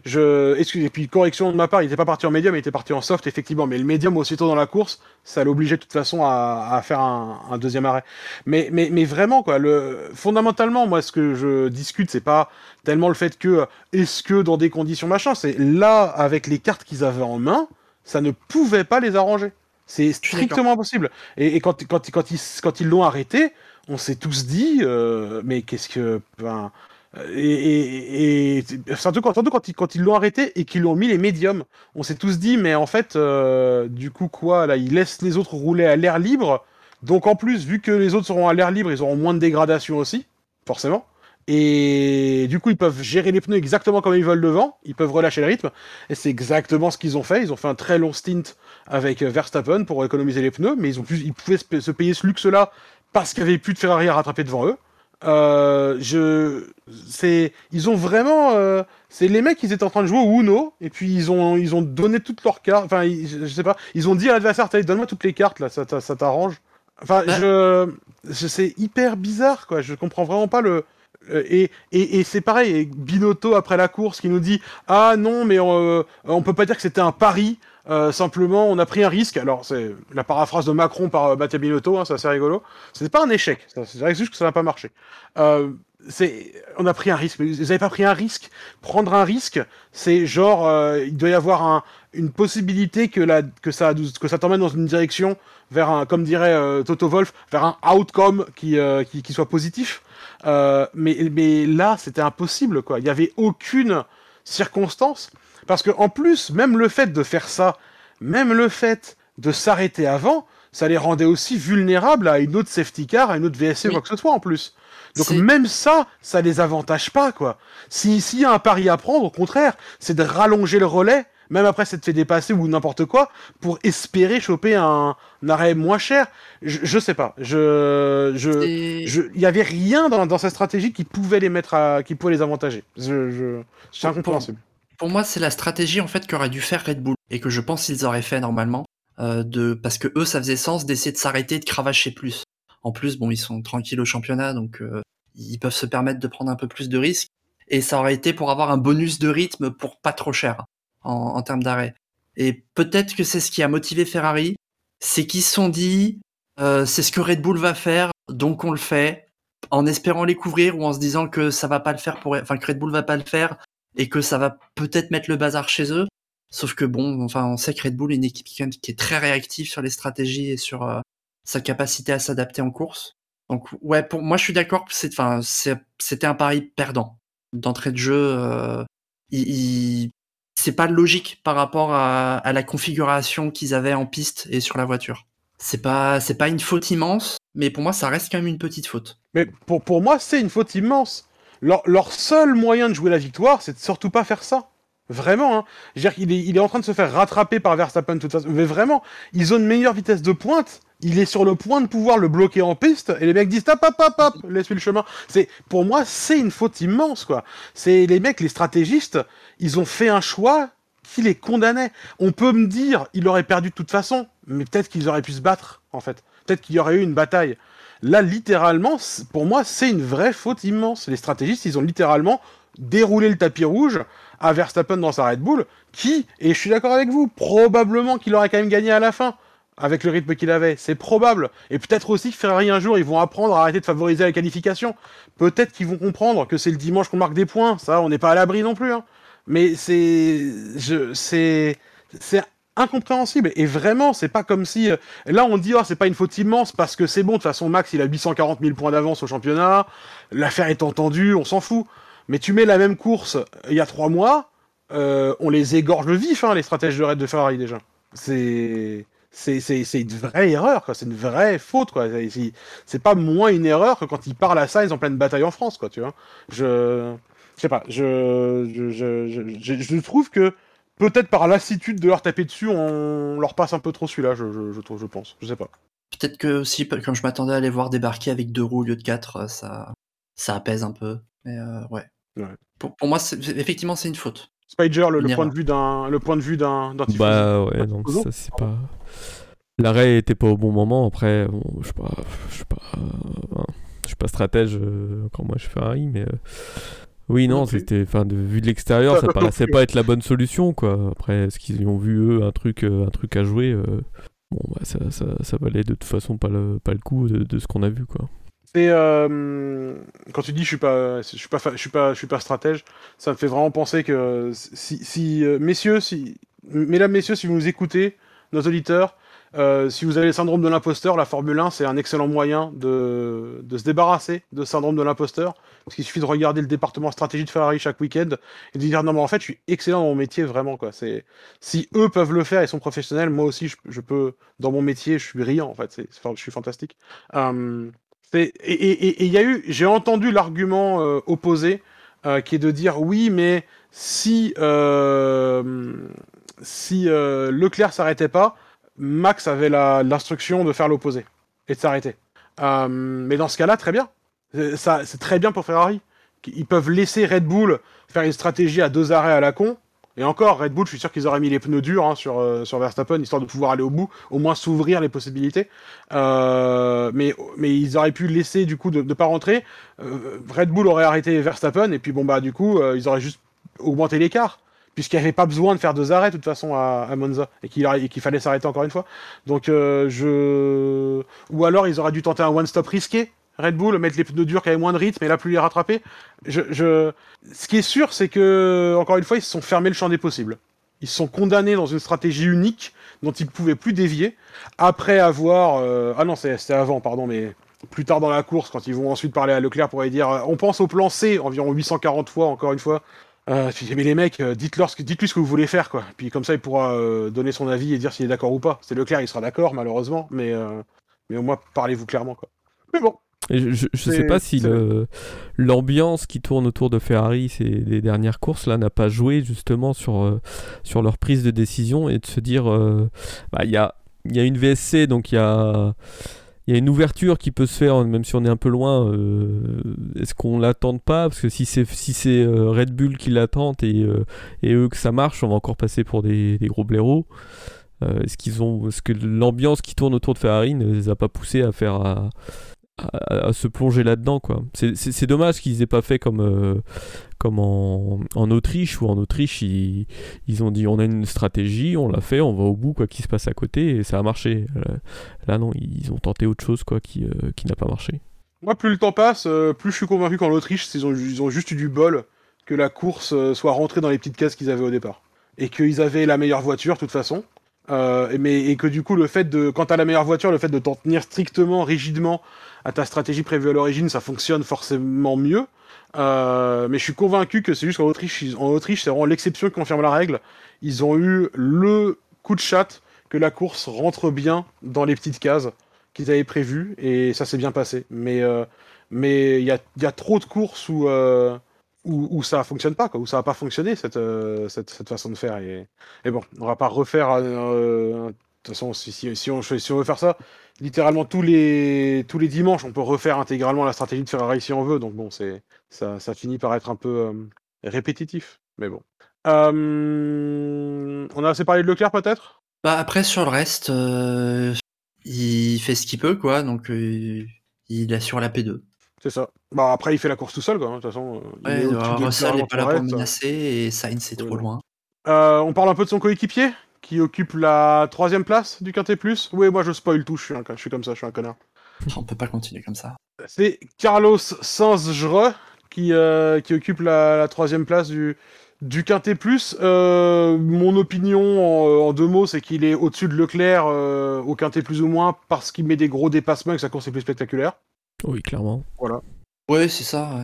je, excusez, puis correction de ma part, il était pas parti en médium, il était parti en soft, effectivement. Mais le médium aussitôt dans la course, ça l'obligeait de toute façon à, à faire un, un, deuxième arrêt. Mais, mais, mais vraiment quoi, le, fondamentalement, moi, ce que je discute, c'est pas tellement le fait que est-ce que dans des conditions machin, c'est là avec les cartes qu'ils avaient en main, ça ne pouvait pas les arranger. C'est strictement impossible. Et, et, quand, quand, quand, ils quand ils l'ont arrêté, on s'est tous dit, euh, mais qu'est-ce que. Ben, et, et, surtout, quand, quand, ils, quand ils l'ont arrêté et qu'ils l'ont mis les médiums, on s'est tous dit, mais en fait, euh, du coup, quoi, là, ils laissent les autres rouler à l'air libre. Donc en plus, vu que les autres seront à l'air libre, ils auront moins de dégradation aussi, forcément. Et du coup, ils peuvent gérer les pneus exactement comme ils veulent devant, ils peuvent relâcher le rythme, et c'est exactement ce qu'ils ont fait. Ils ont fait un très long stint avec Verstappen pour économiser les pneus, mais ils, ont pu, ils pouvaient se payer ce luxe-là parce qu'il n'y avait plus de Ferrari à rattraper devant eux. Euh, je, c'est, ils ont vraiment, euh, c'est les mecs, ils étaient en train de jouer au Uno et puis ils ont, ils ont donné toutes leurs cartes. Enfin, je, sais pas, ils ont dit à l'adversaire, donne-moi toutes les cartes là, ça, ça t'arrange. Enfin, je, c'est hyper bizarre quoi. Je comprends vraiment pas le. Et, et, et c'est pareil, Binotto après la course qui nous dit ah non mais on, on peut pas dire que c'était un pari. Euh, simplement, on a pris un risque. Alors, c'est la paraphrase de Macron par euh, Mathieu Binotto, hein, c'est assez rigolo. C'est pas un échec. C'est juste que ça n'a pas marché. Euh, on a pris un risque. Vous n'avez pas pris un risque? Prendre un risque, c'est genre, euh, il doit y avoir un, une possibilité que, la, que ça, que ça t'emmène dans une direction vers un, comme dirait euh, Toto Wolf, vers un outcome qui, qui, qui, soit positif. Mais, mais là, c'était impossible, quoi. Il n'y avait aucune circonstance parce que en plus, même le fait de faire ça, même le fait de s'arrêter avant, ça les rendait aussi vulnérables à une autre safety car, à une autre VSC, quoi que ce soit en plus. Donc même ça, ça les avantage pas, quoi. S'il y a un pari à prendre, au contraire, c'est de rallonger le relais, même après s'être fait dépasser ou n'importe quoi, pour espérer choper un, arrêt moins cher. Je, je sais pas. Je, je, il y avait rien dans, dans, cette stratégie qui pouvait les mettre à, qui pouvait les avantager. Je, je, c'est incompréhensible. Pour moi, c'est la stratégie en fait qu'aurait dû faire Red Bull et que je pense qu'ils auraient fait normalement, euh, de parce que eux, ça faisait sens d'essayer de s'arrêter, de cravacher plus. En plus, bon, ils sont tranquilles au championnat, donc euh, ils peuvent se permettre de prendre un peu plus de risques. Et ça aurait été pour avoir un bonus de rythme pour pas trop cher en, en termes d'arrêt. Et peut-être que c'est ce qui a motivé Ferrari, c'est qu'ils se sont dit, euh, c'est ce que Red Bull va faire, donc on le fait, en espérant les couvrir ou en se disant que ça va pas le faire pour, enfin que Red Bull va pas le faire, et que ça va peut-être mettre le bazar chez eux. Sauf que bon, enfin, on sait que Red Bull est une équipe qui, est très réactive sur les stratégies et sur euh, sa capacité à s'adapter en course. Donc ouais, pour moi, je suis d'accord c'est, c'était un pari perdant d'entrée de jeu. Euh, il, c'est pas logique par rapport à, la configuration qu'ils avaient en piste et sur la voiture. C'est pas, c'est pas une faute immense, mais pour moi, ça reste quand même une petite faute. Mais pour, moi, c'est une faute immense leur, seul moyen de jouer la victoire, c'est de surtout pas faire ça. Vraiment, hein. Est, il est en train de se faire rattraper par Verstappen de toute façon. Mais vraiment, ils ont une meilleure vitesse de pointe. Il est sur le point de pouvoir le bloquer en piste. Et les mecs disent, hop, hop, hop, hop, laisse-lui le chemin. C'est, pour moi, c'est une faute immense, quoi. C'est les mecs, les stratégistes, ils ont fait un choix qui les condamnait. On peut me dire, il aurait perdu de toute façon. Mais peut-être qu'ils auraient pu se battre, en fait. Peut-être qu'il y aurait eu une bataille. Là, littéralement, pour moi, c'est une vraie faute immense. Les stratégistes, ils ont littéralement déroulé le tapis rouge à Verstappen dans sa Red Bull, qui, et je suis d'accord avec vous, probablement qu'il aurait quand même gagné à la fin, avec le rythme qu'il avait. C'est probable. Et peut-être aussi que Ferrari, un jour, ils vont apprendre à arrêter de favoriser la qualification. Peut-être qu'ils vont comprendre que c'est le dimanche qu'on marque des points. Ça, on n'est pas à l'abri non plus. Hein. Mais c'est... C'est... C'est incompréhensible. Et vraiment, c'est pas comme si. Euh, là, on dit, oh, c'est pas une faute immense parce que c'est bon, de toute façon, Max, il a 840 000 points d'avance au championnat. L'affaire est entendue, on s'en fout. Mais tu mets la même course euh, il y a trois mois, euh, on les égorge le vif, hein, les stratèges de raid de Ferrari déjà. C'est. C'est une vraie erreur, quoi. C'est une vraie faute, quoi. C'est pas moins une erreur que quand il parle à Sainz en pleine bataille en France, quoi, tu vois. Je. Je sais pas. Je je, je, je, je trouve que peut-être par lassitude de leur taper dessus, on leur passe un peu trop celui-là, je, je, je, je pense. Je sais pas. Peut-être que aussi, quand je m'attendais à les voir débarquer avec deux roues au lieu de quatre, euh, ça, ça apaise un peu. Mais euh, ouais. Pour, pour, moi, effectivement, c'est une faute. Spider, le, le, point de vue d'un, le point de vue d'un, Bah ouais, donc ça c'est pas. L'arrêt était pas au bon moment. Après, bon, je sais pas, je suis pas, euh, je suis pas stratège quand moi je fais un mais. Oui, non, c'était, enfin, de vue de l'extérieur, ça paraissait pas être la bonne solution, quoi. Après, est-ce qu'ils ont vu eux un truc, euh, un truc à jouer euh, Bon, bah, ça, ça, ça, valait de toute façon pas le, pas le coup de, ce qu'on a vu, quoi. Et euh, quand tu dis je suis pas, je suis pas, je suis pas, je suis pas stratège, ça me fait vraiment penser que si, si messieurs, si, mesdames, messieurs, si vous nous écoutez, nos auditeurs, Euh, si vous avez le syndrome de l'imposteur, la Formule 1, c'est un excellent moyen de, de se débarrasser de syndrome de l'imposteur. Parce qu'il suffit de regarder le département stratégie de Ferrari chaque week-end et de dire non, mais en fait, je suis excellent dans mon métier, vraiment. Quoi. Si eux peuvent le faire et sont professionnels, moi aussi, je, peux, dans mon métier, je suis brillant, en fait. Je suis fantastique. Euh, et il y a eu, j'ai entendu l'argument euh, opposé euh, qui est de dire oui, mais si, si Leclerc s'arrêtait pas, Max avait l'instruction de faire l'opposé et de s'arrêter. Euh, mais dans ce cas-là, très bien. C'est très bien pour Ferrari. Ils peuvent laisser Red Bull faire une stratégie à deux arrêts à la con. Et encore, Red Bull, je suis sûr qu'ils auraient mis les pneus durs hein, sur, euh, sur Verstappen, histoire de pouvoir aller au bout, au moins s'ouvrir les possibilités. Euh, mais, mais ils auraient pu laisser, du coup, de ne pas rentrer. Red Bull aurait arrêté Verstappen, et puis bon, bah, du coup, ils auraient juste augmenté l'écart puisqu'il n'y avait pas besoin de faire deux arrêts de toute façon à, Monza et qu'il fallait s'arrêter encore une fois. Donc euh, je ou alors ils auraient dû tenter un one stop risqué. Red Bull, mettre les pneus durs qui avaient moins de rythme et là plus les rattraper. Je, je... Ce qui est sûr, c'est que, encore une fois, ils se sont fermés le champ des possibles. Ils se sont condamnés dans une stratégie unique dont ils ne pouvaient plus dévier, après avoir... Euh, ah non, c'était avant, pardon, mais plus tard dans la course, quand ils vont ensuite parler à Leclerc pour lui dire euh, on pense au plan C environ 840 fois, encore une fois, euh, mais les mecs, euh, dites-leur ce que, dites-lui ce que vous voulez faire, quoi. Puis comme ça, il pourra euh, donner son avis et dire s'il est d'accord ou pas. C'est Leclerc, il sera d'accord, malheureusement, mais, mais au moins, parlez-vous clairement, quoi. Mais bon. je, je sais pas si l'ambiance qui tourne autour de Ferrari ces les dernières courses là n'a pas joué justement sur, sur leur prise de décision et de se dire bah, il y, a, y a une VSC donc il y a il y a une ouverture qui peut se faire, même si on est un peu loin. Euh, est-ce qu'on l'attend pas? Parce que si c'est si c'est euh, Red Bull qui l'attendent et, euh, et, eux que ça marche, on va encore passer pour des, gros blaireaux. est-ce qu'ils ont, est-ce que l'ambiance qui tourne autour de Ferrari ne les a pas poussés à faire à, à, se plonger là-dedans. quoi. C'est dommage qu'ils aient pas fait comme, euh, comme en, en, Autriche, où en Autriche, ils, ils, ont dit on a une stratégie, on l'a fait, on va au bout, quoi qu'il se passe à côté, et ça a marché. Euh, là, non, ils ont tenté autre chose quoi, qui, euh, qui n'a pas marché. Moi, plus le temps passe, plus je suis convaincu qu'en Autriche, ils ont, ils ont juste eu du bol que la course soit rentrée dans les petites cases qu'ils avaient au départ. Et qu'ils avaient la meilleure voiture, de toute façon. Mais, et que du coup, le fait de, quand t'as la meilleure voiture, le fait de t'en tenir strictement, rigidement à ta stratégie prévue à l'origine, ça fonctionne forcément mieux. Euh, mais je suis convaincu que c'est juste qu'en Autriche, en Autriche, c'est vraiment l'exception qui confirme la règle. Ils ont eu le coup de chat que la course rentre bien dans les petites cases qu'ils avaient prévues et ça s'est bien passé. Mais euh, mais il y a, y a, trop de courses où, euh, où, où, ça fonctionne pas, quoi, où ça va pas fonctionner cette, euh, cette, cette, façon de faire. Et, et, bon, on va pas refaire. Euh, de toute façon, si, si, si, on, si on veut faire ça, littéralement tous les, tous les dimanches, on peut refaire intégralement la stratégie de Ferrari si on veut. Donc bon, c'est ça, ça finit par être un peu euh, répétitif. Mais bon. Euh, on a assez parlé de Leclerc peut-être? Bah Après, sur le reste, euh, il fait ce qu'il peut, quoi. Donc il assure la P2. C'est ça. Bah après, il fait la course tout seul, quoi. Hein, de toute façon, ouais, Russell n'est pas là pour menacer et Sainz c'est trop loin. on parle un peu de son coéquipier qui occupe la troisième place du Quintet Plus. Oui, moi je spoil tout, je suis, je suis comme ça, je suis un connard. On peut pas continuer comme ça. C'est Carlos Sainz qui, euh, qui occupe la, troisième place du, du Quintet Plus. Euh, mon opinion en, deux mots, c'est qu'il est au-dessus de Leclerc euh, au Quintet Plus ou moins parce qu'il met des gros dépassements et que sa course est plus spectaculaire. Oui, clairement. Voilà. Ouais, c'est ça.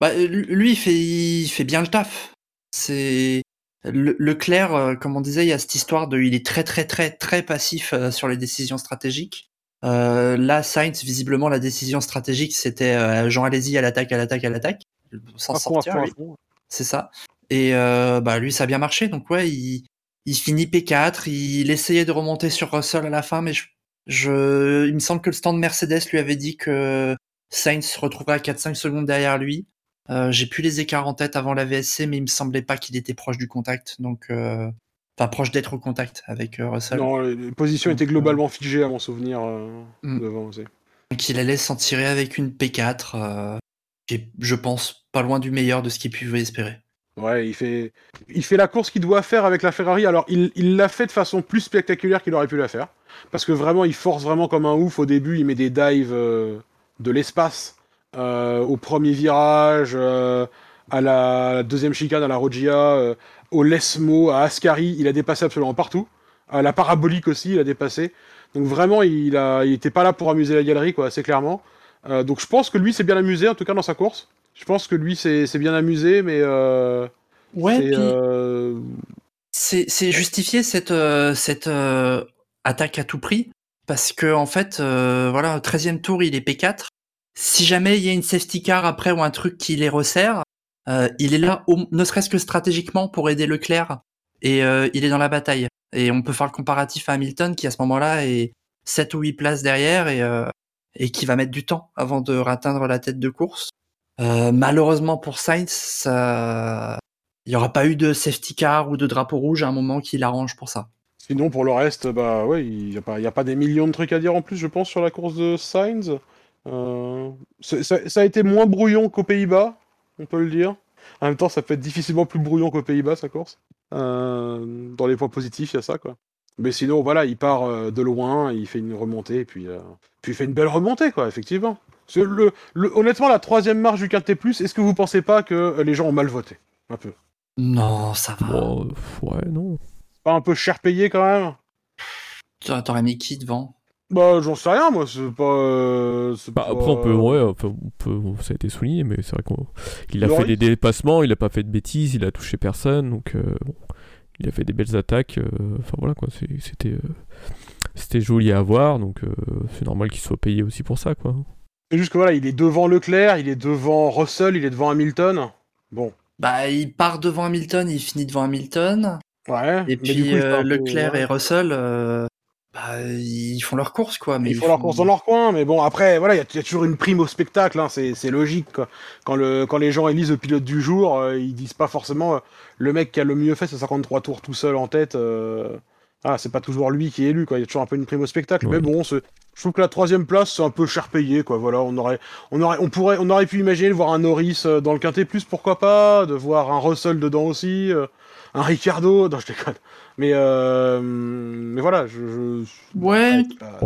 Bah, lui, il fait, il fait bien le taf. C'est le, Leclerc, euh, comme on disait, il y a cette histoire de, il est très très très très passif euh, sur les décisions stratégiques. Euh, là, Sainz, visiblement, la décision stratégique, c'était euh, Jean allez-y à l'attaque, à l'attaque, à l'attaque, sans sortir. C'est ça. Et bah lui, ça a bien marché. Donc ouais, il, il finit P4. Il essayait de remonter sur Russell à la fin, mais je, je, il me semble que le stand Mercedes lui avait dit que Sainz se retrouverait à 4-5 secondes derrière lui. Euh, j'ai plus les écarts en tête avant la VSC, mais il me semblait pas qu'il était proche du contact, donc euh, enfin proche d'être au contact avec euh, Russell. Non, les positions étaient globalement figées à mon souvenir mm. devant aussi. Donc il allait s'en tirer avec une P4, qui je pense pas loin du meilleur de ce qu'il pouvait espérer. Ouais, il fait, il fait la course qu'il doit faire avec la Ferrari. Alors, il l'a fait de façon plus spectaculaire qu'il aurait pu la faire. Parce que vraiment, il force vraiment comme un ouf au début. Il met des dives de l'espace euh, au premier virage, euh, à la deuxième chicane, à la Roggia, euh, au Lesmo, à Ascari, il a dépassé absolument partout. la parabolique aussi, il a dépassé. Donc vraiment, il a, il était pas là pour amuser la galerie, quoi, assez clairement. donc je pense que lui s'est bien amusé, en tout cas dans sa course. Je pense que lui s'est bien amusé, mais ouais, c'est justifié cette cette attaque à tout prix parce que en fait, voilà, 13e tour, il est P4. Si jamais il y a une safety car après ou un truc qui les resserre, euh, il est là, ne serait-ce que stratégiquement, pour aider Leclerc. Et euh, il est dans la bataille. Et on peut faire le comparatif à Hamilton, qui à ce moment-là est 7 ou 8 places derrière et, euh, et qui va mettre du temps avant de atteindre la tête de course. malheureusement pour Sainz, il n'y aura pas eu de safety car ou de drapeau rouge à un moment qui l'arrange pour ça. Sinon, pour le reste, bah ouais, il n'y a, a pas des millions de trucs à dire en plus, je pense, sur la course de Sainz. Ça, ça, a été moins brouillon qu'aux Pays-Bas, on peut le dire. En même temps, ça peut être difficilement plus brouillon qu'aux Pays-Bas, sa course. Euh, dans les points positifs, il y a ça, quoi. Mais sinon, voilà, il part euh, de loin, il fait une remontée, et puis, euh, puis il fait une belle remontée, quoi, effectivement. Le, honnêtement, la troisième marche du Quintet Plus, est-ce que vous pensez pas que les gens ont mal voté? Un peu. Non, ça va. ouais, non. Pas un peu cher payé quand même? T'aurais mis qui devant? Bah, j'en sais rien, moi, c'est pas. Euh, bah, après, on peut, ouais, on peut, ça a été souligné, mais c'est vrai qu'il a fait des dépassements, il a pas fait de bêtises, il a touché personne, donc euh, il a fait des belles attaques. Euh, enfin voilà, quoi, c'était, c'était joli à voir, donc c'est normal qu'il soit payé aussi pour ça, quoi. C'est juste que voilà, il est devant Leclerc, il est devant Russell, il est devant Hamilton. Bon. Bah, il part devant Hamilton, il finit devant Hamilton. Ouais. Et puis Leclerc et Russell, bah, ils font leur course, quoi. Mais ils, font leur course dans leur coin, mais bon, après, voilà, il y, a toujours une prime au spectacle, hein, c'est logique, quoi. Quand, le, quand les gens élisent le pilote du jour, euh, ils disent pas forcément euh, le mec qui a le mieux fait, c'est 53 tours tout seul en tête. Euh, ah, c'est pas toujours lui qui est élu, quoi. Il y a toujours un peu une prime au spectacle, mais bon, je trouve que la troisième place, c'est un peu cher payé, quoi. Voilà, on aurait, on aurait, on pourrait, on aurait pu imaginer de voir un Norris dans le quintet plus, pourquoi pas, de voir un Russell dedans aussi un Ricardo. Non, je déconne. Mais, euh, mais voilà, je. Ouais.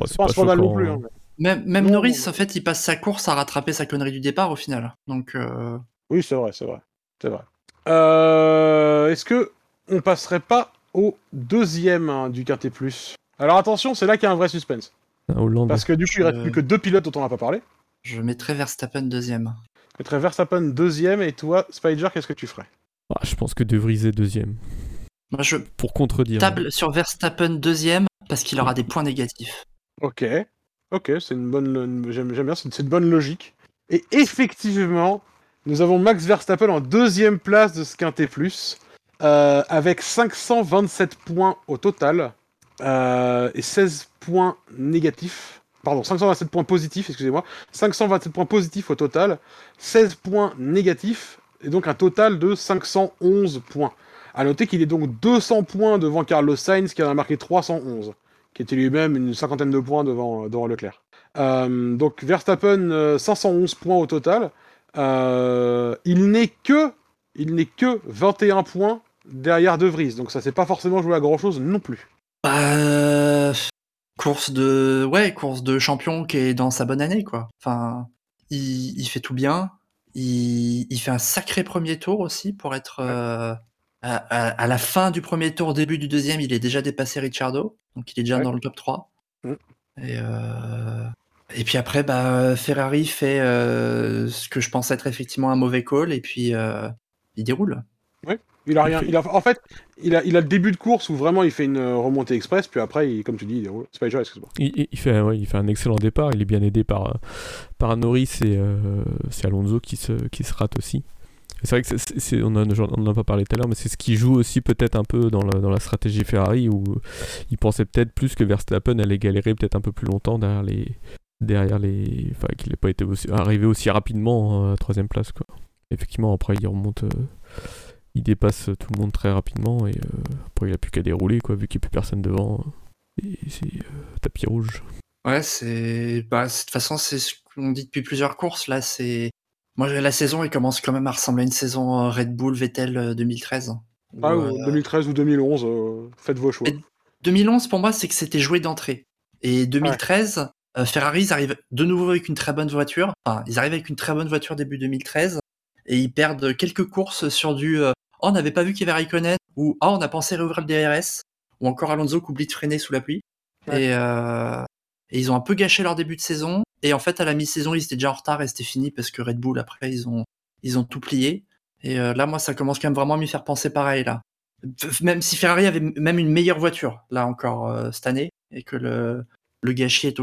C'est pas, scandale non plus. Hein. Même, même Norris, en fait, il passe sa course à rattraper sa connerie du départ au final. Donc. Euh, oui, c'est vrai, c'est vrai. C'est vrai. Euh, est-ce que on passerait pas au deuxième hein, du Quintet Plus? Alors attention, c'est là qu'il y a un vrai suspense. Ah, Parce que du coup, il reste plus que deux pilotes dont on n'a pas parlé. Je mettrais Verstappen deuxième. Je mettrais Verstappen deuxième, et toi, Spider, qu'est-ce que tu ferais? Ah, je pense que De Vries est deuxième. Moi, je pour contredire. Table sur Verstappen deuxième parce qu'il aura des points négatifs. Ok, ok, c'est une bonne, j'aime bien, c'est une bonne logique. Et effectivement, nous avons Max Verstappen en deuxième place de ce quintet plus, euh, avec 527 points au total euh, et 16 points négatifs. Pardon, 527 points positifs, excusez-moi. 527 points positifs au total, 16 points négatifs et donc un total de 511 points. A noter qu'il est donc 200 points devant Carlos Sainz qui en a marqué 311, qui était lui-même une cinquantaine de points devant, devant Leclerc. Euh, donc Verstappen 511 euh, points au total. Euh, il n'est que il n'est que 21 points derrière De Vries, donc ça s'est pas forcément joué à grand chose non plus. course de ouais course de champion qui est dans sa bonne année quoi. Enfin il fait tout bien. Il, fait un sacré premier tour aussi pour être euh, à, la fin du premier tour, début du deuxième, il est déjà dépassé Ricciardo, donc il est déjà dans le top 3. Mm. Et, euh, et puis après, bah, Ferrari fait euh, ce que je pense être effectivement un mauvais call, et puis il déroule. Oui, il a rien. Il a, en fait, il a, il a le début de course où vraiment il fait une remontée express, puis après, il, comme tu dis, il déroule. C'est pas excuse-moi. Il, il, fait, il fait un excellent départ. Il est bien aidé par, par Norris et euh, c'est Alonso qui se, qui se rate aussi. C'est vrai que c'est, on n'en a pas parlé tout à l'heure, mais c'est ce qui joue aussi peut-être un peu dans la, dans la stratégie Ferrari où il pensait peut-être plus que Verstappen allait galérer peut-être un peu plus longtemps derrière les, derrière les, enfin qu'il n'ait pas été arrivé aussi rapidement à troisième place quoi. Effectivement après il remonte, euh, il dépasse tout le monde très rapidement et euh, après il a plus qu'à dérouler quoi, vu qu'il n'y a plus personne devant. Et c'est euh, tapis rouge. Ouais, c'est. Bah, de toute façon, c'est ce qu'on dit depuis plusieurs courses. Là, c'est. Moi, la saison, elle commence quand même à ressembler à une saison euh, Red Bull Vettel 2013. Ah, 2013 ou 2011, faites vos choix. 2011, pour moi, c'est que c'était joué d'entrée. Et 2013, Ferrari, ils arrivent de nouveau avec une très bonne voiture. Enfin, ils arrivent avec une très bonne voiture début 2013 et ils perdent quelques courses sur du oh, on n'avait pas vu qu'il y avait Raikkonen, ou oh, on a pensé réouvrir le DRS, ou encore Alonso qui oublie de freiner sous la pluie. Et, euh, et, ils ont un peu gâché leur début de saison. Et en fait, à la mi-saison, ils étaient déjà en retard et c'était fini parce que Red Bull, après, ils ont, ils ont tout plié. Et euh, là, moi, ça commence quand même vraiment à m'y faire penser pareil, là. Même si Ferrari avait même une meilleure voiture, là encore, euh, cette année, et que le, le gâchis est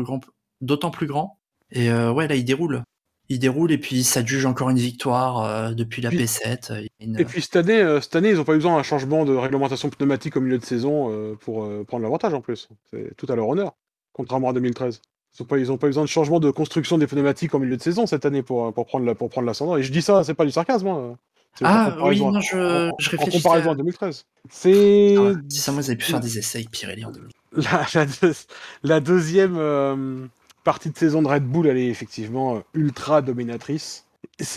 d'autant plus grand. Et euh, ouais, là, il déroule. Il déroule et puis ça juge encore une victoire euh, depuis la P7. Et puis cette année, euh, cette année, ils n'ont pas eu besoin d'un changement de réglementation pneumatique au milieu de saison pour prendre l'avantage en plus. C'est tout à leur honneur, contrairement à 2013. Ils n'ont pas, pas besoin de changement de construction des pneumatiques au milieu de saison cette année pour, pour prendre pour prendre l'ascendant. Et je dis ça, c'est pas du sarcasme. Hein. Ah oui, non, je, je réfléchis. En comparaison à 2013. C'est. Ah, ça, moi, ils avaient pu faire des essais avec Pirelli en 2013 la, deuxième euh, partie de saison de Red Bull, elle est effectivement euh, ultra dominatrice.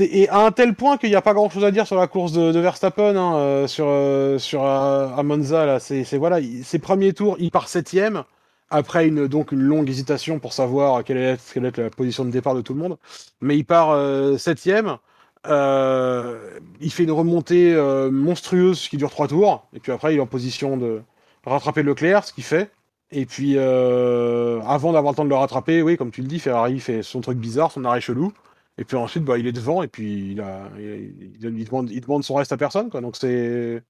Et à un tel point qu'il n'y a pas grand chose à dire sur la course de, Verstappen, hein, euh, sur, sur à Monza. Là, c'est, voilà, ses premiers tours, il part septième après une, donc une longue hésitation pour savoir quelle est, quelle est la position de départ de tout le monde. Mais il part septième. il fait une remontée monstrueuse qui dure trois tours. Et puis après, il est en position de rattraper Leclerc, ce qu'il fait. Et puis, euh, avant d'avoir le temps de le rattraper, oui, comme tu le dis, Ferrari fait son truc bizarre, son arrêt chelou. Et puis ensuite, bah, il est devant et puis il, a, il, demande, son reste à personne. Quoi. Donc c'est.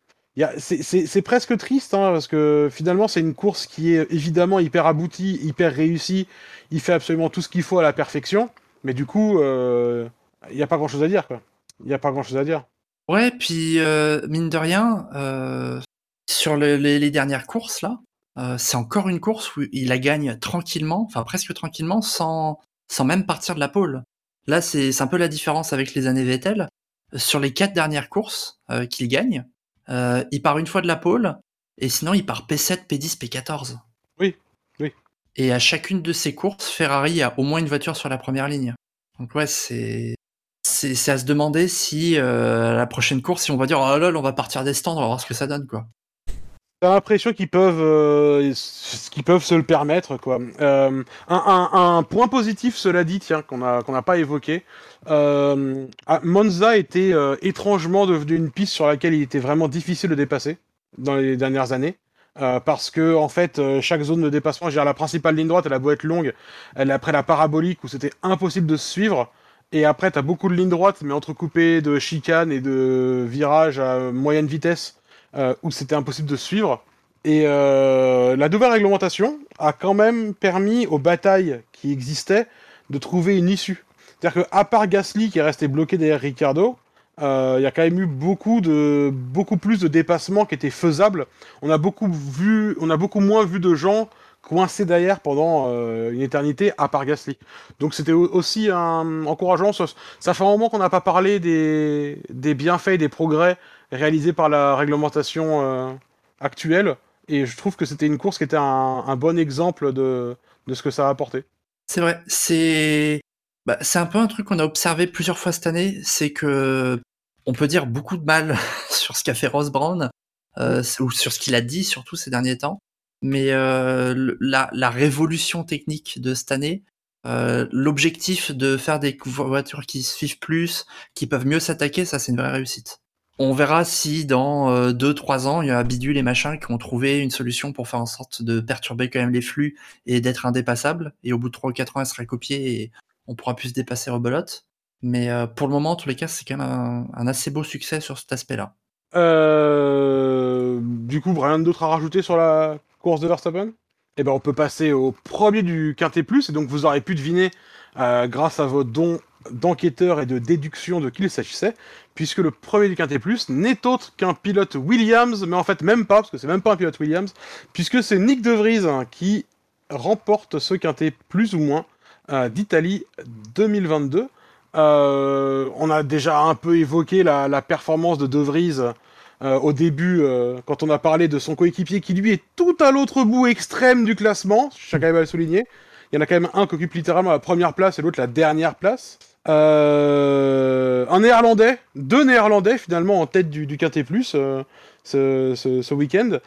C'est presque triste hein, parce que finalement c'est une course qui est évidemment hyper aboutie, hyper réussie. Il fait absolument tout ce qu'il faut à la perfection, mais du coup euh, il n'y a pas grand chose à dire. Il n'y a pas grand chose à dire. Ouais, puis euh, mine de rien, sur les, dernières courses là, euh, c'est encore une course où il la gagne tranquillement, enfin presque tranquillement, sans, sans même partir de la pole. Là, c'est un peu la différence avec les années Vettel. Sur les quatre dernières courses euh, qu'il gagne, euh, il part une fois de la pole, et sinon il part P7, P10, P14. Oui, oui. Et à chacune de ces courses, Ferrari a au moins une voiture sur la première ligne. Donc ouais, c'est c'est à se demander si la prochaine course, si on va dire oh là, on va partir des stands, on va voir ce que ça donne quoi. T'as l'impression qu'ils peuvent, euh, peuvent se le permettre, quoi. Euh, un, point positif, cela dit, tiens, qu'on n'a pas évoqué. Euh, ah, Monza était étrangement devenu une piste sur laquelle il était vraiment difficile de dépasser dans les dernières années. parce que en fait, chaque zone de dépassement, la principale ligne droite, elle a beau être longue, elle après la parabolique où c'était impossible de se suivre. Et après, t'as beaucoup de lignes droites, mais entrecoupées de chicanes et de virages à moyenne vitesse où c'était impossible de suivre. Et euh, la nouvelle réglementation a quand même permis aux batailles qui existaient de trouver une issue. C'est-à-dire qu'à part Gasly qui est resté bloqué derrière Ricardo, euh, il y a quand même eu beaucoup de beaucoup plus de dépassements qui étaient faisables. On a beaucoup vu, on a beaucoup moins vu de gens coincés derrière pendant une éternité à part Gasly. Donc c'était aussi un, encourageant. Ça, fait un moment qu'on n'a pas parlé des, des bienfaits et des progrès réalisé par la réglementation euh, actuelle. Et je trouve que c'était une course qui était un, bon exemple de, de, ce que ça a apporté. C'est vrai, c'est bah, c'est un peu un truc qu'on a observé plusieurs fois cette année, c'est que on peut dire beaucoup de mal sur ce qu'a fait Ross Brown, euh, ou sur ce qu'il a dit surtout ces derniers temps. Mais euh, la, révolution technique de cette année, l'objectif de faire des voitures qui suivent plus, qui peuvent mieux s'attaquer, ça c'est une vraie réussite. On verra si dans 2-3 euh, ans, il y a Bidule et machin qui ont trouvé une solution pour faire en sorte de perturber quand même les flux et d'être indépassable. Et au bout de 3 ou 4 ans, elle sera copiée et on pourra plus se dépasser rebelote. Mais euh, pour le moment, en tous les cas, c'est quand même un, assez beau succès sur cet aspect-là. Euh, du coup, rien d'autre à rajouter sur la course de Verstappen? Eh ben, on peut passer au premier du Quintet Plus, et donc vous aurez pu deviner, grâce à vos dons d'enquêteur et de déduction de qui il s'agissait, puisque le premier du Quintet Plus n'est autre qu'un pilote Williams, mais en fait même pas, parce que c'est même pas un pilote Williams, puisque c'est Nick De Vries hein, qui remporte ce Quintet plus ou moins euh, d'Italie 2022. Euh, on a déjà un peu évoqué la, performance de De Vries euh, au début, quand on a parlé de son coéquipier qui lui est tout à l'autre bout extrême du classement, je tiens quand même à le souligner. Il y en a quand même un qui occupe littéralement la première place et l'autre la dernière place. Euh, un néerlandais, deux néerlandais finalement en tête du, du Plus euh, ce, ce, week-end.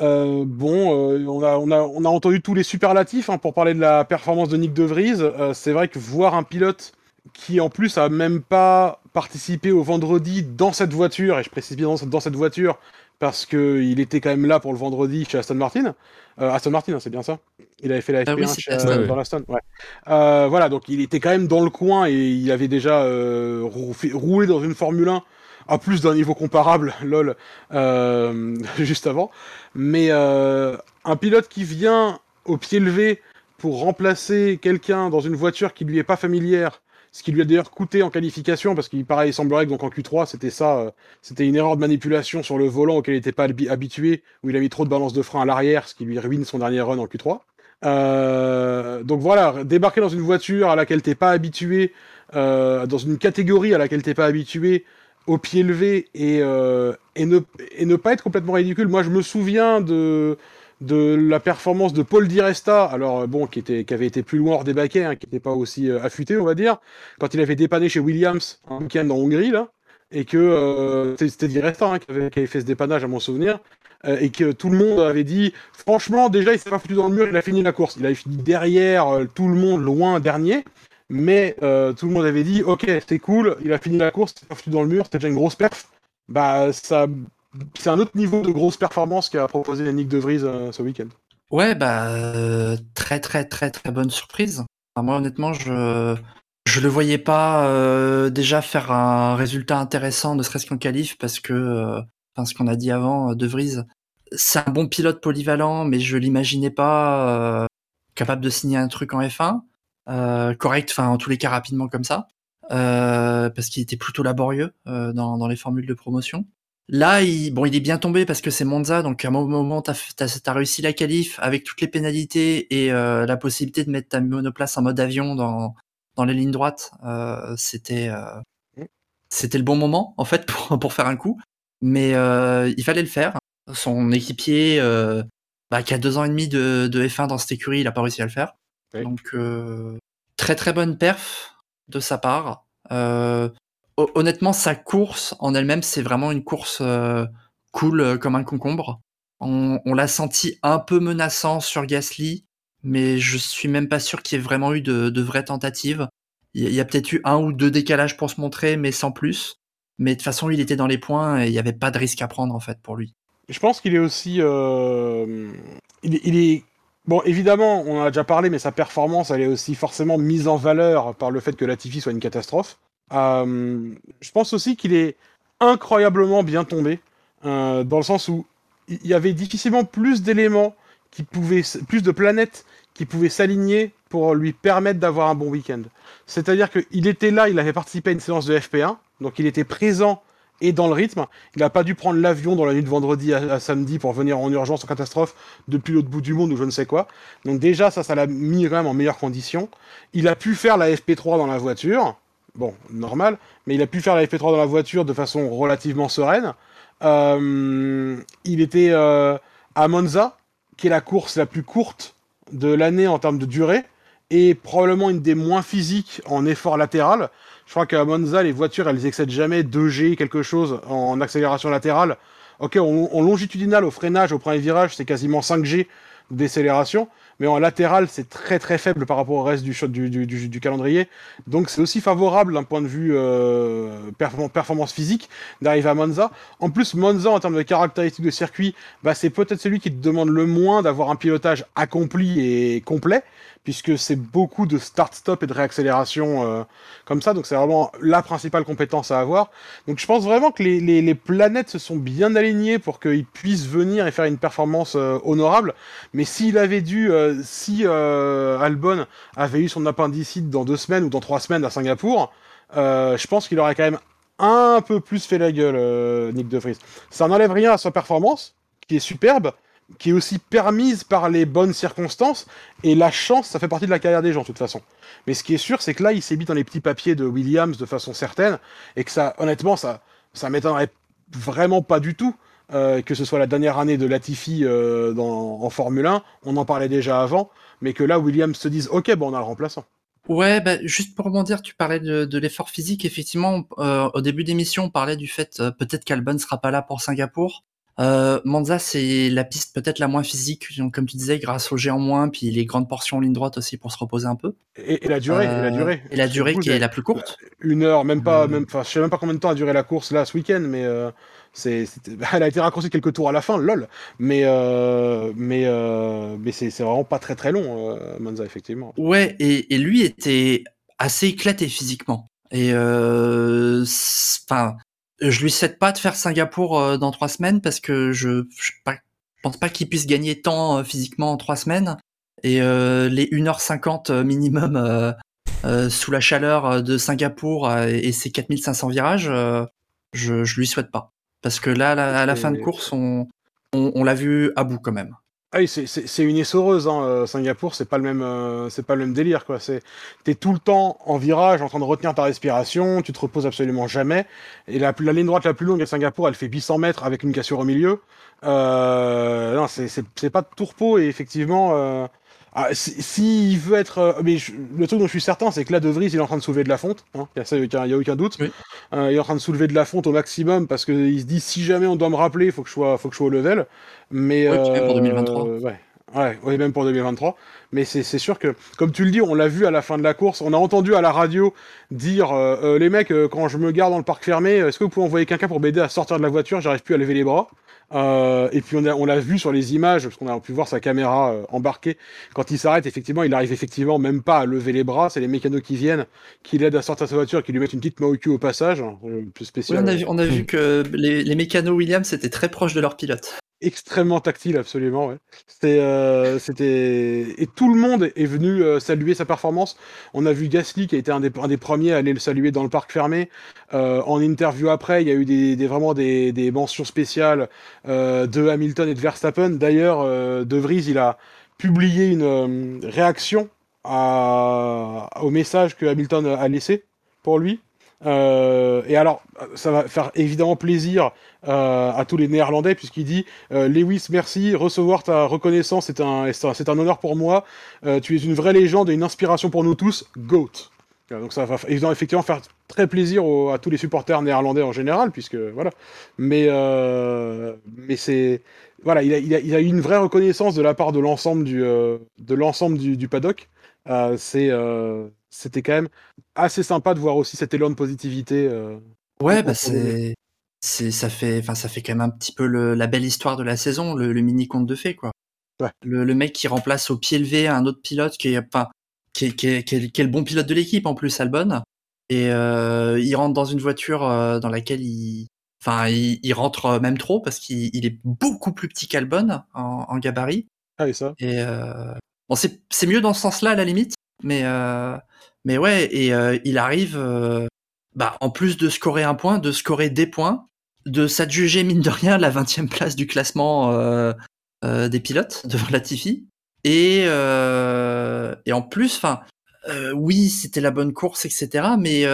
Euh, bon, on, a, on, a, on, a, entendu tous les superlatifs hein, pour parler de la performance de Nick De Vries. c'est vrai que voir un pilote qui en plus a même pas participé au vendredi dans cette voiture, et je précise bien dans cette, voiture, parce que il était quand même là pour le vendredi chez Aston Martin. Euh, Aston Martin, hein, c'est bien ça. Il avait fait la Ah oui, FP1 c'était chez Aston, Aston, ouais. dans l'Aston. Ouais. Euh, voilà, donc il était quand même dans le coin et il avait déjà euh, roulé dans une Formule 1 à plus d'un niveau comparable, lol, euh, juste avant. Mais euh, un pilote qui vient au pied levé pour remplacer quelqu'un dans une voiture qui lui est pas familière, ce qui lui a d'ailleurs coûté en qualification, parce qu'il paraît, il semblerait que donc en Q3, c'était ça, euh, c'était une erreur de manipulation sur le volant auquel il n'était pas habi- habitué, où il a mis trop de balance de frein à l'arrière, ce qui lui ruine son dernier run en Q3. Euh, donc voilà, débarquer dans une voiture à laquelle t'es pas habitué, euh, dans une catégorie à laquelle t'es pas habitué, au pied levé et, euh, et, ne, et ne pas être complètement ridicule. Moi, je me souviens de, de la performance de Paul Di Resta, alors euh, bon, qui, était, qui avait été plus loin hors des baquets, hein, qui n'était pas aussi euh, affûté, on va dire, quand il avait dépanné chez Williams un week-end en Hongrie, là, et que euh, c'était- Di Resta hein, qui, avait, fait ce dépannage à mon souvenir, et que tout le monde avait dit, franchement, déjà, il s'est pas foutu dans le mur, il a fini la course. Il avait fini derrière tout le monde, loin dernier, mais tout le monde avait dit, ok, c'était cool, il a fini la course, il s'est pas foutu dans le mur, c'était déjà une grosse perf. Bah, ça, c'est un autre niveau de grosse performance qu'a proposé Nick De Vries euh, ce week-end. Ouais, bah euh, très très très très bonne surprise. Moi honnêtement, je je le voyais pas euh, déjà faire un résultat intéressant, ne serait-ce qu'en qualif, parce que enfin ce qu'on a dit avant, De Vries, c'est un bon pilote polyvalent, mais je l'imaginais pas capable de signer un truc en F1 euh, correct, enfin en tous les cas rapidement comme ça, parce qu'il était plutôt laborieux dans dans les formules de promotion. Là, il, bon, il est bien tombé parce que c'est Monza, donc à un moment, t'as as, as réussi la qualif avec toutes les pénalités et euh, la possibilité de mettre ta monoplace en mode avion dans, dans les lignes droites. Euh, c'était euh, c'était le bon moment, en fait, pour, pour faire un coup. Mais euh, il fallait le faire. Son équipier, euh, bah, qui a deux ans et demi de, de F1 dans cette écurie, il a pas réussi à le faire. Oui. Donc, euh, très très bonne perf de sa part. Euh, honnêtement, sa course en elle-même, c'est vraiment une course euh, cool euh, comme un concombre. On, l'a senti un peu menaçant sur Gasly, mais je suis même pas sûr qu'il y ait vraiment eu de, vraies tentatives. Il y a, peut-être eu un ou deux décalages pour se montrer, mais sans plus. Mais de toute façon, il était dans les points et il n'y avait pas de risque à prendre en fait pour lui. Je pense qu'il est aussi. euh, il, est- il est. Bon, évidemment, on en a déjà parlé, mais sa performance, elle est aussi forcément mise en valeur par le fait que Latifi soit une catastrophe. Euh, je pense aussi qu'il est incroyablement bien tombé, euh, dans le sens où il y avait difficilement plus d'éléments qui pouvaient, plus de planètes qui pouvaient s'aligner pour lui permettre d'avoir un bon week-end. C'est-à-dire qu'il était là, il avait participé à une séance de FP1, donc il était présent et dans le rythme. Il n'a pas dû prendre l'avion dans la nuit de vendredi à, à samedi pour venir en urgence en catastrophe depuis l'autre bout du monde ou je ne sais quoi. Donc déjà, ça, ça l'a mis quand même en meilleures conditions. Il a pu faire la FP3 dans la voiture. Bon, normal, mais il a pu faire la FP3 dans la voiture de façon relativement sereine. Euh, il était euh, à Monza, qui est la course la plus courte de l'année en termes de durée, et probablement une des moins physiques en effort latéral. Je crois qu'à Monza, les voitures, elles excèdent jamais 2G quelque chose en accélération latérale. Ok, en, longitudinal, au freinage, au premier virage, c'est quasiment 5G de décélération, mais en latéral, c'est très très faible par rapport au reste du, calendrier. Donc c'est aussi favorable d'un point de vue euh, perform- performance physique d'arriver à Monza. En plus, Monza, en termes de caractéristiques de circuit, bah, c'est peut-être celui qui te demande le moins d'avoir un pilotage accompli et complet, puisque c'est beaucoup de start-stop et de réaccélération euh, comme ça. Donc c'est vraiment la principale compétence à avoir. Donc je pense vraiment que les, les, les planètes se sont bien alignées pour qu'il puisse venir et faire une performance euh, honorable. Mais s'il avait dû, euh, si euh, Albon avait eu son appendicite dans deux semaines ou dans trois semaines à Singapour, euh, je pense qu'il aurait quand même un peu plus fait la gueule, euh, Nick De Vries. Ça n'enlève rien à sa performance, qui est superbe, qui est aussi permise par les bonnes circonstances, et la chance, ça fait partie de la carrière des gens, de toute façon. Mais ce qui est sûr, c'est que là, il s'est mis dans les petits papiers de Williams de façon certaine, et que ça, honnêtement, ça, ça m'étonnerait vraiment pas du tout euh, que ce soit la dernière année de Latifi euh, en Formule 1. On en parlait déjà avant, mais que là, Williams se dise, ok, bon, on a le remplaçant. Ouais, bah, juste pour rebondir, tu parlais de, l'effort physique. Effectivement, euh, au début d'émission, on parlait du fait peut-être qu'Albon sera pas là pour Singapour. Euh, Monza, c'est la piste peut-être la moins physique, donc, comme tu disais, grâce au géant moins, puis les grandes portions en ligne droite aussi pour se reposer un peu. Et, la durée, et la Euh, durée. Et la durée Surtout, qui est la plus courte. Une heure, même pas, Euh. même, je sais même pas combien de temps a duré la course là ce week-end, mais euh, c'est, elle a été raccourcie quelques tours à la fin, lol. Mais, euh, mais, euh, mais c'est, vraiment pas très très long, euh, Monza effectivement. Ouais, et, et lui était assez éclaté physiquement. Et euh, enfin, je lui souhaite pas de faire Singapour euh, dans trois semaines parce que je, je pense pas qu'il puisse gagner tant euh, physiquement en trois semaines. Et euh, les 1h50 minimum euh, euh, sous la chaleur de Singapour et ses 4500 virages, je, je lui souhaite pas. Parce que là, à la fin de course, on, on, on l'a vu à bout quand même. Ah oui, c'est, une essoreuse, hein, euh, Singapour, c'est pas le même, euh, pas le même délire quoi. C'est, t'es tout le temps en virage, en train de retenir ta respiration, tu te reposes absolument jamais. Et la, ligne droite la plus longue à Singapour, elle fait 800 mètres avec une cassure au milieu. Euh, non, c'est pas de tourpeau et effectivement. Euh, ah, si- S'il veut être, euh, mais je- le truc dont je suis certain, c'est que là, De Vries, il est en train de soulever de la fonte. Hein, il y a ça, il y a, a aucun doute. Oui. Euh, il est en train de soulever de la fonte au maximum parce qu'il se dit si jamais on doit me rappeler, il faut que je sois, faut que je sois au level. Mais Ouais, puis même pour 2023. euh, ouais. Ouais, ouais, même pour 2023. Mais c'est sûr que, comme tu le dis, on l'a vu à la fin de la course. On a entendu à la radio dire euh, euh, les mecs, euh, quand je me garde dans le parc fermé, est-ce que vous pouvez envoyer quelqu'un pour m'aider à sortir de la voiture? J'arrive plus à lever les bras. Euh, et puis on a- on l'a vu sur les images, parce qu'on a pu voir sa caméra euh, embarquée. Quand il s'arrête, effectivement, il arrive effectivement même pas à lever les bras. C'est les mécanos qui viennent, qui l'aident à sortir de sa voiture, qui lui mettent une petite main au cul au passage. hein, Oui, spécial. on a vu, on a vu que les, les mécanos Williams étaient très proches de leur pilote. Extrêmement tactile, absolument. Euh, c'était, et tout le monde est venu euh, saluer sa performance. On a vu Gasly qui a été un des, un des premiers à aller le saluer dans le parc fermé. Euh, en interview après, il y a eu des, vraiment des, des mentions spéciales de Hamilton et de Verstappen. D'ailleurs, De Vries, il a publié une réaction au message que Hamilton a laissé pour lui. Euh, et alors, ça va faire évidemment plaisir euh, à tous les Néerlandais puisqu'il dit euh, Lewis, merci, recevoir ta reconnaissance, c'est un, c'est un, honneur pour moi. Euh, tu es une vraie légende et une inspiration pour nous tous. Goat. Donc ça va effectivement faire très plaisir aux- à tous les supporters néerlandais en général, puisque voilà. Mais euh, mais c'est voilà, il a, il, a, il a eu une vraie reconnaissance de la part de l'ensemble du euh, de l'ensemble du, du paddock. Euh, c'est euh, c'était quand même assez sympa de voir aussi cet élan de positivité. euh, Ouais, bah c'est, c'est, ça fait, ça fait quand même un petit peu le, la belle histoire de la saison, le, le mini conte de fées, quoi. Ouais. Le, le mec qui remplace au pied levé un autre pilote qui est, enfin, qui est, qui est, qui est- qui est le bon pilote de l'équipe en plus, Albon. Et euh, il rentre dans une voiture euh, dans laquelle il, enfin, il, il rentre même trop parce qu'il il est beaucoup plus petit qu'Albon en, en gabarit. Ah et ça. Et euh, bon, c'est c'est mieux dans ce sens-là à la limite, mais euh, mais ouais, et euh, il arrive, euh, bah en plus de scorer un point, de scorer des points, de s'adjuger mine de rien la 20e place du classement des pilotes devant Latifi, et et en plus, enfin, oui, c'était la bonne course, etc. Mais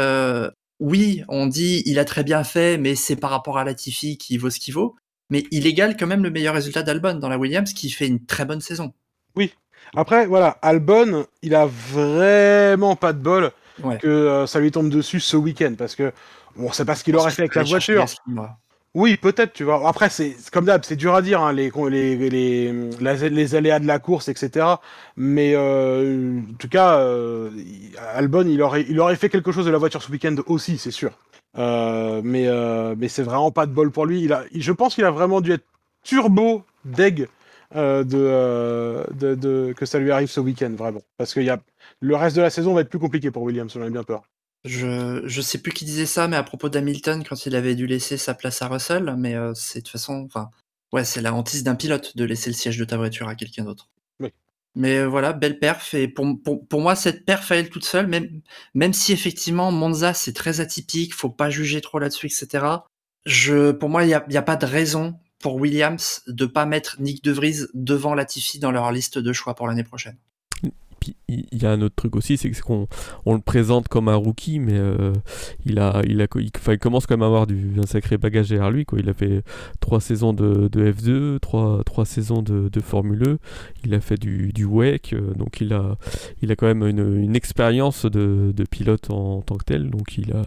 oui, on dit il a très bien fait, mais c'est par rapport à Latifi qui vaut ce qu'il vaut. Mais il égale quand même le meilleur résultat d'Albon dans la Williams, qui fait une très bonne saison. Après, voilà, Albon, il a vraiment pas de bol Ouais. que euh, ça lui tombe dessus ce week-end parce que bon, on sait pas ce qu'il aurait fait avec la voiture. Oui, peut-être, tu vois. Après, c'est comme d'hab, c'est dur à dire, hein, les, les, les, les aléas de la course, etc. Mais euh, en tout cas, euh, Albon, il aurait, il aurait fait quelque chose de la voiture ce week-end aussi, c'est sûr. Euh, mais mais c'est vraiment pas de bol pour lui. Il a, je pense qu'il a vraiment dû être turbo deg euh, de, euh, de, de- que ça lui arrive ce week-end, vraiment. Parce que y a, le reste de la saison va être plus compliqué pour Williams, j'en ai bien peur. Je, je sais plus qui disait ça, mais à propos d'Hamilton, quand il avait dû laisser sa place à Russell, mais euh, c'est de toute façon, enfin, ouais, c'est la hantise d'un pilote de laisser le siège de ta voiture à quelqu'un d'autre. Oui. Mais voilà, belle perf, et pour, pour, pour moi, cette perf à elle toute seule, même, même si effectivement Monza c'est très atypique, faut pas juger trop là-dessus, etc. Je, pour moi, il y a, y a pas de raison pour Williams de pas mettre Nick De Vries devant Latifi dans leur liste de choix pour l'année prochaine. Il y, a un autre truc aussi, c'est qu'on on le présente comme un rookie, mais euh, il, a, il, a, il, commence quand même à avoir du, un sacré bagage derrière lui. Quoi. Il a fait trois saisons de, de F2, trois, trois saisons de, de, Formule E, il a fait du, du WEC, euh, donc il a, il a quand même une, une expérience de, de, pilote en, tant que tel. Donc il a,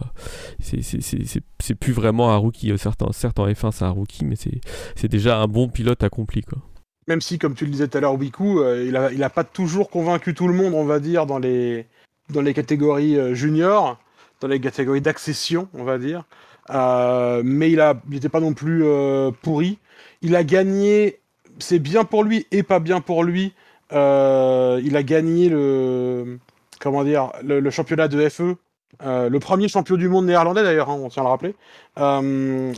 c'est plus vraiment un rookie. Certains, certes en F1 c'est un rookie, mais c'est déjà un bon pilote accompli. Quoi même si, comme tu le disais tout à l'heure, Wiku, euh, il, a, il a pas toujours convaincu tout le monde, on va dire, dans les, dans les catégories euh, juniors, dans les catégories d'accession, on va dire. Euh, mais il n'était pas non plus pourri. Il a gagné, c'est bien pour lui et pas bien pour lui. il a gagné le, comment dire, le, championnat de FE. le premier champion du monde néerlandais d'ailleurs, hein, on tient à le rappeler.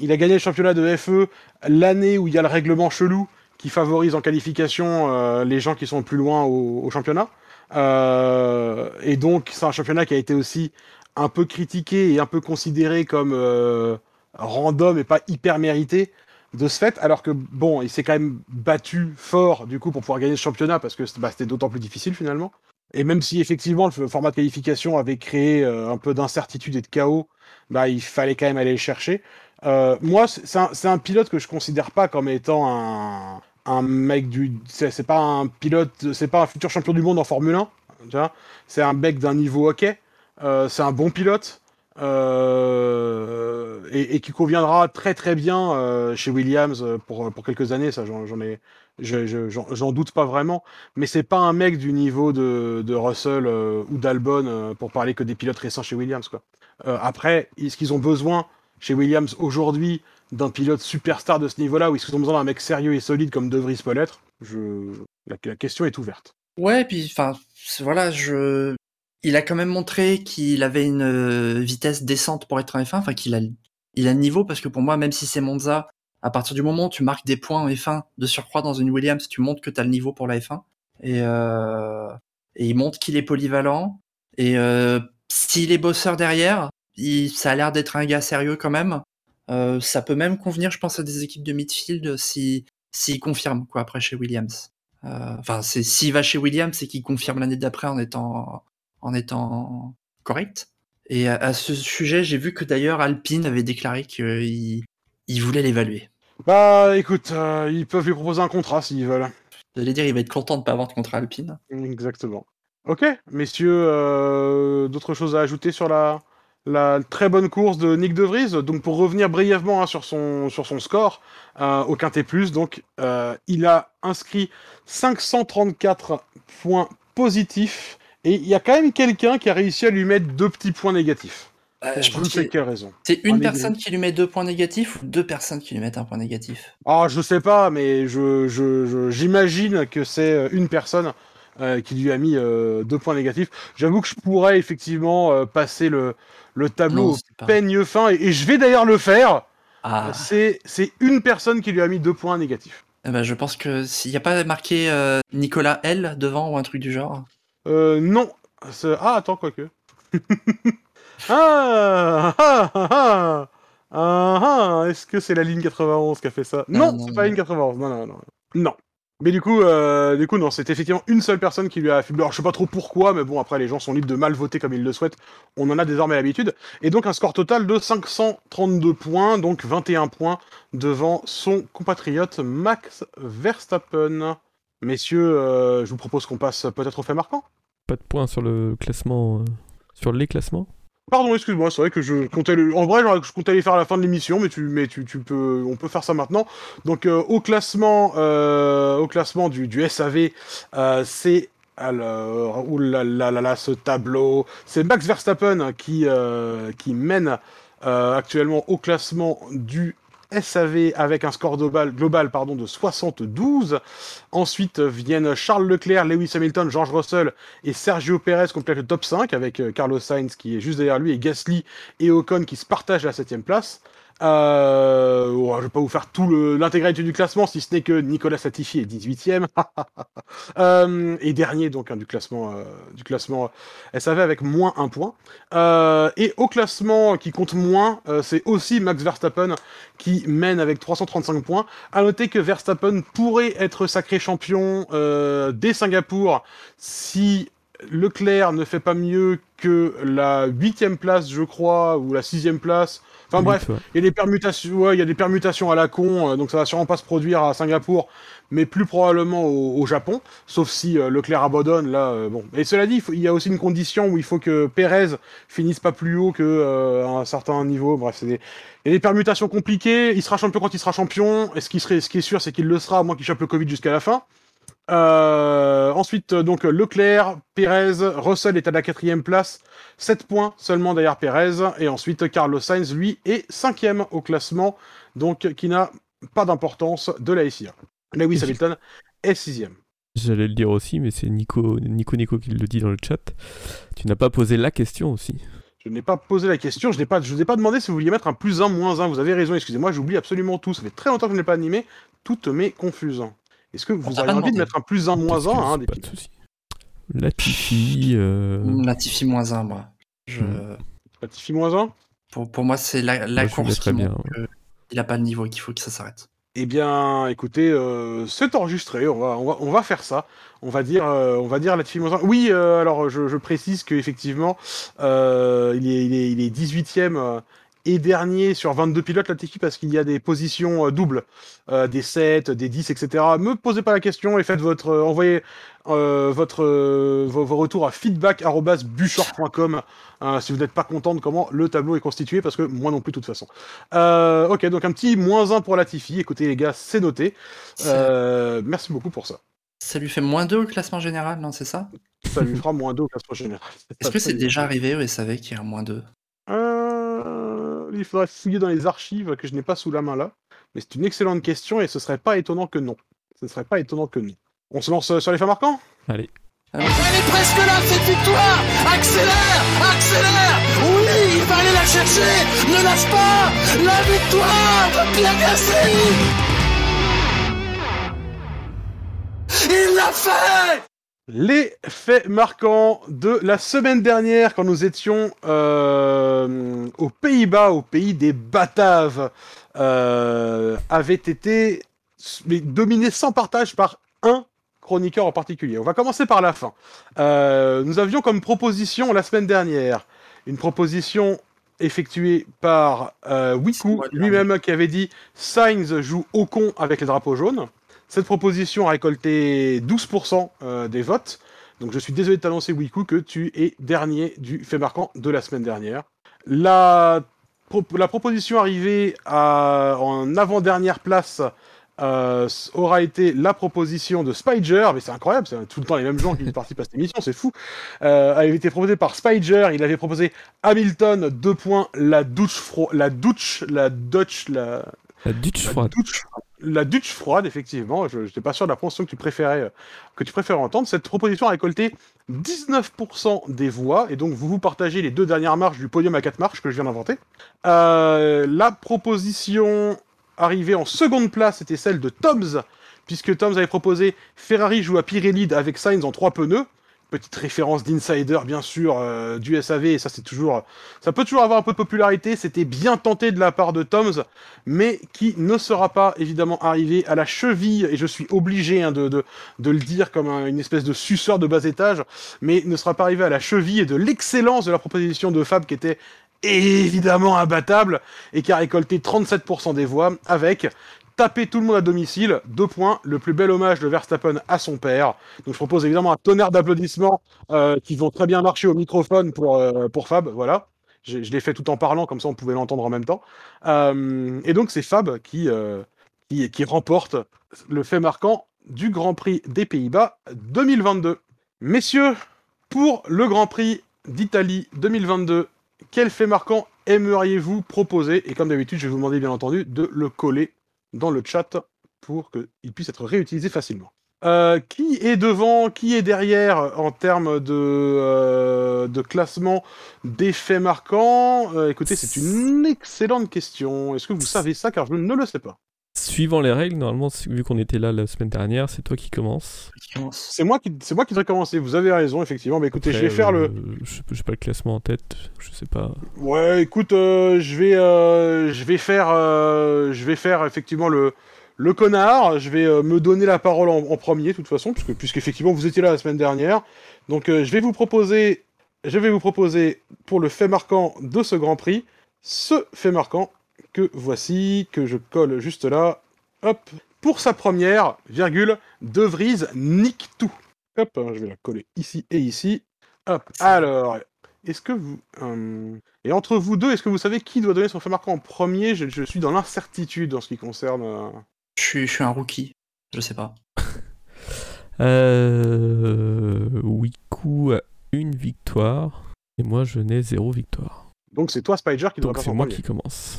il a gagné le championnat de FE l'année où il y a le règlement chelou qui favorise en qualification euh, les gens qui sont plus loin au, championnat. Euh, et donc, c'est un championnat qui a été aussi un peu critiqué et un peu considéré comme euh, random et pas hyper mérité de ce fait, alors que bon, il s'est quand même battu fort du coup pour pouvoir gagner ce championnat parce que bah, c'était d'autant plus difficile finalement. Et même si effectivement le format de qualification avait créé un peu d'incertitude et de chaos, bah, il fallait quand même aller le chercher. moi, c'est un, pilote que je considère pas comme étant un, un mec du. C'est pas un pilote, c'est pas un futur champion du monde en Formule 1. C'est un mec d'un niveau ok. Euh, c'est un bon pilote. Euh, et, qui conviendra très très bien euh, chez Williams pour, pour quelques années, ça j'en ai, j'en doute pas vraiment, mais c'est pas un mec du niveau de, de Russell ou d'Albon pour parler que des pilotes récents chez Williams quoi. après, est-ce qu'ils ont besoin chez Williams aujourd'hui d'un pilote superstar de ce niveau-là, est-ce qu'ils ont besoin d'un mec sérieux et solide comme De Vries peut l'être. La, question est ouverte. Ouais, puis enfin, voilà, je... il a quand même montré qu'il avait une euh, vitesse décente pour être un F1, enfin qu'il a, il a le niveau, parce que pour moi, même si c'est Monza, à partir du moment où tu marques des points en F1 de surcroît dans une Williams, tu montres que tu as le niveau pour la F1. Et, euh... et il montre qu'il est polyvalent. Et euh... s'il est bosseur derrière, il... ça a l'air d'être un gars sérieux quand même. Euh, ça peut même convenir, je pense, à des équipes de midfield si s'il confirme quoi après chez Williams. Euh, enfin, c'est s'il va chez Williams, c'est qu'il confirme l'année d'après en étant en étant correct. Et à, ce sujet, j'ai vu que d'ailleurs Alpine avait déclaré qu'il il voulait l'évaluer. Bah, écoute, euh, ils peuvent lui proposer un contrat s'ils veulent. J'allais dire, il va être content de pas avoir de contrat Alpine. Exactement. Ok, messieurs, d'autres choses à ajouter sur la la très bonne course de Nick De Vries. Donc pour revenir brièvement hein, sur, son, sur son score euh, au Quintet Plus, donc euh, il a inscrit 534 points positifs et il y a quand même quelqu'un qui a réussi à lui mettre deux petits points négatifs. Euh, je ne sais quelle raison. C'est une personne qui lui met deux points négatifs ou deux personnes qui lui mettent un point négatif? Ah, je sais pas, mais je, j'imagine que c'est une personne qui lui a mis deux points négatifs. J'avoue que je pourrais effectivement passer le, le tableau peigne fin, et, je vais d'ailleurs le faire. Ah. C'est une personne qui lui a mis deux points négatifs. Eh ben, je pense que s'il n'y a pas marqué euh, Nicolas L devant ou un truc du genre. Euh, non. Ah, attends, quoique. ah, ah, ah, ah, ah, Est-ce que c'est la ligne 91 qui a fait ça? Non, non c'est pas la ligne 91. Non, non, non. Non. Mais du coup, euh, du coup, non, c'est effectivement une seule personne qui lui a affublé. Alors, je sais pas trop pourquoi, mais bon, après, les gens sont libres de mal voter comme ils le souhaitent. On en a désormais l'habitude. Et donc, un score total de 532 points, donc 21 points devant son compatriote Max Verstappen. Messieurs, euh, je vous propose qu'on passe peut-être au fait marquant. Pas de points sur le classement, euh, sur les classements Pardon, excuse-moi, c'est vrai que je comptais le... En vrai, je comptais les faire à la fin de l'émission, mais tu, mais tu, tu, peux, on peut faire ça maintenant. Donc, euh, au classement, euh, au classement du, du SAV, euh, c'est alors, là, ce tableau, c'est Max Verstappen qui, qui mène actuellement au classement du SAV avec un score global, global pardon, de 72. Ensuite viennent Charles Leclerc, Lewis Hamilton, George Russell et Sergio Perez complètent le top 5 avec euh, Carlos Sainz qui est juste derrière lui et Gasly et Ocon qui se partagent la 7 place. Euh, oh, je vais pas vous faire tout l'intégralité du classement, si ce n'est que Nicolas Latifi est 18e euh, et dernier donc hein, du classement euh, du classement SAV avec moins un point. Euh, et au classement qui compte moins, euh, c'est aussi Max Verstappen qui mène avec 335 points. À noter que Verstappen pourrait être sacré champion dès Singapour si Leclerc ne fait pas mieux que la huitième place, je crois, ou la sixième place. Enfin bref, il y a des permutations, il y a des permutations à la con, euh, donc ça va sûrement pas se produire à Singapour, mais plus probablement au, Japon, sauf si euh, Leclerc abandonne là. Euh, bon, et cela dit, il, y a aussi une condition où il faut que Pérez finisse pas plus haut que un certain niveau. Bref, c'est des, il y a des permutations compliquées. Il sera champion quand il sera champion. Et ce qui serait, ce qui est sûr, c'est qu'il le sera, à moins qu'il chope le Covid jusqu'à la fin. Ensuite, donc Leclerc, Pérez, Russell est à la quatrième place, 7 points seulement derrière Pérez, et ensuite Carlos Sainz, lui, est cinquième au classement, donc qui n'a pas d'importance de la SIA. Lewis Hamilton est sixième. J'allais le dire aussi, mais c'est Nico, Nico Nico qui le dit dans le chat. Tu n'as pas posé la question aussi. Je n'ai pas posé la question, je ne pas, vous ai pas demandé si vous vouliez mettre un plus 1, moins 1. Vous avez raison, excusez-moi, j'oublie absolument tout. Ça fait très longtemps que je n'ai pas animé toutes mes confusions. Est-ce que vous avez envie de mettre un plus 1, moins 1 hein, des pas de soucis. Latifi. Euh... Latifi moins 1, moi. Je... Hmm. Latifi moins 1 pour, pour moi, c'est la, la course qui bien. il n'a pas le niveau qu'il faut que ça s'arrête. Eh bien, écoutez, euh, c'est enregistré. On va, on va, on va faire ça. On va dire, euh, on va dire Latifi moins 1. Oui, euh, alors je, je précise qu'effectivement, euh, il, est, il, est, il est 18ème et dernier sur 22 pilotes Latifi parce qu'il y a des positions euh, doubles, euh, des 7, des 10, etc. Me posez pas la question et faites votre, euh, votre, vos, retours à feedback@buchor.com si vous n'êtes pas content de comment le tableau est constitué parce que moi non plus de toute façon. ok, donc un petit moins 1 pour Latifi. Écoutez les gars, c'est noté. merci beaucoup pour ça. Ça lui fait moins 2 au classement général, non, c'est ça? Ça lui fera moins 2 au classement général. Est-ce que c'est déjà arrivé au SAV qu'il y a moins 2 il faudrait fouiller dans les archives que je n'ai pas sous la main là. Mais c'est une excellente question et ce serait pas étonnant que non. Ce serait pas étonnant que non. On se lance euh, sur les faits marquants Allez. Elle est presque là, cette victoire. Accélère Accélère. Oui, il va aller la chercher. Ne lâche pas. La victoire de Pierre Gasly. Il l'a fait. Les faits marquants de la semaine dernière, quand nous étions euh, aux Pays-Bas, au pays des Bataves, euh, avaient été dominés sans partage par un chroniqueur en particulier. On va commencer par la fin. Euh, nous avions comme proposition la semaine dernière une proposition effectuée par Wiku lui-même qui avait dit Sainz joue au con avec les drapeaux jaunes. Cette proposition a récolté 12% euh, des votes. Donc je suis désolé de t'annoncer, Wiku, que tu es dernier du fait marquant de la semaine dernière. La, la proposition arrivée à... en avant-dernière place euh, aura été la proposition de Spider, mais c'est incroyable, c'est tout le temps les mêmes gens qui participent à cette émission, c'est fou. Euh, avait été proposée par Spider, il avait proposé Hamilton, deux points, la douche la douche, la Dutch, la... La Dutch froide la Dutch froide, effectivement, je n'étais pas sûr de la prononciation que tu préférais, euh, que tu préférais entendre. Cette proposition a récolté 19% des voix, et donc vous vous partagez les deux dernières marches du podium à quatre marches que je viens d'inventer. Euh, la proposition arrivée en seconde place était celle de Toms, puisque Toms avait proposé Ferrari joue à Pirelli avec Sainz en trois pneus. Petite référence d'insider bien sûr euh, du SAV et ça c'est toujours ça peut toujours avoir un peu de popularité. C'était bien tenté de la part de Toms mais qui ne sera pas évidemment arrivé à la cheville. Et je suis obligé hein, de, le dire comme une espèce de suceur de bas étage mais ne sera pas arrivé à la cheville de l'excellence de la proposition de Fab qui était évidemment imbattable et qui a récolté 37% des voix avec taper tout le monde à domicile. Deux points, le plus bel hommage de Verstappen à son père. Donc je propose évidemment un tonnerre d'applaudissements euh, qui vont très bien marcher au microphone pour, euh, pour Fab. Voilà. Je, l'ai fait tout en parlant, comme ça on pouvait l'entendre en même temps. Euh, et donc c'est Fab qui, qui, qui remporte le fait marquant du Grand Prix des Pays-Bas 2022. Messieurs, pour le Grand Prix d'Italie 2022, quel fait marquant aimeriez-vous proposer Et comme d'habitude, je vais vous demander bien entendu de le coller dans le chat pour qu'il puisse être réutilisé facilement. Euh, qui est devant, qui est derrière en termes de, euh, classement d'effets marquants? Euh, Écoutez, c'est une excellente question. Est-ce que vous savez ça? Car je ne le sais pas. Suivant les règles, normalement, vu qu'on était là la semaine dernière, c'est toi qui commence. C'est moi qui, c'est moi qui devrais commencer. Vous avez raison, effectivement. Mais écoutez, je vais faire le. Je n'ai pas le classement en tête. Je sais pas. Ouais, écoute, je vais, je vais faire, je vais faire effectivement le le connard, je vais euh, me donner la parole en, en premier, de toute façon, puisque puisqu'effectivement vous étiez là la semaine dernière. Donc euh, je vais vous proposer, je vais vous proposer pour le fait marquant de ce Grand Prix, ce fait marquant que voici, que je colle juste là. Hop, pour sa première, virgule, De Vries nique tout. Hop, hein, je vais la coller ici et ici. Hop, alors, est-ce que vous... euh, Et entre vous deux, est-ce que vous savez qui doit donner son fait marquant en premier? Je, je suis dans l'incertitude en ce qui concerne... euh, Je suis, je suis un rookie. Je sais pas. Euh... Wiku a une victoire. Et moi, je n'ai zéro victoire. Donc c'est toi, Spider, qui doit Donc c'est moi premier. qui commence.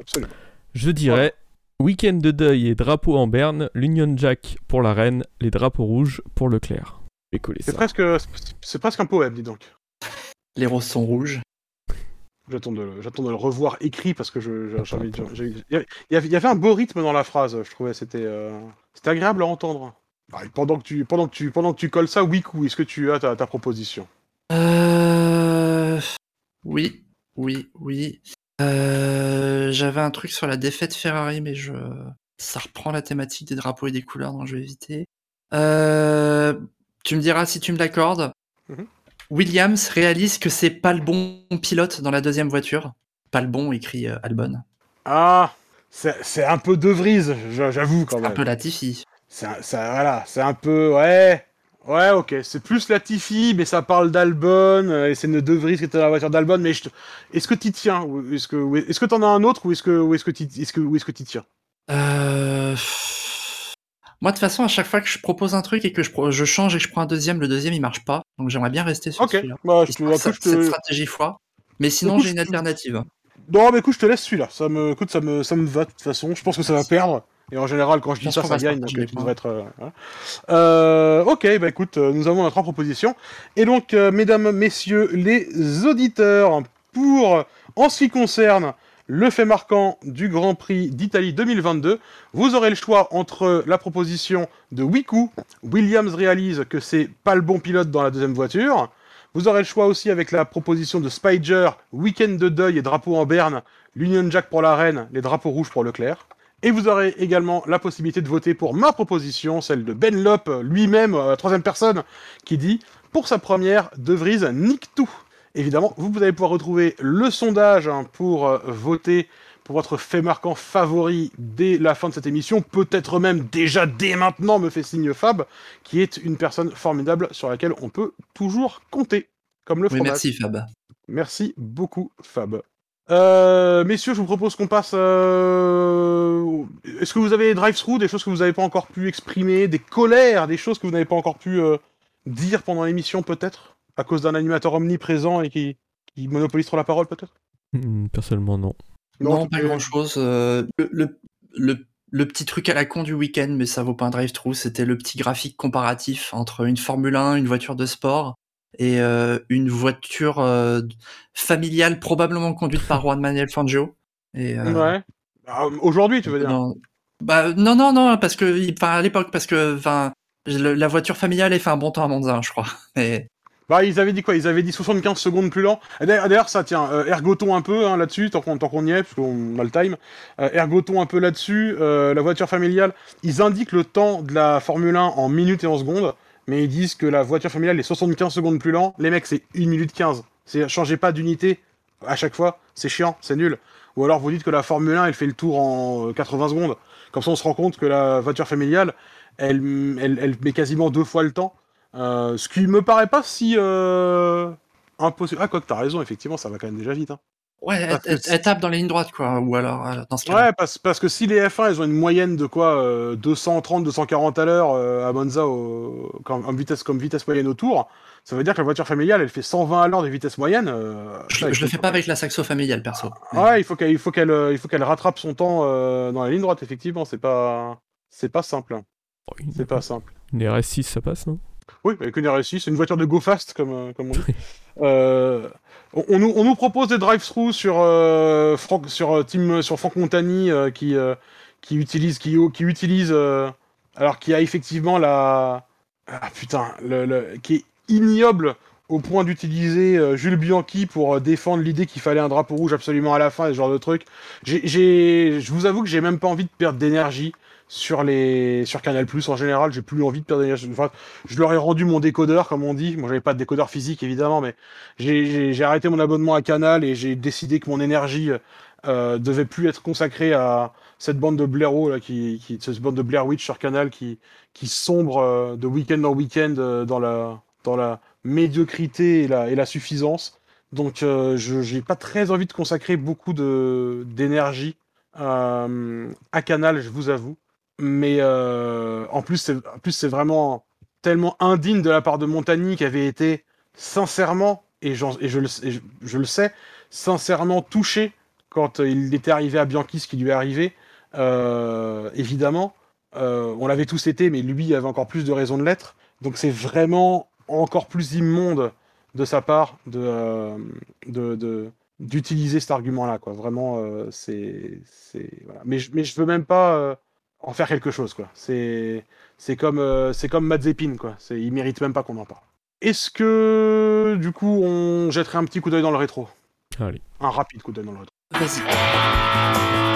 Absolument. Je dirais week-end de deuil et drapeau en berne, l'Union Jack pour la reine, les drapeaux rouges pour vais coller C'est ça. presque, c'est presque un poème, dis donc. Les roses sont rouges. J'attends de, le- j'attends de le revoir écrit parce que je, je- j'ai envie de- j'ai- il y avait- un beau rythme dans la phrase, je trouvais, c'était, euh, c'était agréable à entendre. Ah, et pendant que tu, pendant que tu, pendant que tu colles ça, Wiku, est-ce que tu as ta, ta proposition? Euh... Oui, oui, oui. Euh, J'avais un truc sur la défaite Ferrari, mais je... ça reprend la thématique des drapeaux et des couleurs, donc je vais éviter. Euh... Tu me diras si tu me l'accordes. Mhm. Williams réalise que c'est pas le bon pilote dans la deuxième voiture. Pas le bon, écrit euh, Albon. Ah, c'est, un peu de Vries, j'a- j'avoue quand Un même. peu Latifi. C'est, un- ça, voilà, c'est un peu, ouais, ouais, ok, c'est plus Latifi, mais ça parle d'Albon, euh, et c'est une De Vries qui était dans la voiture d'Albon, mais te- est-ce que t'y tiens ou Est-ce que, est-ce que t'en as un autre ou est-ce que, est-ce que t'y, est-ce que, ou est-ce que t'y tiens? Euh... Moi, de toute façon, à chaque fois que je propose un truc et que je, je change et que je prends un deuxième, le deuxième il marche pas. Donc j'aimerais bien rester sur Ok, celui-là. bah, je te, que je cette te- stratégie fois. Mais sinon, j'ai une alternative. Non, mais écoute, je te laisse celui-là. Ça me, écoute, ça me, ça me va de toute façon. Je pense que ça va perdre. Et en général, quand je dis ça, ça gagne. Donc, tu devrais être. euh, voilà. Euh, ok, bah écoute, euh, nous avons notre proposition. Et donc, mesdames, messieurs, les auditeurs, pour en ce qui concerne le fait marquant du Grand Prix d'Italie 2022, vous aurez le choix entre la proposition de Wiku, Williams réalise que c'est pas le bon pilote dans la deuxième voiture. Vous aurez le choix aussi avec la proposition de Spider, Week-end de deuil et drapeau en berne, l'Union Jack pour la reine, les drapeaux rouges pour Leclerc. Et vous aurez également la possibilité de voter pour ma proposition, celle de Ben Lop lui-même, euh, troisième personne, qui dit pour sa première, De Vries nique tout. Évidemment, vous, vous allez pouvoir retrouver le sondage hein, pour euh, voter pour votre fait marquant favori dès la fin de cette émission, peut-être même déjà dès maintenant, me fait signe Fab, qui est une personne formidable sur laquelle on peut toujours compter, comme le Oui, fromage. merci Fab. Merci beaucoup, Fab. Euh, messieurs, je vous propose qu'on passe. euh, Est-ce que vous avez des drive-through, des choses que vous n'avez pas encore pu exprimer, des colères, des choses que vous n'avez pas encore pu euh, dire pendant l'émission, peut-être À cause d'un animateur omniprésent et qui, qui monopolise trop la parole, peut-être? Hmm, Personnellement, non. Non, pas cas- grand chose. le, le, le- le petit truc à la con du week-end, mais ça vaut pas un drive-through, c'était le petit graphique comparatif entre une Formule 1, une voiture de sport et euh, une voiture euh, familiale probablement conduite par Juan Manuel Fangio. Et, euh, Ouais. Ah, Aujourd'hui, tu veux dire? non, bah, non, non, non, parce que, enfin, à l'époque, parce que, enfin, la voiture familiale, elle fait un bon temps à Monza, je crois. Mais Bah, ils avaient dit quoi? Ils avaient dit 75 secondes plus lent. D'ailleurs, ça, tiens, euh, ergotons un peu hein, là-dessus, tant qu'on y est, parce qu'on a le time. Euh, ergotons un peu là-dessus. euh, la voiture familiale, ils indiquent le temps de la Formule 1 en minutes et en secondes, mais ils disent que la voiture familiale est 75 secondes plus lent. Les mecs, c'est 1 minute 15. C'est changez pas d'unité à chaque fois, c'est chiant, c'est nul. Ou alors vous dites que la Formule 1, elle fait le tour en euh, 80 secondes. Comme ça, on se rend compte que la voiture familiale, elle met quasiment deux fois le temps. Euh, ce qui me paraît pas si euh, impossible. Ah, quoi que t'as raison, effectivement, ça va quand même déjà vite. Hein. Ouais, elle, tape dans les lignes droites, quoi. Ou alors, euh, dans ce cas Ouais, parce, parce que si les F1, ils ont une moyenne de quoi euh, 230, 240 à l'heure euh, à Monza au- comme, en vitesse, comme vitesse moyenne au tour, ça veut dire que la voiture familiale, elle fait 120 à l'heure de vitesse moyenne. euh, je, je le fais pas avec la saxo familiale, perso. Ouais, il faut qu'elle, faut qu'elle, euh, il faut qu'elle rattrape son temps euh, dans la ligne droite. Effectivement, c'est pas, c'est pas simple. une, C'est pas simple. une RS6, ça passe, non? Oui, avec une RSI, c'est une voiture de go fast, comme, euh, comme on dit. Euh, on, nous, propose des drive-through sur, euh, Franck, sur, euh, Team, sur Franck Montagny euh, qui, euh, qui utilise, qui, qui utilise euh, alors qui a effectivement la. Ah putain, le, le- qui est ignoble au point d'utiliser euh, Jules Bianchi pour euh, défendre l'idée qu'il fallait un drapeau rouge absolument à la fin ce genre de truc. Je vous avoue que j'ai même pas envie de perdre d'énergie sur les sur Canal Plus en général. J'ai plus envie de perdre. Enfin, je leur ai rendu mon décodeur, comme on dit. Moi, j'avais pas de décodeur physique évidemment, mais j'ai arrêté mon abonnement à Canal et j'ai décidé que mon énergie euh, devait plus être consacrée à cette bande de blaireaux là, qui, qui cette bande de Blair Witch sur Canal qui qui sombre euh, de week-end en week-end euh, dans la dans la médiocrité et la, et la suffisance. Donc, euh, je n'ai pas très envie de consacrer beaucoup d'énergie à Canal, je vous avoue. Mais euh, en plus, c'est vraiment tellement indigne de la part de Montagny qui avait été sincèrement, et, et, je, le, je, le, sais, sincèrement touché quand il était arrivé à Bianchi, ce qui lui est arrivé. évidemment, on l'avait tous été, mais lui avait encore plus de raisons de l'être. Donc c'est vraiment encore plus immonde de sa part de, euh, d'utiliser cet argument-là. Quoi. Vraiment, euh, c'est, voilà. mais, mais je veux même pas euh, en faire quelque chose. Quoi. C'est, c'est comme, c'est comme Mazepin. Quoi. C'est, il mérite même pas qu'on en parle. Est-ce que, du coup, on jetterait un petit coup d'œil dans le rétro? Allez. Un rapide coup d'œil dans le rétro. Vas-y.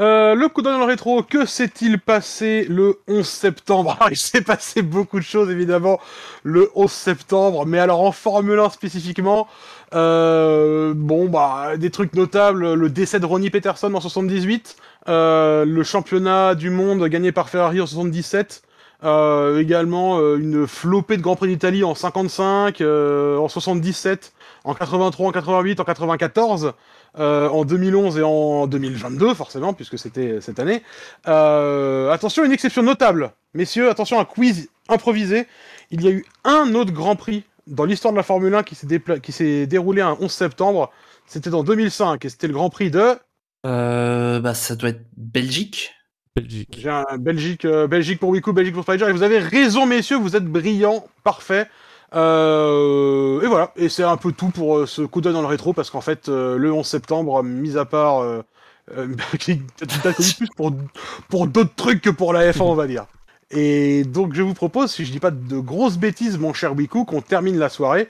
Euh, le coup d'œil dans le rétro, que s'est-il passé le 11 septembre? Il s'est passé beaucoup de choses, évidemment, le 11 septembre, mais alors en Formule 1 spécifiquement, euh, bon, bah, des trucs notables, le décès de Ronnie Peterson en 78, euh, le championnat du monde gagné par Ferrari en 77, euh, également une flopée de Grand Prix d'Italie en 55, euh, en 77, en 83, en 88, en 94. Euh, en 2011 et en 2022, forcément, puisque c'était cette année. Euh, attention, une exception notable. Messieurs, attention, un quiz improvisé. Il y a eu un autre Grand Prix dans l'histoire de la Formule 1 qui s'est déroulé un 11 septembre. C'était en 2005 et c'était le Grand Prix de... Euh, bah, ça doit être Belgique. Belgique. J'ai un Belgique, euh, Belgique pour Wiku, Belgique pour Spider. Et vous avez raison, messieurs, vous êtes brillants, parfait. Euh, et voilà, et c'est un peu tout pour euh, ce coup d'œil dans le rétro, parce qu'en fait, euh, le 11 septembre, mis à part... Tu t'as connu plus pour, pour d'autres trucs que pour la F1, on va dire. Et donc je vous propose, si je dis pas de grosses bêtises, mon cher Wiku, qu'on termine la soirée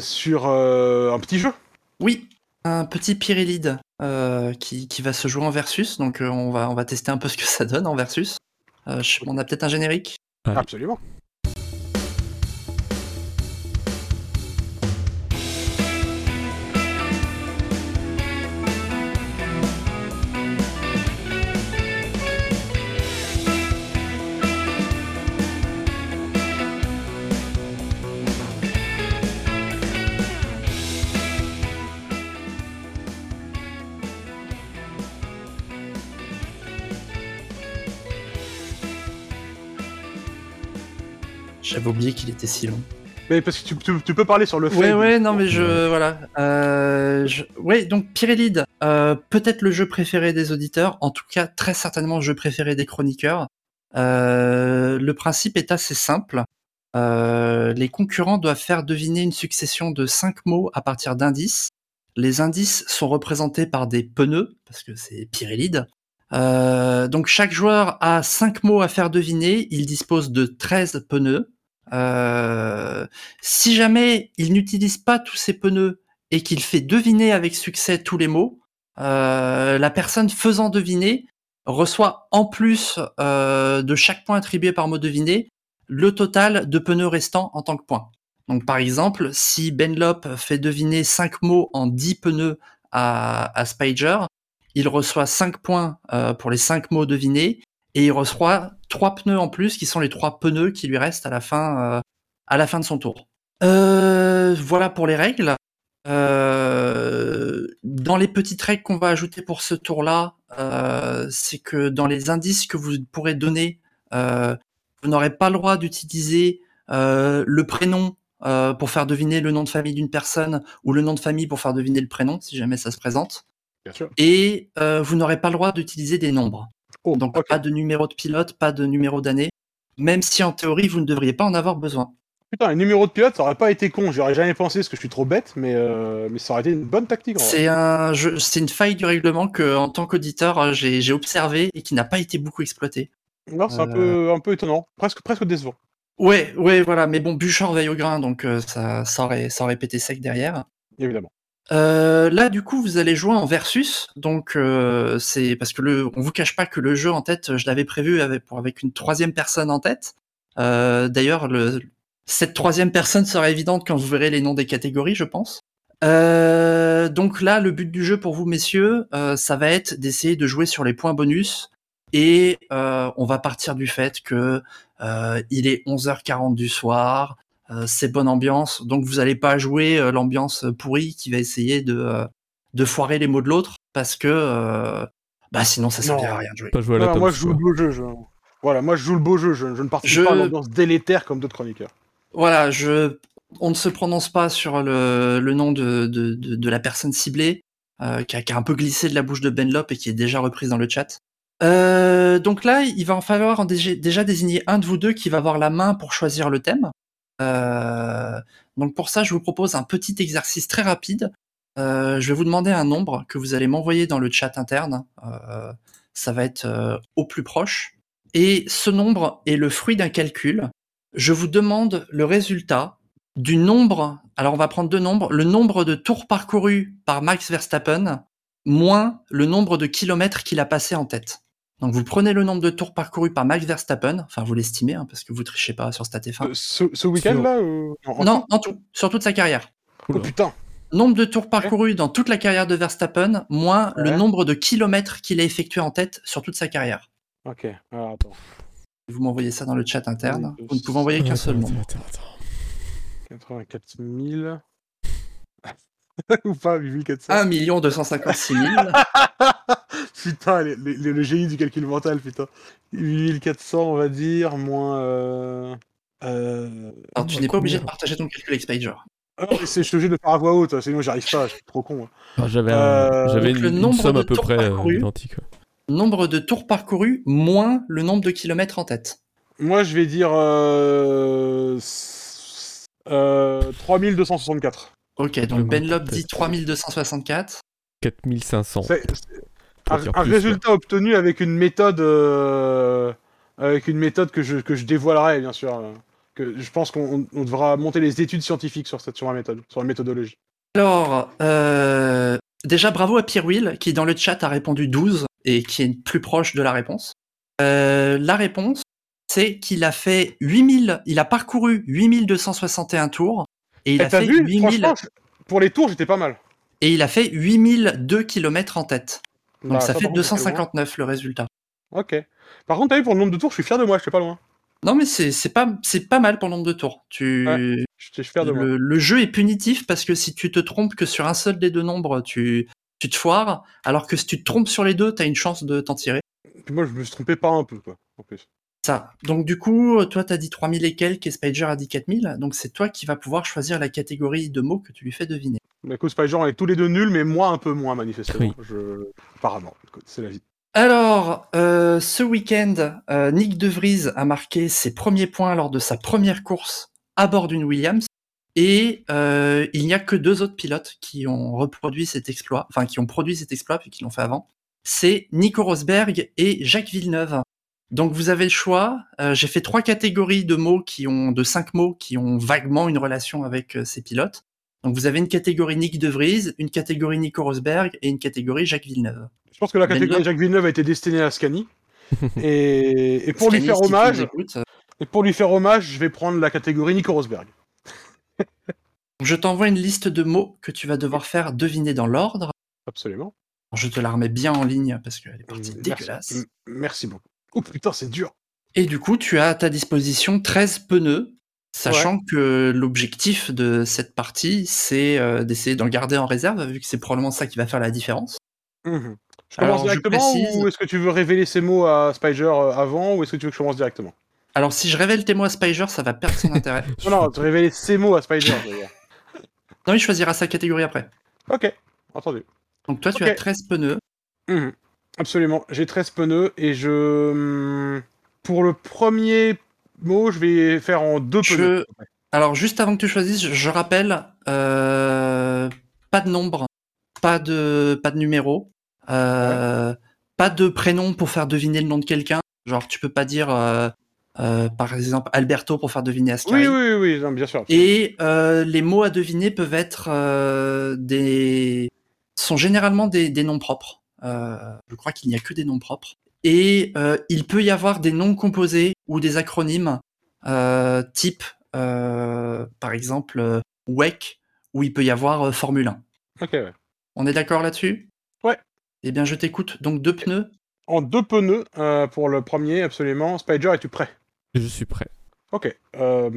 sur un petit jeu. Oui, un petit Pyrilide qui, qui, va se jouer en versus, donc on, va, on va tester un peu ce que ça donne en versus. on a peut-être un générique? Absolument. J'avais oublié qu'il était si long. Mais parce que tu, tu, tu peux parler sur le fait. Ouais, ouais, non, mais je. Voilà. Euh, je... Ouais, donc Pyrélead, euh, peut-être le jeu préféré des auditeurs, en tout cas, très certainement le jeu préféré des chroniqueurs. Euh, le principe est assez simple. Euh, les concurrents doivent faire deviner une succession de cinq mots à partir d'indices. Les indices sont représentés par des pneus, parce que c'est Pyrélead. Euh, donc chaque joueur a cinq mots à faire deviner. Il dispose de 13 pneus. Euh, si jamais il n'utilise pas tous ces pneus et qu'il fait deviner avec succès tous les mots, euh, la personne faisant deviner reçoit en plus euh, de chaque point attribué par mot deviné le total de pneus restants en tant que point. Donc par exemple, si Benlop fait deviner 5 mots en 10 pneus à, à Spider, il reçoit 5 points pour les 5 mots devinés et il reçoit trois pneus en plus qui sont les trois pneus qui lui restent à la fin, euh, à la fin de son tour. Euh, voilà pour les règles. Euh, dans les petites règles qu'on va ajouter pour ce tour-là, c'est que dans les indices que vous pourrez donner, vous n'aurez pas le droit d'utiliser le prénom pour faire deviner le nom de famille d'une personne ou le nom de famille pour faire deviner le prénom, si jamais ça se présente. Bien sûr. Et vous n'aurez pas le droit d'utiliser des nombres. Oh, Donc pas de numéro de pilote, pas de numéro d'année, même si en théorie vous ne devriez pas en avoir besoin. Putain, un numéro de pilote, ça aurait pas été con. J'aurais jamais pensé parce que je suis trop bête, mais, euh, mais ça aurait été une bonne tactique. C'est un, jeu- c'est une faille du règlement que en tant qu'auditeur euh, j'ai observé et qui n'a pas été beaucoup exploité. Non, c'est un, peu, un peu étonnant, presque, presque décevant. Ouais, ouais, voilà. Mais bon, Bouchard veille au grain, donc euh, ça, ça, aurait, ça aurait pété sec derrière. Évidemment. Euh, là, du coup, vous allez jouer en versus, donc euh, c'est parce que on vous cache pas que le jeu en tête, je l'avais prévu avec, pour, avec une troisième personne en tête. Euh, D'ailleurs, le, cette troisième personne sera évidente quand vous verrez les noms des catégories, je pense. Euh, donc là, le but du jeu pour vous, messieurs, ça va être d'essayer de jouer sur les points bonus. Et on va partir du fait que il est 11h40 du soir, c'est bonne ambiance, donc vous n'allez pas jouer euh, l'ambiance pourrie qui va essayer de, euh, de foirer les mots de l'autre, parce que euh, bah sinon ça servira à rien de jouer. Pas jouer à la Voilà, moi, je joue le beau jeu. Je... Voilà, moi, je joue le beau jeu. Je, je ne participe Je- pas à l'ambiance délétère comme d'autres chroniqueurs. Voilà, je, on ne se prononce pas sur le, le nom de, de, de, de la personne ciblée, euh, qui, a, qui a un peu glissé de la bouche de Benlop et qui est déjà reprise dans le chat. Euh, donc là, il va en falloir en déjà désigner un de vous deux qui va avoir la main pour choisir le thème. Euh, donc pour ça, je vous propose un petit exercice très rapide. Euh, je vais vous demander un nombre que vous allez m'envoyer dans le chat interne. Euh, ça va être au plus proche. Et ce nombre est le fruit d'un calcul. Je vous demande le résultat du nombre. Alors on va prendre deux nombres. Le nombre de tours parcourus par Max Verstappen moins le nombre de kilomètres qu'il a passé en tête. Donc vous prenez le nombre de tours parcourus par Max Verstappen, enfin vous l'estimez hein, parce que vous trichez pas sur StatF1. Euh, ce ce week-end-là ou- non, tout en tout, sur toute sa carrière. Oh putain. Nombre de tours parcourus dans toute la carrière de Verstappen, moins le nombre de kilomètres qu'il a effectué en tête sur toute sa carrière. Ok, alors attends. Vous m'envoyez ça dans le chat interne. Oui, Vous ne pouvez envoyer qu'un seul nombre. attends, attends. 84 000. Ou pas, 8400. 1 256 000. putain, les- les- les- le génie du calcul mental, putain. 8400, on va dire, moins. Euh... euh... Alors, tu n'es pas obligé de partager ton calcul Expager. Ah non, mais c'est- je suis obligé de le faire à voix haute, hein, sinon j'arrive pas, je suis trop con. hein. Ah, J'avais un- Euh, une, le une nombre somme de à peu tours près euh, parcourus. identique. Nombre de tours parcourus moins le nombre de kilomètres en tête. Moi, je vais dire. Euh... s- euh, 3264. Ok, donc bon, Benlop dit 3264. 4500. Un, dire un plus, résultat obtenu avec une méthode. euh, Avec une méthode que je, que je dévoilerai, bien sûr. Que je pense qu'on on devra monter les études scientifiques sur, cette, sur la méthode, sur la méthodologie. Alors, euh, déjà bravo à Pierre Will qui dans le chat a répondu 12 et qui est plus proche de la réponse. Euh, la réponse, c'est qu'il a fait 8000, il a parcouru 8261 tours et il Eh, a fait vu? 8000 Franchement, je- pour les tours, j'étais pas mal. et il a fait 8002 km en tête. Donc Bah, ça fait par contre, j'étais loin. 259 le résultat. Ok. Par contre, t'as vu, pour le nombre de tours, je suis fier de moi, j'étais pas loin. Non mais c'est pas c'est pas mal pour le nombre de tours. Tu Ouais. J'étais fier de moi. le, le jeu est punitif parce que si tu te trompes que sur un seul des deux nombres, tu tu te foires, alors que si tu te trompes sur les deux, t'as une chance de t'en tirer. Puis moi, je me suis trompé pas un peu, quoi, en plus. Ça. Donc du coup, toi t'as dit 3000 et quelques et Spider a dit 4000, donc c'est toi qui vas pouvoir choisir la catégorie de mots que tu lui fais deviner. Bah, pas genre, on est tous les deux nuls, mais moi un peu moins, manifestement. Oui. Je... Apparemment, écoute, c'est la vie. Alors, euh, ce week-end, euh, Nick De Vries a marqué ses premiers points lors de sa première course à bord d'une Williams. Et euh, il n'y a que deux autres pilotes qui ont reproduit cet exploit, enfin qui ont produit cet exploit puis qui l'ont fait avant. C'est Nico Rosberg et Jacques Villeneuve. Donc vous avez le choix. Euh, J'ai fait trois catégories de mots qui ont de cinq mots qui ont vaguement une relation avec euh, ces pilotes. Donc vous avez une catégorie Nick De Vries, une catégorie Nico Rosberg et une catégorie Jacques Villeneuve. Je pense que la catégorie. Jacques Villeneuve a été destinée à Scani. et... et pour lui Scanny, faire si tu nous hommage, écoutes, euh, et pour lui faire hommage, je vais prendre la catégorie Nico Rosberg. Je t'envoie une liste de mots que tu vas devoir faire deviner dans l'ordre. Absolument. Je te la remets bien en ligne parce qu'elle est partie Merci. dégueulasse. Merci beaucoup. Oh putain, c'est dur. Et du coup, tu as à ta disposition 13 pneus, sachant que l'objectif de cette partie, c'est euh, d'essayer d'en garder en réserve, vu que c'est probablement ça qui va faire la différence. Mhm. Je Alors, commence je directement précise- ou est-ce que tu veux révéler ces mots à Spider euh, avant ou est-ce que tu veux que je commence directement? Alors, si je révèle tes mots à Spiger, ça va perdre son intérêt. Non, non, tu révéler ces mots à veux dire. Non, il choisira sa catégorie après. ok, entendu. Donc, toi, tu as 13 pneus. Mhm. Absolument. J'ai 13 pneus et je. hum, Pour le premier je vais faire en deux. Je... Alors, juste avant que tu choisisses, je- rappelle, euh, pas de nombre, pas de, pas de numéro, euh, pas de prénom pour faire deviner le nom de quelqu'un. Genre, tu peux pas dire, euh, par exemple, Alberto pour faire deviner Sky. Oui, oui, oui, non, bien sûr. Et les mots à deviner peuvent être des sont généralement des, des noms propres. Je crois qu'il n'y a que des noms propres. Et euh, il peut y avoir des noms composés ou des acronymes euh, type, euh, par exemple, euh, WEC, où il peut y avoir euh, Formule 1. Ok, ouais. On est d'accord là-dessus? Ouais. Eh bien, je t'écoute. Donc deux pneus. En deux pneus euh, pour le premier, absolument. Spider, es-tu prêt? Je suis prêt. Ok. Euh,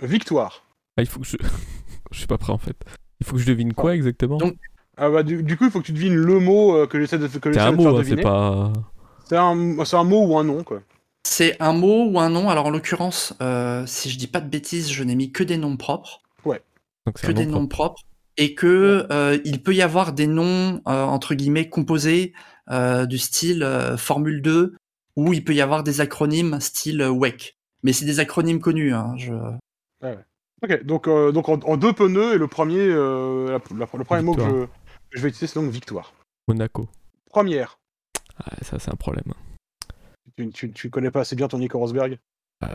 victoire. Ah, il faut que je. je suis pas prêt en fait. Il faut que je devine quoi exactement? Donc, Ah bah, du, du coup, il faut que tu devines le mot euh, que j'essaie de, que C'est j'essaie un de te faire mot, hein, c'est deviner. pas. C'est un, c'est un mot ou un nom, quoi. C'est un mot ou un nom. Alors en l'occurrence, euh, si je dis pas de bêtises, je n'ai mis que des noms propres. Donc c'est que un des nom noms propres et que euh, il peut y avoir des noms euh, entre guillemets composés euh, du style euh, Formule 2 ou il peut y avoir des acronymes style WEC. Mais c'est des acronymes connus. Hein, je... Ok, donc, euh, donc en, en deux pneus, et le premier, euh, la- la- le premier mot que je, Victoire. que je vais utiliser, c'est donc victoire. Monaco. Première. Ah, ça c'est un problème. Tu, tu, tu connais pas assez bien ton Nico Rosberg Euh,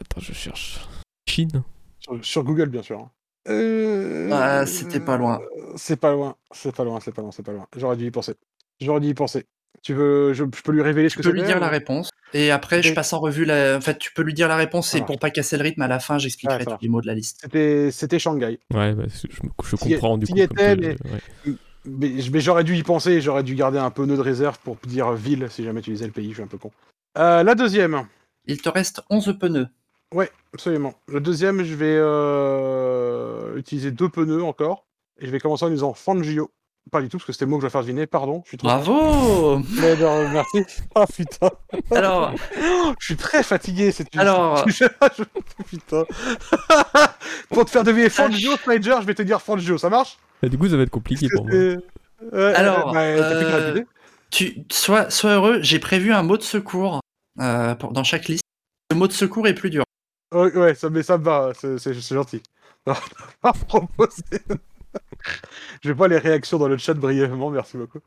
attends, je cherche. Chine sur, sur Google, bien sûr. Euh, Ah, c'était pas loin. C'est pas loin, c'est pas loin, c'est pas loin, c'est pas loin. J'aurais dû y penser. J'aurais dû y penser. Tu veux, je, je peux lui révéler ce Tu que peux lui dire la réponse et après je passe en revue la. En fait, tu peux lui dire la réponse et pour pas casser le rythme, à la fin, j'expliquerai tous les mots de la liste. C'était, c'était Shanghai. Ouais, bah, je, comprends du coup. tu- mais- ouais. Mais, j'aurais dû y penser, j'aurais dû garder un pneu de réserve pour dire ville si jamais tu disais le pays, je suis un peu con. Euh, la deuxième, Il te reste 11 pneus. absolument. Le deuxième, je vais euh, utiliser deux pneus encore, et je vais commencer en disant Fangio. Pas du tout, parce que c'était le mot que je vais faire deviner, pardon. Je suis trop Bravo Mais non, merci. Ah putain. Alors, Je suis très fatigué cette. Alors- Putain. Pour te faire deviner Fangio, Snyder, je vais te dire Fangio, ça marche? Et du coup, ça va être compliqué pour moi. Alors, euh, tu sois, sois heureux, j'ai prévu un mot de secours euh, pour- dans chaque liste. Le mot de secours est plus dur. Ouais, ouais, ça, mais ça me va, c'est gentil. Non, pas proposer. Je vais pas les réactions dans le chat brièvement, merci beaucoup.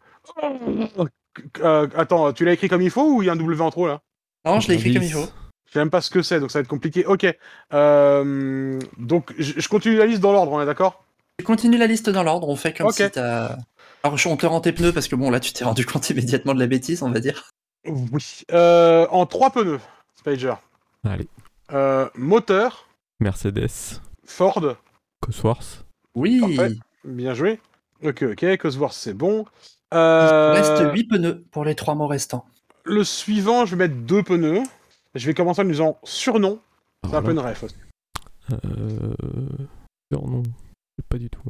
Euh, attends, tu l'as écrit comme il faut ou il y a un W en trop là? Non, je l'ai écrit comme il faut. Je sais même pas ce que c'est, donc ça va être compliqué. Ok. Euh, donc je, je continue la liste dans l'ordre, on est d'accord? Tu continues la liste dans l'ordre, on fait comme si t'as... Alors, je- on te rend tes pneus parce que bon, là, tu t'es rendu compte immédiatement de la bêtise, on va dire. Oui. Euh, en trois pneus, Spager. Allez. Euh, moteur, Mercedes, Ford, Cosworth, Oui, Parfait. bien joué. Ok, ok, Cosworth c'est bon. il Euh, te reste 8 pneus pour les 3 mots restants. Le suivant, je vais mettre deux pneus. Je vais commencer en disant surnom. C'est un peu Voilà. une ref aussi. Euh... Surnom. Je sais Pas du tout.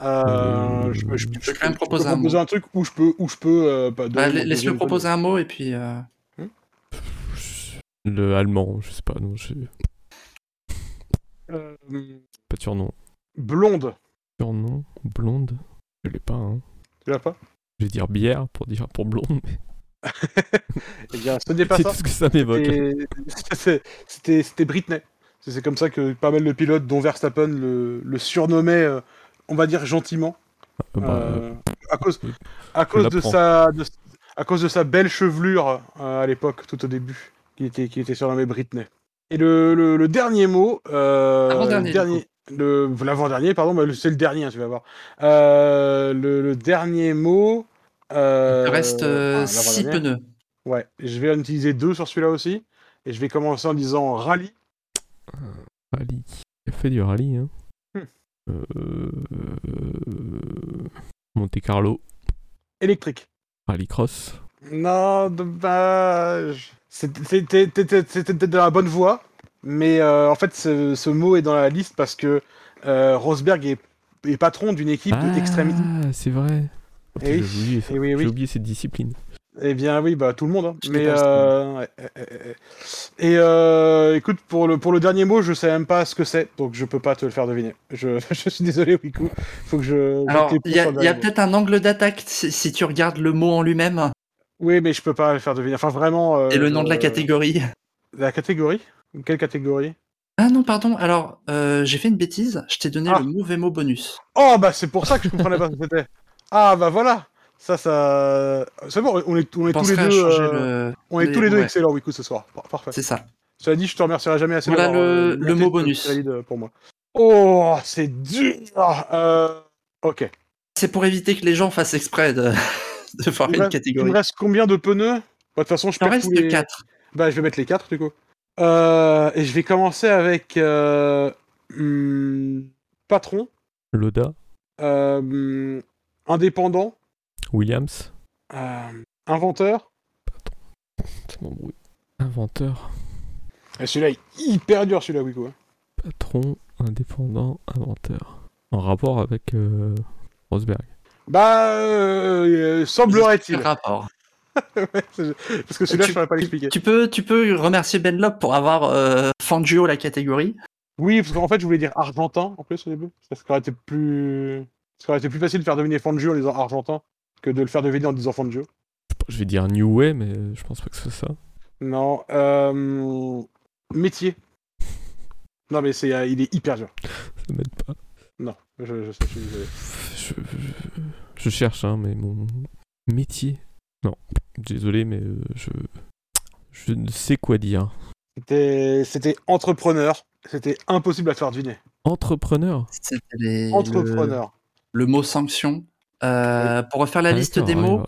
Euh, Euh, je, peux, je, peux- je peux quand même je peux proposer un proposer un truc où je peux, où je peux. euh, pas Bah, Laisse-le proposer un mot et puis... euh, Le allemand, je sais pas, non. Euh, pas de surnom. Blonde. Surnom, blonde, je l'ai pas, hein. Tu l'as pas? Je vais dire bière pour dire pour blonde, mais Eh bien, ce n'est pas c'est ça. tout ce que ça m'évoque. C'était- Britney. C'est c'est comme ça que pas mal de pilotes, dont Verstappen, le, le surnommait, euh, on va dire gentiment, Euh, bah, euh, à cause, euh, à cause de sa, de- à cause de sa belle chevelure euh, à l'époque, tout au début, qui était, qui était surnommé Britney. Et le, le, le dernier mot, euh, dernier, le l'avant-dernier, pardon, mais c'est le dernier, hein, tu vas voir. Euh, le, le dernier mot. Euh, Il te reste ah, 6 l'avant-dernier. pneus. Ouais, je vais en utiliser deux sur celui-là aussi. Et je vais commencer en disant rallye. rallye. Il fait du rallye, hein. Hmm. Euh... Monte Carlo, électrique. rallycross. Non, dommage. C'était c'était- c'était- c'était dans la bonne voie, mais euh, en fait, ce, ce mot est dans la liste parce que euh, Rosberg est, est patron d'une équipe Ah, c'est vrai. Oh, Eh putain, oui, J'ai oublié, eh oui, J'ai oui. oublié cette discipline. Eh bien, oui, bah tout le monde. hein. Mais euh, ouais, ouais, ouais. et euh, écoute, pour le pour le dernier mot, je sais même pas ce que c'est, donc je peux pas te le faire deviner. Je, je suis désolé, Wiku. Faut que je. Alors, il y a, peut-être un angle d'attaque si, si tu regardes le mot en lui-même Oui, mais je peux pas le faire deviner. Enfin, vraiment. euh, et le nom de la catégorie. La catégorie? Quelle catégorie? Ah non, pardon, alors, euh, j'ai fait une bêtise, je t'ai donné Ah. le mauvais mot bonus. Oh, bah c'est pour ça que je comprenais pas ce que c'était. Ah, bah voilà Ça, ça. C'est bon, on est, on est tous les deux. euh, le- On est les- tous les deux ouais. excellents, Wiku, ce soir. Par- Parfait. C'est ça. Cela dit, je te remercierai jamais assez Voilà le- euh, le mot bonus. valide, pour moi. Oh, c'est dur. Euh, ok. C'est pour éviter que les gens fassent exprès de, de faire une reste- Il catégorie. me reste combien de pneus? Bah, De toute façon, je Il en reste tous les... 4. Bah, je vais mettre les 4 du coup. Euh, et je vais commencer avec euh, hmm, patron, Loda, euh, hmm, indépendant, Williams, euh, inventeur. ça m'embrouille. Inventeur, Et celui-là est hyper dur, celui-là, Wico. hein. patron, indépendant, inventeur. En rapport avec euh, Rosberg. Bah, semblerait-il. Rapport? Parce que celui-là, je pourrais pas l'expliquer. tu peux, tu peux remercier Ben Lop pour avoir euh, Fangio la catégorie. Oui, parce qu'en fait, je voulais dire argentin en plus au début. Ça aurait été plus, ça aurait été plus facile de faire deviner Fangio en disant argentin que de le faire deviner en disant Fangio. Je vais dire New Way, mais je pense pas que ce soit ça. Non, euh... métier. Non, mais c'est, euh, il est hyper dur. Ça m'aide pas. Non, je, je sais, je suis désolé. Je, je- je cherche, hein, mais mon métier. Non, désolé, mais euh, je, je ne sais quoi dire. C'était, c'était entrepreneur. C'était impossible à faire deviner. Entrepreneur? C'était les- Entrepreneur. Le, le mot sanction. Euh, Pour refaire la Ah, liste des mots, ouais.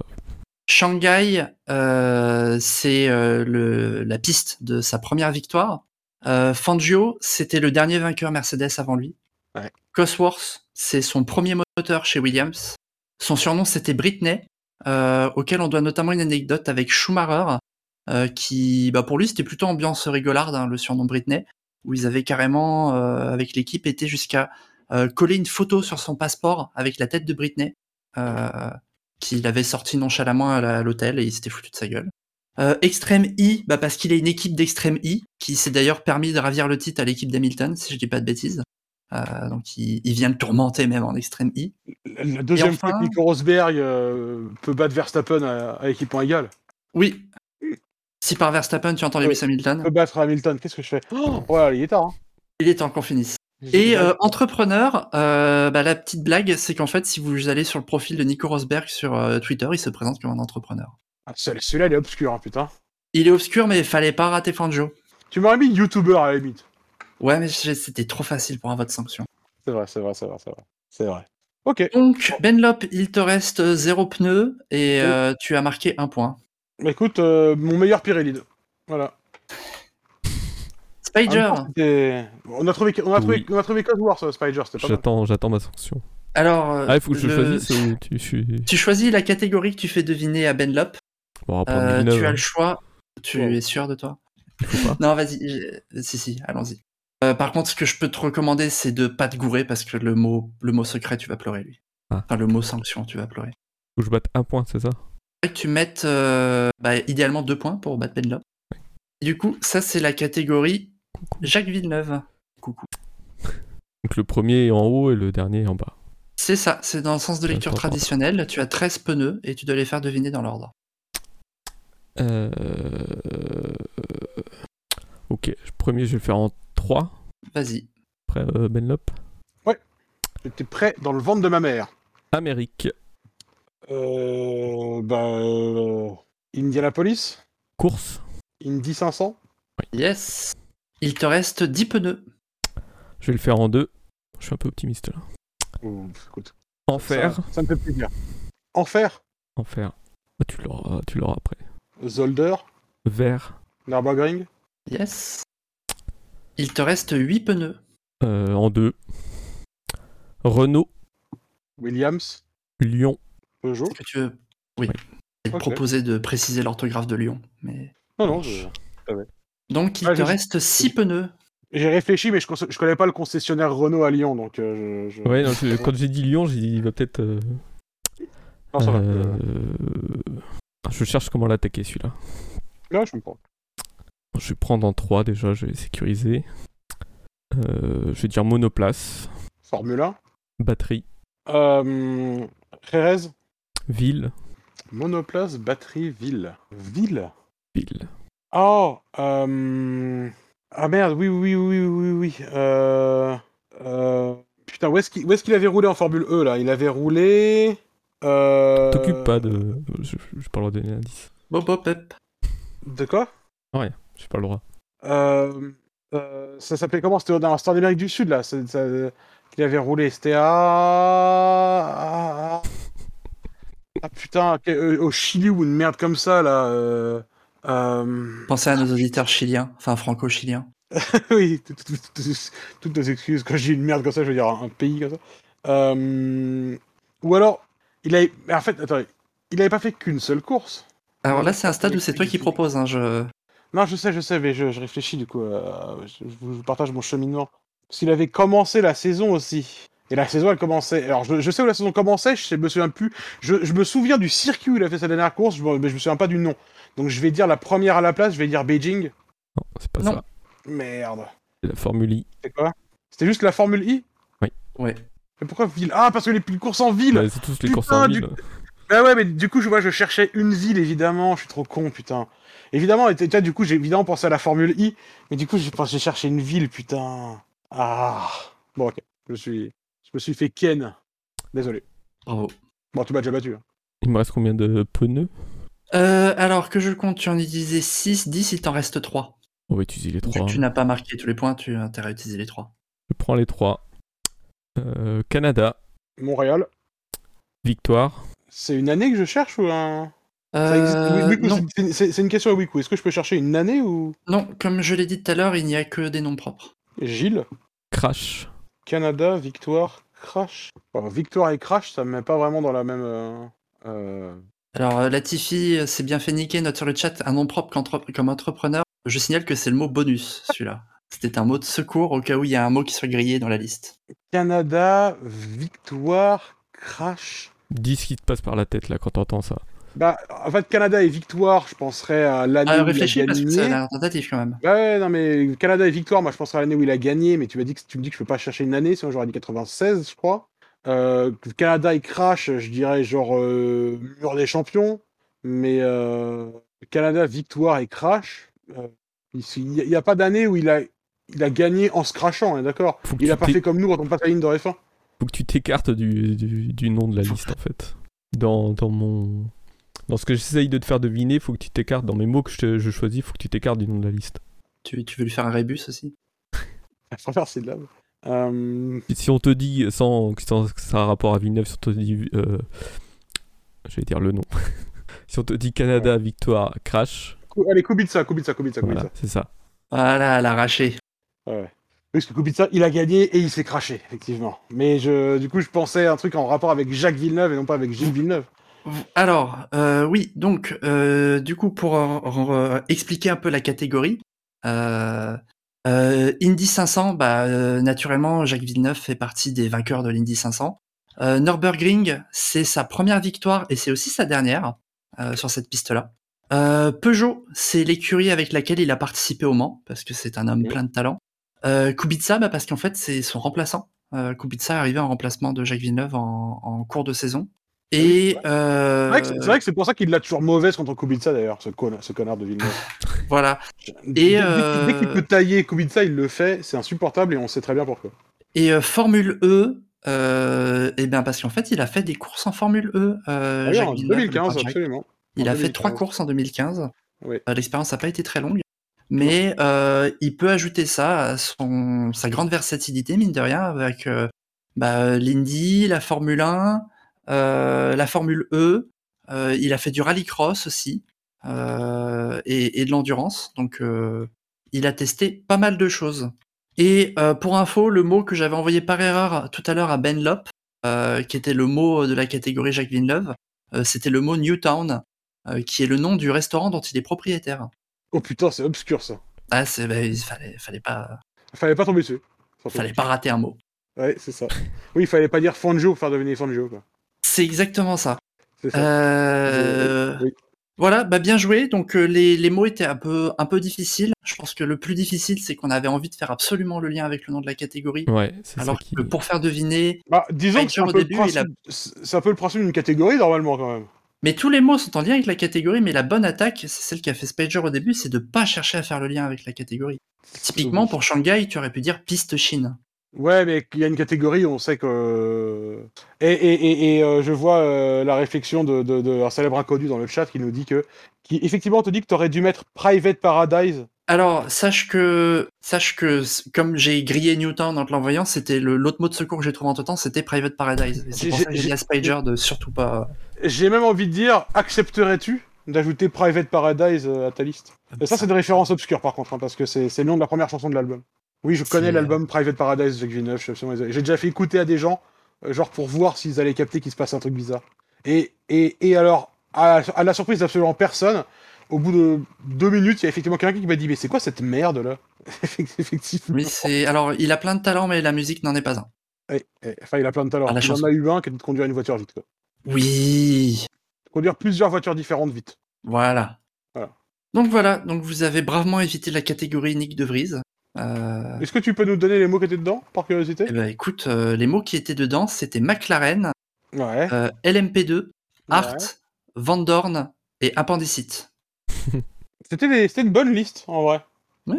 Shanghai, euh, c'est euh, le- la piste de sa première victoire. Euh, Fangio, c'était le dernier vainqueur Mercedes avant lui. Ouais. Cosworth, c'est son premier moteur chez Williams. Son surnom, c'était Britney, auquel on doit notamment une anecdote avec Schumacher, euh, qui, bah, pour lui, c'était plutôt ambiance rigolarde, hein, le surnom Britney, où ils avaient carrément, euh, avec l'équipe, été jusqu'à euh, coller une photo sur son passeport avec la tête de Britney. Euh, qu'il avait sorti nonchalamment à l'hôtel et il s'était foutu de sa gueule. Euh, Extreme E, bah parce qu'il a une équipe d'Extreme E, qui s'est d'ailleurs permis de ravir le titre à l'équipe d'Hamilton, si je dis pas de bêtises. Euh, donc il, il vient le tourmenter même en Extreme E. La deuxième enfin- fois que Nico Rosberg euh, peut battre Verstappen à, à équipement égal. Oui. Si par Verstappen tu entends Oui. Lewis Hamilton, Peut battre Hamilton. Qu'est-ce que je fais? Oh, Voilà, il est tard. Hein. il est temps qu'on finisse. Et euh, entrepreneur, euh, bah, la petite blague, c'est qu'en fait, si vous allez sur le profil de Nico Rosberg sur euh, Twitter, il se présente comme un entrepreneur. Ah, celui- Celui-là, il est obscur, hein, putain. Il est obscur, mais il fallait pas rater Fangio. Tu m'aurais mis YouTuber à la limite. Ouais, mais c'était trop facile pour un vote sanction. C'est vrai, c'est vrai, c'est vrai, c'est vrai. C'est vrai. Ok. Donc, Benlop, il te reste zéro pneu et Oui. euh, tu as marqué un point. Bah, Écoute, euh, mon meilleur Pirelli. Voilà. Spider, temps, c'était- on a trouvé, on a trouvé, Oui. on a trouvé Cosworth, euh, Spider, c'était pas mal. J'attends, j'attends ma sanction. alors. euh, Ah, il faut que je le- choisisse ou tu, je suis... Tu choisis la catégorie que tu fais deviner à Benlop. Bon, Euh, tu as hein. le choix. Tu es sûr de toi? Il faut pas. Non, vas-y. Si, si, allons-y. Euh, par contre, ce que je peux te recommander, c'est de pas te gourer parce que le mot, le mot secret, tu vas pleurer, lui. Ah. Enfin, le mot sanction, tu vas pleurer. Faut que je batte un point, c'est ça? Tu mettes euh, bah, idéalement deux points pour battre Benlop. Du coup, ça, c'est la catégorie Coucou. Jacques Villeneuve. Coucou. Donc le premier est en haut et le dernier est en bas. C'est ça, c'est dans le sens de lecture traditionnelle. Tu as 13 pneus et tu dois les faire deviner dans l'ordre. Euh... Ok, le premier je vais le faire en 3. Vas-y. Après euh, Benlop. J'étais prêt dans le ventre de ma mère. Amérique. Euh, bah, euh, Indianapolis, Course. Indy 500. Yes. Il te reste 10 pneus. Je vais le faire en 2. Je suis un peu optimiste là. Ouh, écoute, Enfer. Ça, ça me fait plaisir. Enfer, Enfer. Ah, tu l'auras, tu l'auras après. Zolder, Vert. Nürburgring, Yes. Il te reste 8 pneus. Euh, en 2. Renault. Williams, Lyon. Peugeot. Est-ce que tu veux? Oui. Ouais. Je vais te proposer de préciser l'orthographe de Lyon. Mais... Non, non, je- Donc, il Ouais, te reste 6 pneus. j'ai réfléchi, mais je, cons- je connais pas le concessionnaire Renault à Lyon, donc euh, je, je- Ouais, non, je- quand j'ai dit Lyon, j'ai dit il va peut-être. euh, Non, ça va. euh, Je cherche comment l'attaquer celui-là. Là, je me prends. Je vais prendre en 3 déjà, je vais sécuriser. Euh, je vais dire monoplace, Formule 1. batterie, Euh, Jerez, ville, monoplace, batterie, ville. Ville ville. Oh, euh... Ah merde, oui, oui, oui, oui, oui, oui. Euh... euh, Putain, où est-ce qu'il avait roulé en Formule E, là? Il avait roulé... Euh... T'occupes pas de. Je n'ai pas le droit de donner un indice. Bob Bob Pep. De quoi? Rien, j'ai pas le droit. euh... euh, Ça s'appelait comment? C'était dans en Amérique du Sud, là. ça- ça- Qu'il avait roulé. C'était à. Ah, ah, putain, euh, au Chili ou une merde comme ça, là. euh, euh, Pensez à nos auditeurs chiliens, enfin franco-chiliens. oui, tout- tout- tout- tout- toutes nos excuses. Quand je dis une merde comme ça, je veux dire un pays comme ça. Euh, Ou alors, il avait. mais En fait, attends, il avait pas fait qu'une seule course. Alors là, c'est un stade où c'est toi qui proposes. Hein, je... Non, je sais, je sais, mais je, je réfléchis du coup. euh, je, je vous partage mon cheminement. Parce qu'il avait commencé la saison aussi. Et la saison, elle commençait. Alors, je, je sais où la saison commençait, je, sais- me souviens plus. Je, je me souviens du circuit où il a fait sa dernière course, je mais je me souviens pas du nom. Donc, je vais dire la première à la place, je vais dire Beijing. Non, c'est pas Non. ça. Merde. C'est la Formule I. C'est quoi? C'était juste la Formule I? Ouais. Mais pourquoi ville? Ah, parce que les plus courses en ville Bah, c'est tous les Putain, courses en du- ville. Bah ouais, mais du coup, je, vois, je cherchais une ville, évidemment. Je suis trop con, putain. Évidemment, et tu du coup, j'ai évidemment pensé à la Formule I. Mais du coup, j'ai pensé- j'ai cherché une ville, putain. Ah. Bon, ok. Je, suis... je me suis fait Ken. Désolé. Bravo. Bon, tu m'as déjà battu. hein. Il me reste combien de pneus? Euh, alors que je compte, tu en utilisais 6, 10, il t'en reste 3. On va utiliser les Vu trois. que tu n'as pas marqué tous les points, tu as intérêt à utiliser les 3. Je prends les trois. Euh, Canada, Montréal. victoire. C'est une année que je cherche ou un. Euh, c'est- c'est c'est une question à Wiku. Est-ce que je peux chercher une année ou? non, comme je l'ai dit tout à l'heure, il n'y a que des noms propres. Gilles? Crash. Canada, victoire, crash. Bon, victoire et crash, ça me met pas vraiment dans la même. euh, euh, Alors, euh, Latifi s'est bien fait niquer, note sur le chat, un nom propre comme entrepreneur. Je signale que c'est le mot bonus, celui-là. C'était un mot de secours au cas où il y a un mot qui soit grillé dans la liste. Canada, victoire, crash. Dis ce qui te passe par la tête là quand t'entends ça. Bah, en fait, Canada et victoire, je penserais à l'année Ah, où il a réfléchis parce que ça a gagné. l'air tentatif quand même. Ouais, non, mais Canada et victoire, moi je penserais à l'année où il a gagné, mais tu m'as dit que tu me dis que je peux pas chercher une année, sinon j'aurais dit 96, je crois. Euh, Canada et crash, je dirais genre euh, mur des champions, mais euh, Canada, victoire et crash, euh, il n'y a, pas d'année où il a, il a gagné en se crachant, hein, d'accord? Il a pas fait comme nous quand on passe la ligne de F1. Faut que tu t'écartes du, du, du nom de la liste en fait. Dans, dans mon. Dans ce que j'essaye de te faire deviner, faut que tu t'écartes. Dans mes mots que je, te- je choisis, faut que tu t'écartes du nom de la liste. Tu, tu veux lui faire un rébus aussi? La première syllabe. Euh, Et si on te dit, sans, sans que ça a un rapport à Villeneuve, si on te dit. Euh, je vais dire le nom. si on te dit Canada, victoire, crash, Allez, Kubica, Kubica, Kubica, Kubica. voilà, c'est ça. Voilà, l'arraché. Ouais. Oui, parce que Kubica, il a gagné et il s'est craché, effectivement. Mais je, du coup, je pensais à un truc en rapport avec Jacques Villeneuve et non pas avec Gilles Villeneuve. Alors, euh, oui, donc, euh, du coup, pour euh, expliquer un peu la catégorie, euh, euh, Indy 500, bah, euh, naturellement, Jacques Villeneuve fait partie des vainqueurs de l'Indy 500. Euh, Nürburgring, c'est sa première victoire et c'est aussi sa dernière euh, sur cette piste-là. Euh, Peugeot, c'est l'écurie avec laquelle il a participé au Mans, parce que c'est un homme plein de talent. Euh, Kubica, bah, parce qu'en fait, c'est son remplaçant. Euh, Kubica est arrivé en remplacement de Jacques Villeneuve en, en cours de saison. Et euh, C'est vrai que c'est- pour ça qu'il l'a toujours mauvaise contre Kubica, d'ailleurs, ce, con- ce connard de Villeneuve. voilà. Dès- dès, euh, dès qu'il peut tailler Kubica, il le fait, c'est insupportable et on sait très bien pourquoi. Et euh, Formule E, euh, eh bien parce qu'en fait, il a fait des courses en Formule E. Ah oui, en Villeneuve, le 2015, prince Jacques. absolument. Il En a fait trois 2015. courses en 2015. Oui. Euh, L'expérience n'a pas été très longue, mais il peut ajouter ça à son, sa grande versatilité, mine de rien, avec bah, l'Indy, la Formule 1, euh, la Formule E. Euh, il a fait du rallycross aussi euh, et, et de l'endurance. Donc, euh, il a testé pas mal de choses. Et euh, pour info, le mot que j'avais envoyé par erreur tout à l'heure à Ben Lop, euh, qui était le mot de la catégorie Jacques Villeneuve, euh, c'était le mot Newtown, euh, qui est le nom du restaurant dont il est propriétaire. Oh putain, c'est obscur ça. Ah, c'est, bah, il fallait, fallait pas, Fallait pas tomber dessus. Fallait pas rater un mot. Ouais, c'est ça. Oui, il fallait pas dire Fanjo pour faire devenir Fanjo, quoi. C'est exactement ça. Euh, Oui. Voilà, bah bien joué. Donc euh, les, les mots étaient un peu, un peu difficiles. Je pense que le plus difficile, c'est qu'on avait envie de faire absolument le lien avec le nom de la catégorie. Ouais, c'est ça Alors qui. que pour faire deviner, Bah, disons que c'est un, le principe... c'est un peu le principe d'une catégorie, normalement, quand même. Mais tous les mots sont en lien avec la catégorie, mais la bonne attaque, c'est celle qu'a fait Spager au début, c'est de pas chercher à faire le lien avec la catégorie. Typiquement, pour Shanghai, tu aurais pu dire piste Chine. Ouais, mais il y a une catégorie, on sait que. Et, et, et, et, euh, je vois euh, la réflexion de, de, de un célèbre inconnu dans le chat qui nous dit que, qui effectivement te dit que tu aurais dû mettre Private Paradise. Alors, sache que, sache que, comme j'ai grillé Newton en te l'envoyant, c'était le- l'autre mot de secours que j'ai trouvé entre temps, c'était Private Paradise. C'est pour ça que j'ai dit à Spider de surtout pas. J'ai même envie de dire, accepterais-tu d'ajouter Private Paradise euh, à ta liste? Ça, c'est une référence obscure par contre, hein, parce que c'est le nom de la première chanson de l'album. Oui, je connais l'album Private Paradise de Jacques Villeneuve, je suis absolument désolé. J'ai déjà fait écouter à des gens, euh, genre pour voir s'ils allaient capter qu'il se passe un truc bizarre. Et, et, et alors, à, à la surprise d'absolument personne, au bout de deux minutes, il y a effectivement quelqu'un qui m'a dit Mais c'est quoi cette merde là Effectivement. Oui, c'est. Alors, il a plein de talents, mais la musique n'en est pas un. Ouais, enfin, il a plein de talents. Ah, il en a eu un qui est de conduire une voiture vite. Quoi. Oui. Conduire plusieurs voitures différentes vite. Voilà. Voilà. Donc voilà, donc vous avez bravement évité la catégorie Nick de Vries. Euh, Est-ce que tu peux nous donner les mots qui étaient dedans, par curiosité? Eh ben, écoute, euh, les mots qui étaient dedans, c'était McLaren, Ouais. euh, LMP2, Art, Ouais. Van Dorn et Appendicite. C'était des- c'était une bonne liste, en vrai. Oui.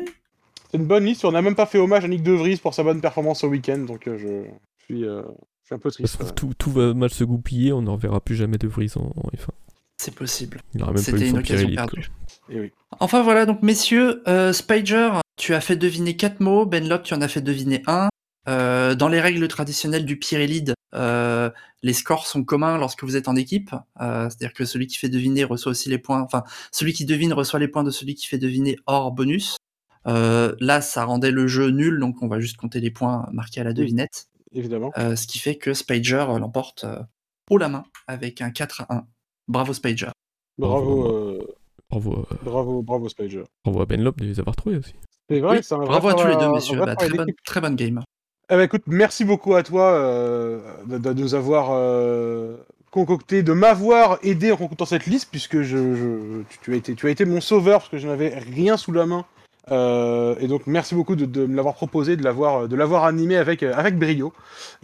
C'est une bonne liste. On n'a même pas fait hommage à Nick De Vries pour sa bonne performance au week-end, donc euh, je, suis, euh, je suis un peu triste. trouve, tout, tout va mal se goupiller, on n'en verra plus jamais de Vries en, en F1. C'est possible. C'était une occasion perdue. Et oui. Enfin voilà, donc messieurs, euh, Spider, tu as fait deviner quatre mots, Benlop, tu en as fait deviner un. Euh, dans les règles traditionnelles du Pirelli, euh, les scores sont communs lorsque vous êtes en équipe. Euh, C'est-à-dire que celui qui fait deviner reçoit aussi les points. Enfin, celui qui devine reçoit les points de celui qui fait deviner hors bonus. Euh, là, ça rendait le jeu nul, donc on va juste compter les points marqués à la devinette. Évidemment. Euh, ce qui fait que Spider euh, l'emporte euh, haut la main avec un 4 à 1. Bravo Spider. Bravo, Bravo. euh, Bravo, euh, bravo, bravo, Spider. bravo à Benlop de les avoir trouvés aussi. C'est vrai, Oui, c'est un vrai bravo à tous les travail- deux, messieurs. Bah, très, bonne, d'équipe. très bonne game. Eh ben, écoute, merci beaucoup à toi euh, de, de nous avoir euh, concocté, de m'avoir aidé en concoctant cette liste, puisque je, je- tu, tu as été, tu as été mon sauveur, parce que je n'avais rien sous la main. Euh, et donc, merci beaucoup de, de me l'avoir proposé, de l'avoir, de l'avoir animé avec, euh, avec brio.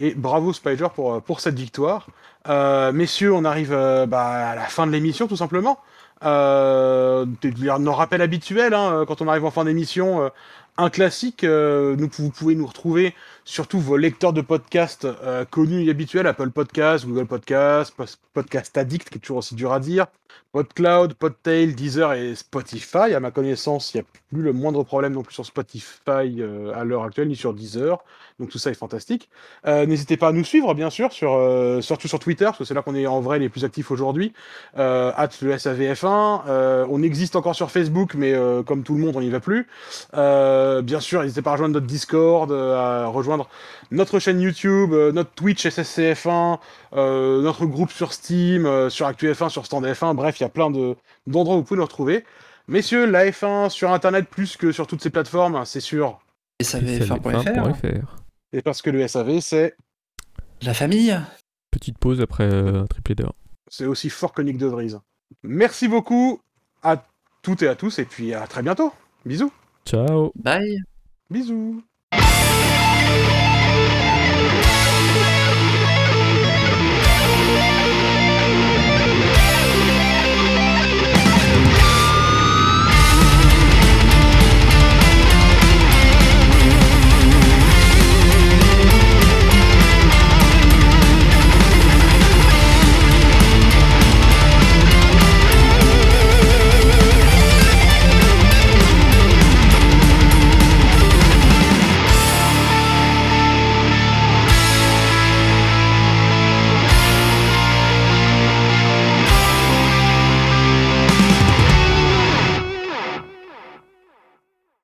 Et bravo Spider pour, euh, pour cette victoire. Euh, messieurs, on arrive euh, bah, à la fin de l'émission, tout simplement. Euh, nos rappels habituels, hein, quand on arrive en fin d'émission, euh, un classique, euh, nous, vous pouvez nous retrouver sur tous vos lecteurs de podcasts euh, connus et habituels, Apple Podcasts, Google Podcasts, Podcast Addict, qui est toujours aussi dur à dire, PodCloud, Podtail, Deezer et Spotify. À ma connaissance, il n'y a plus le moindre problème non plus sur Spotify euh, à l'heure actuelle, ni sur Deezer. Donc tout ça est fantastique. Euh, N'hésitez pas à nous suivre, bien sûr, euh, surtout sur Twitter, parce que c'est là qu'on est en vrai les plus actifs aujourd'hui. At le SAVF1. Euh, on existe encore sur Facebook, mais comme tout le monde, on n'y va plus. Bien sûr, n'hésitez pas à rejoindre notre Discord, à rejoindre notre chaîne YouTube, notre Twitch SSCF1, euh, notre groupe sur Steam, euh, sur ActuF1, sur Stand F1. Bref, il y a plein de- d'endroits où vous pouvez nous retrouver. Messieurs, la F1 sur Internet plus que sur toutes ces plateformes, c'est sûr. Et ça avait F1.fr. F1.fr. Et parce que le SAV, c'est La famille. Petite pause après euh, un triplé d'heure. c'est aussi fort que Nick De Vries. Merci beaucoup à toutes et à tous, et puis à très bientôt. Bisous. Ciao Bye. Bisous.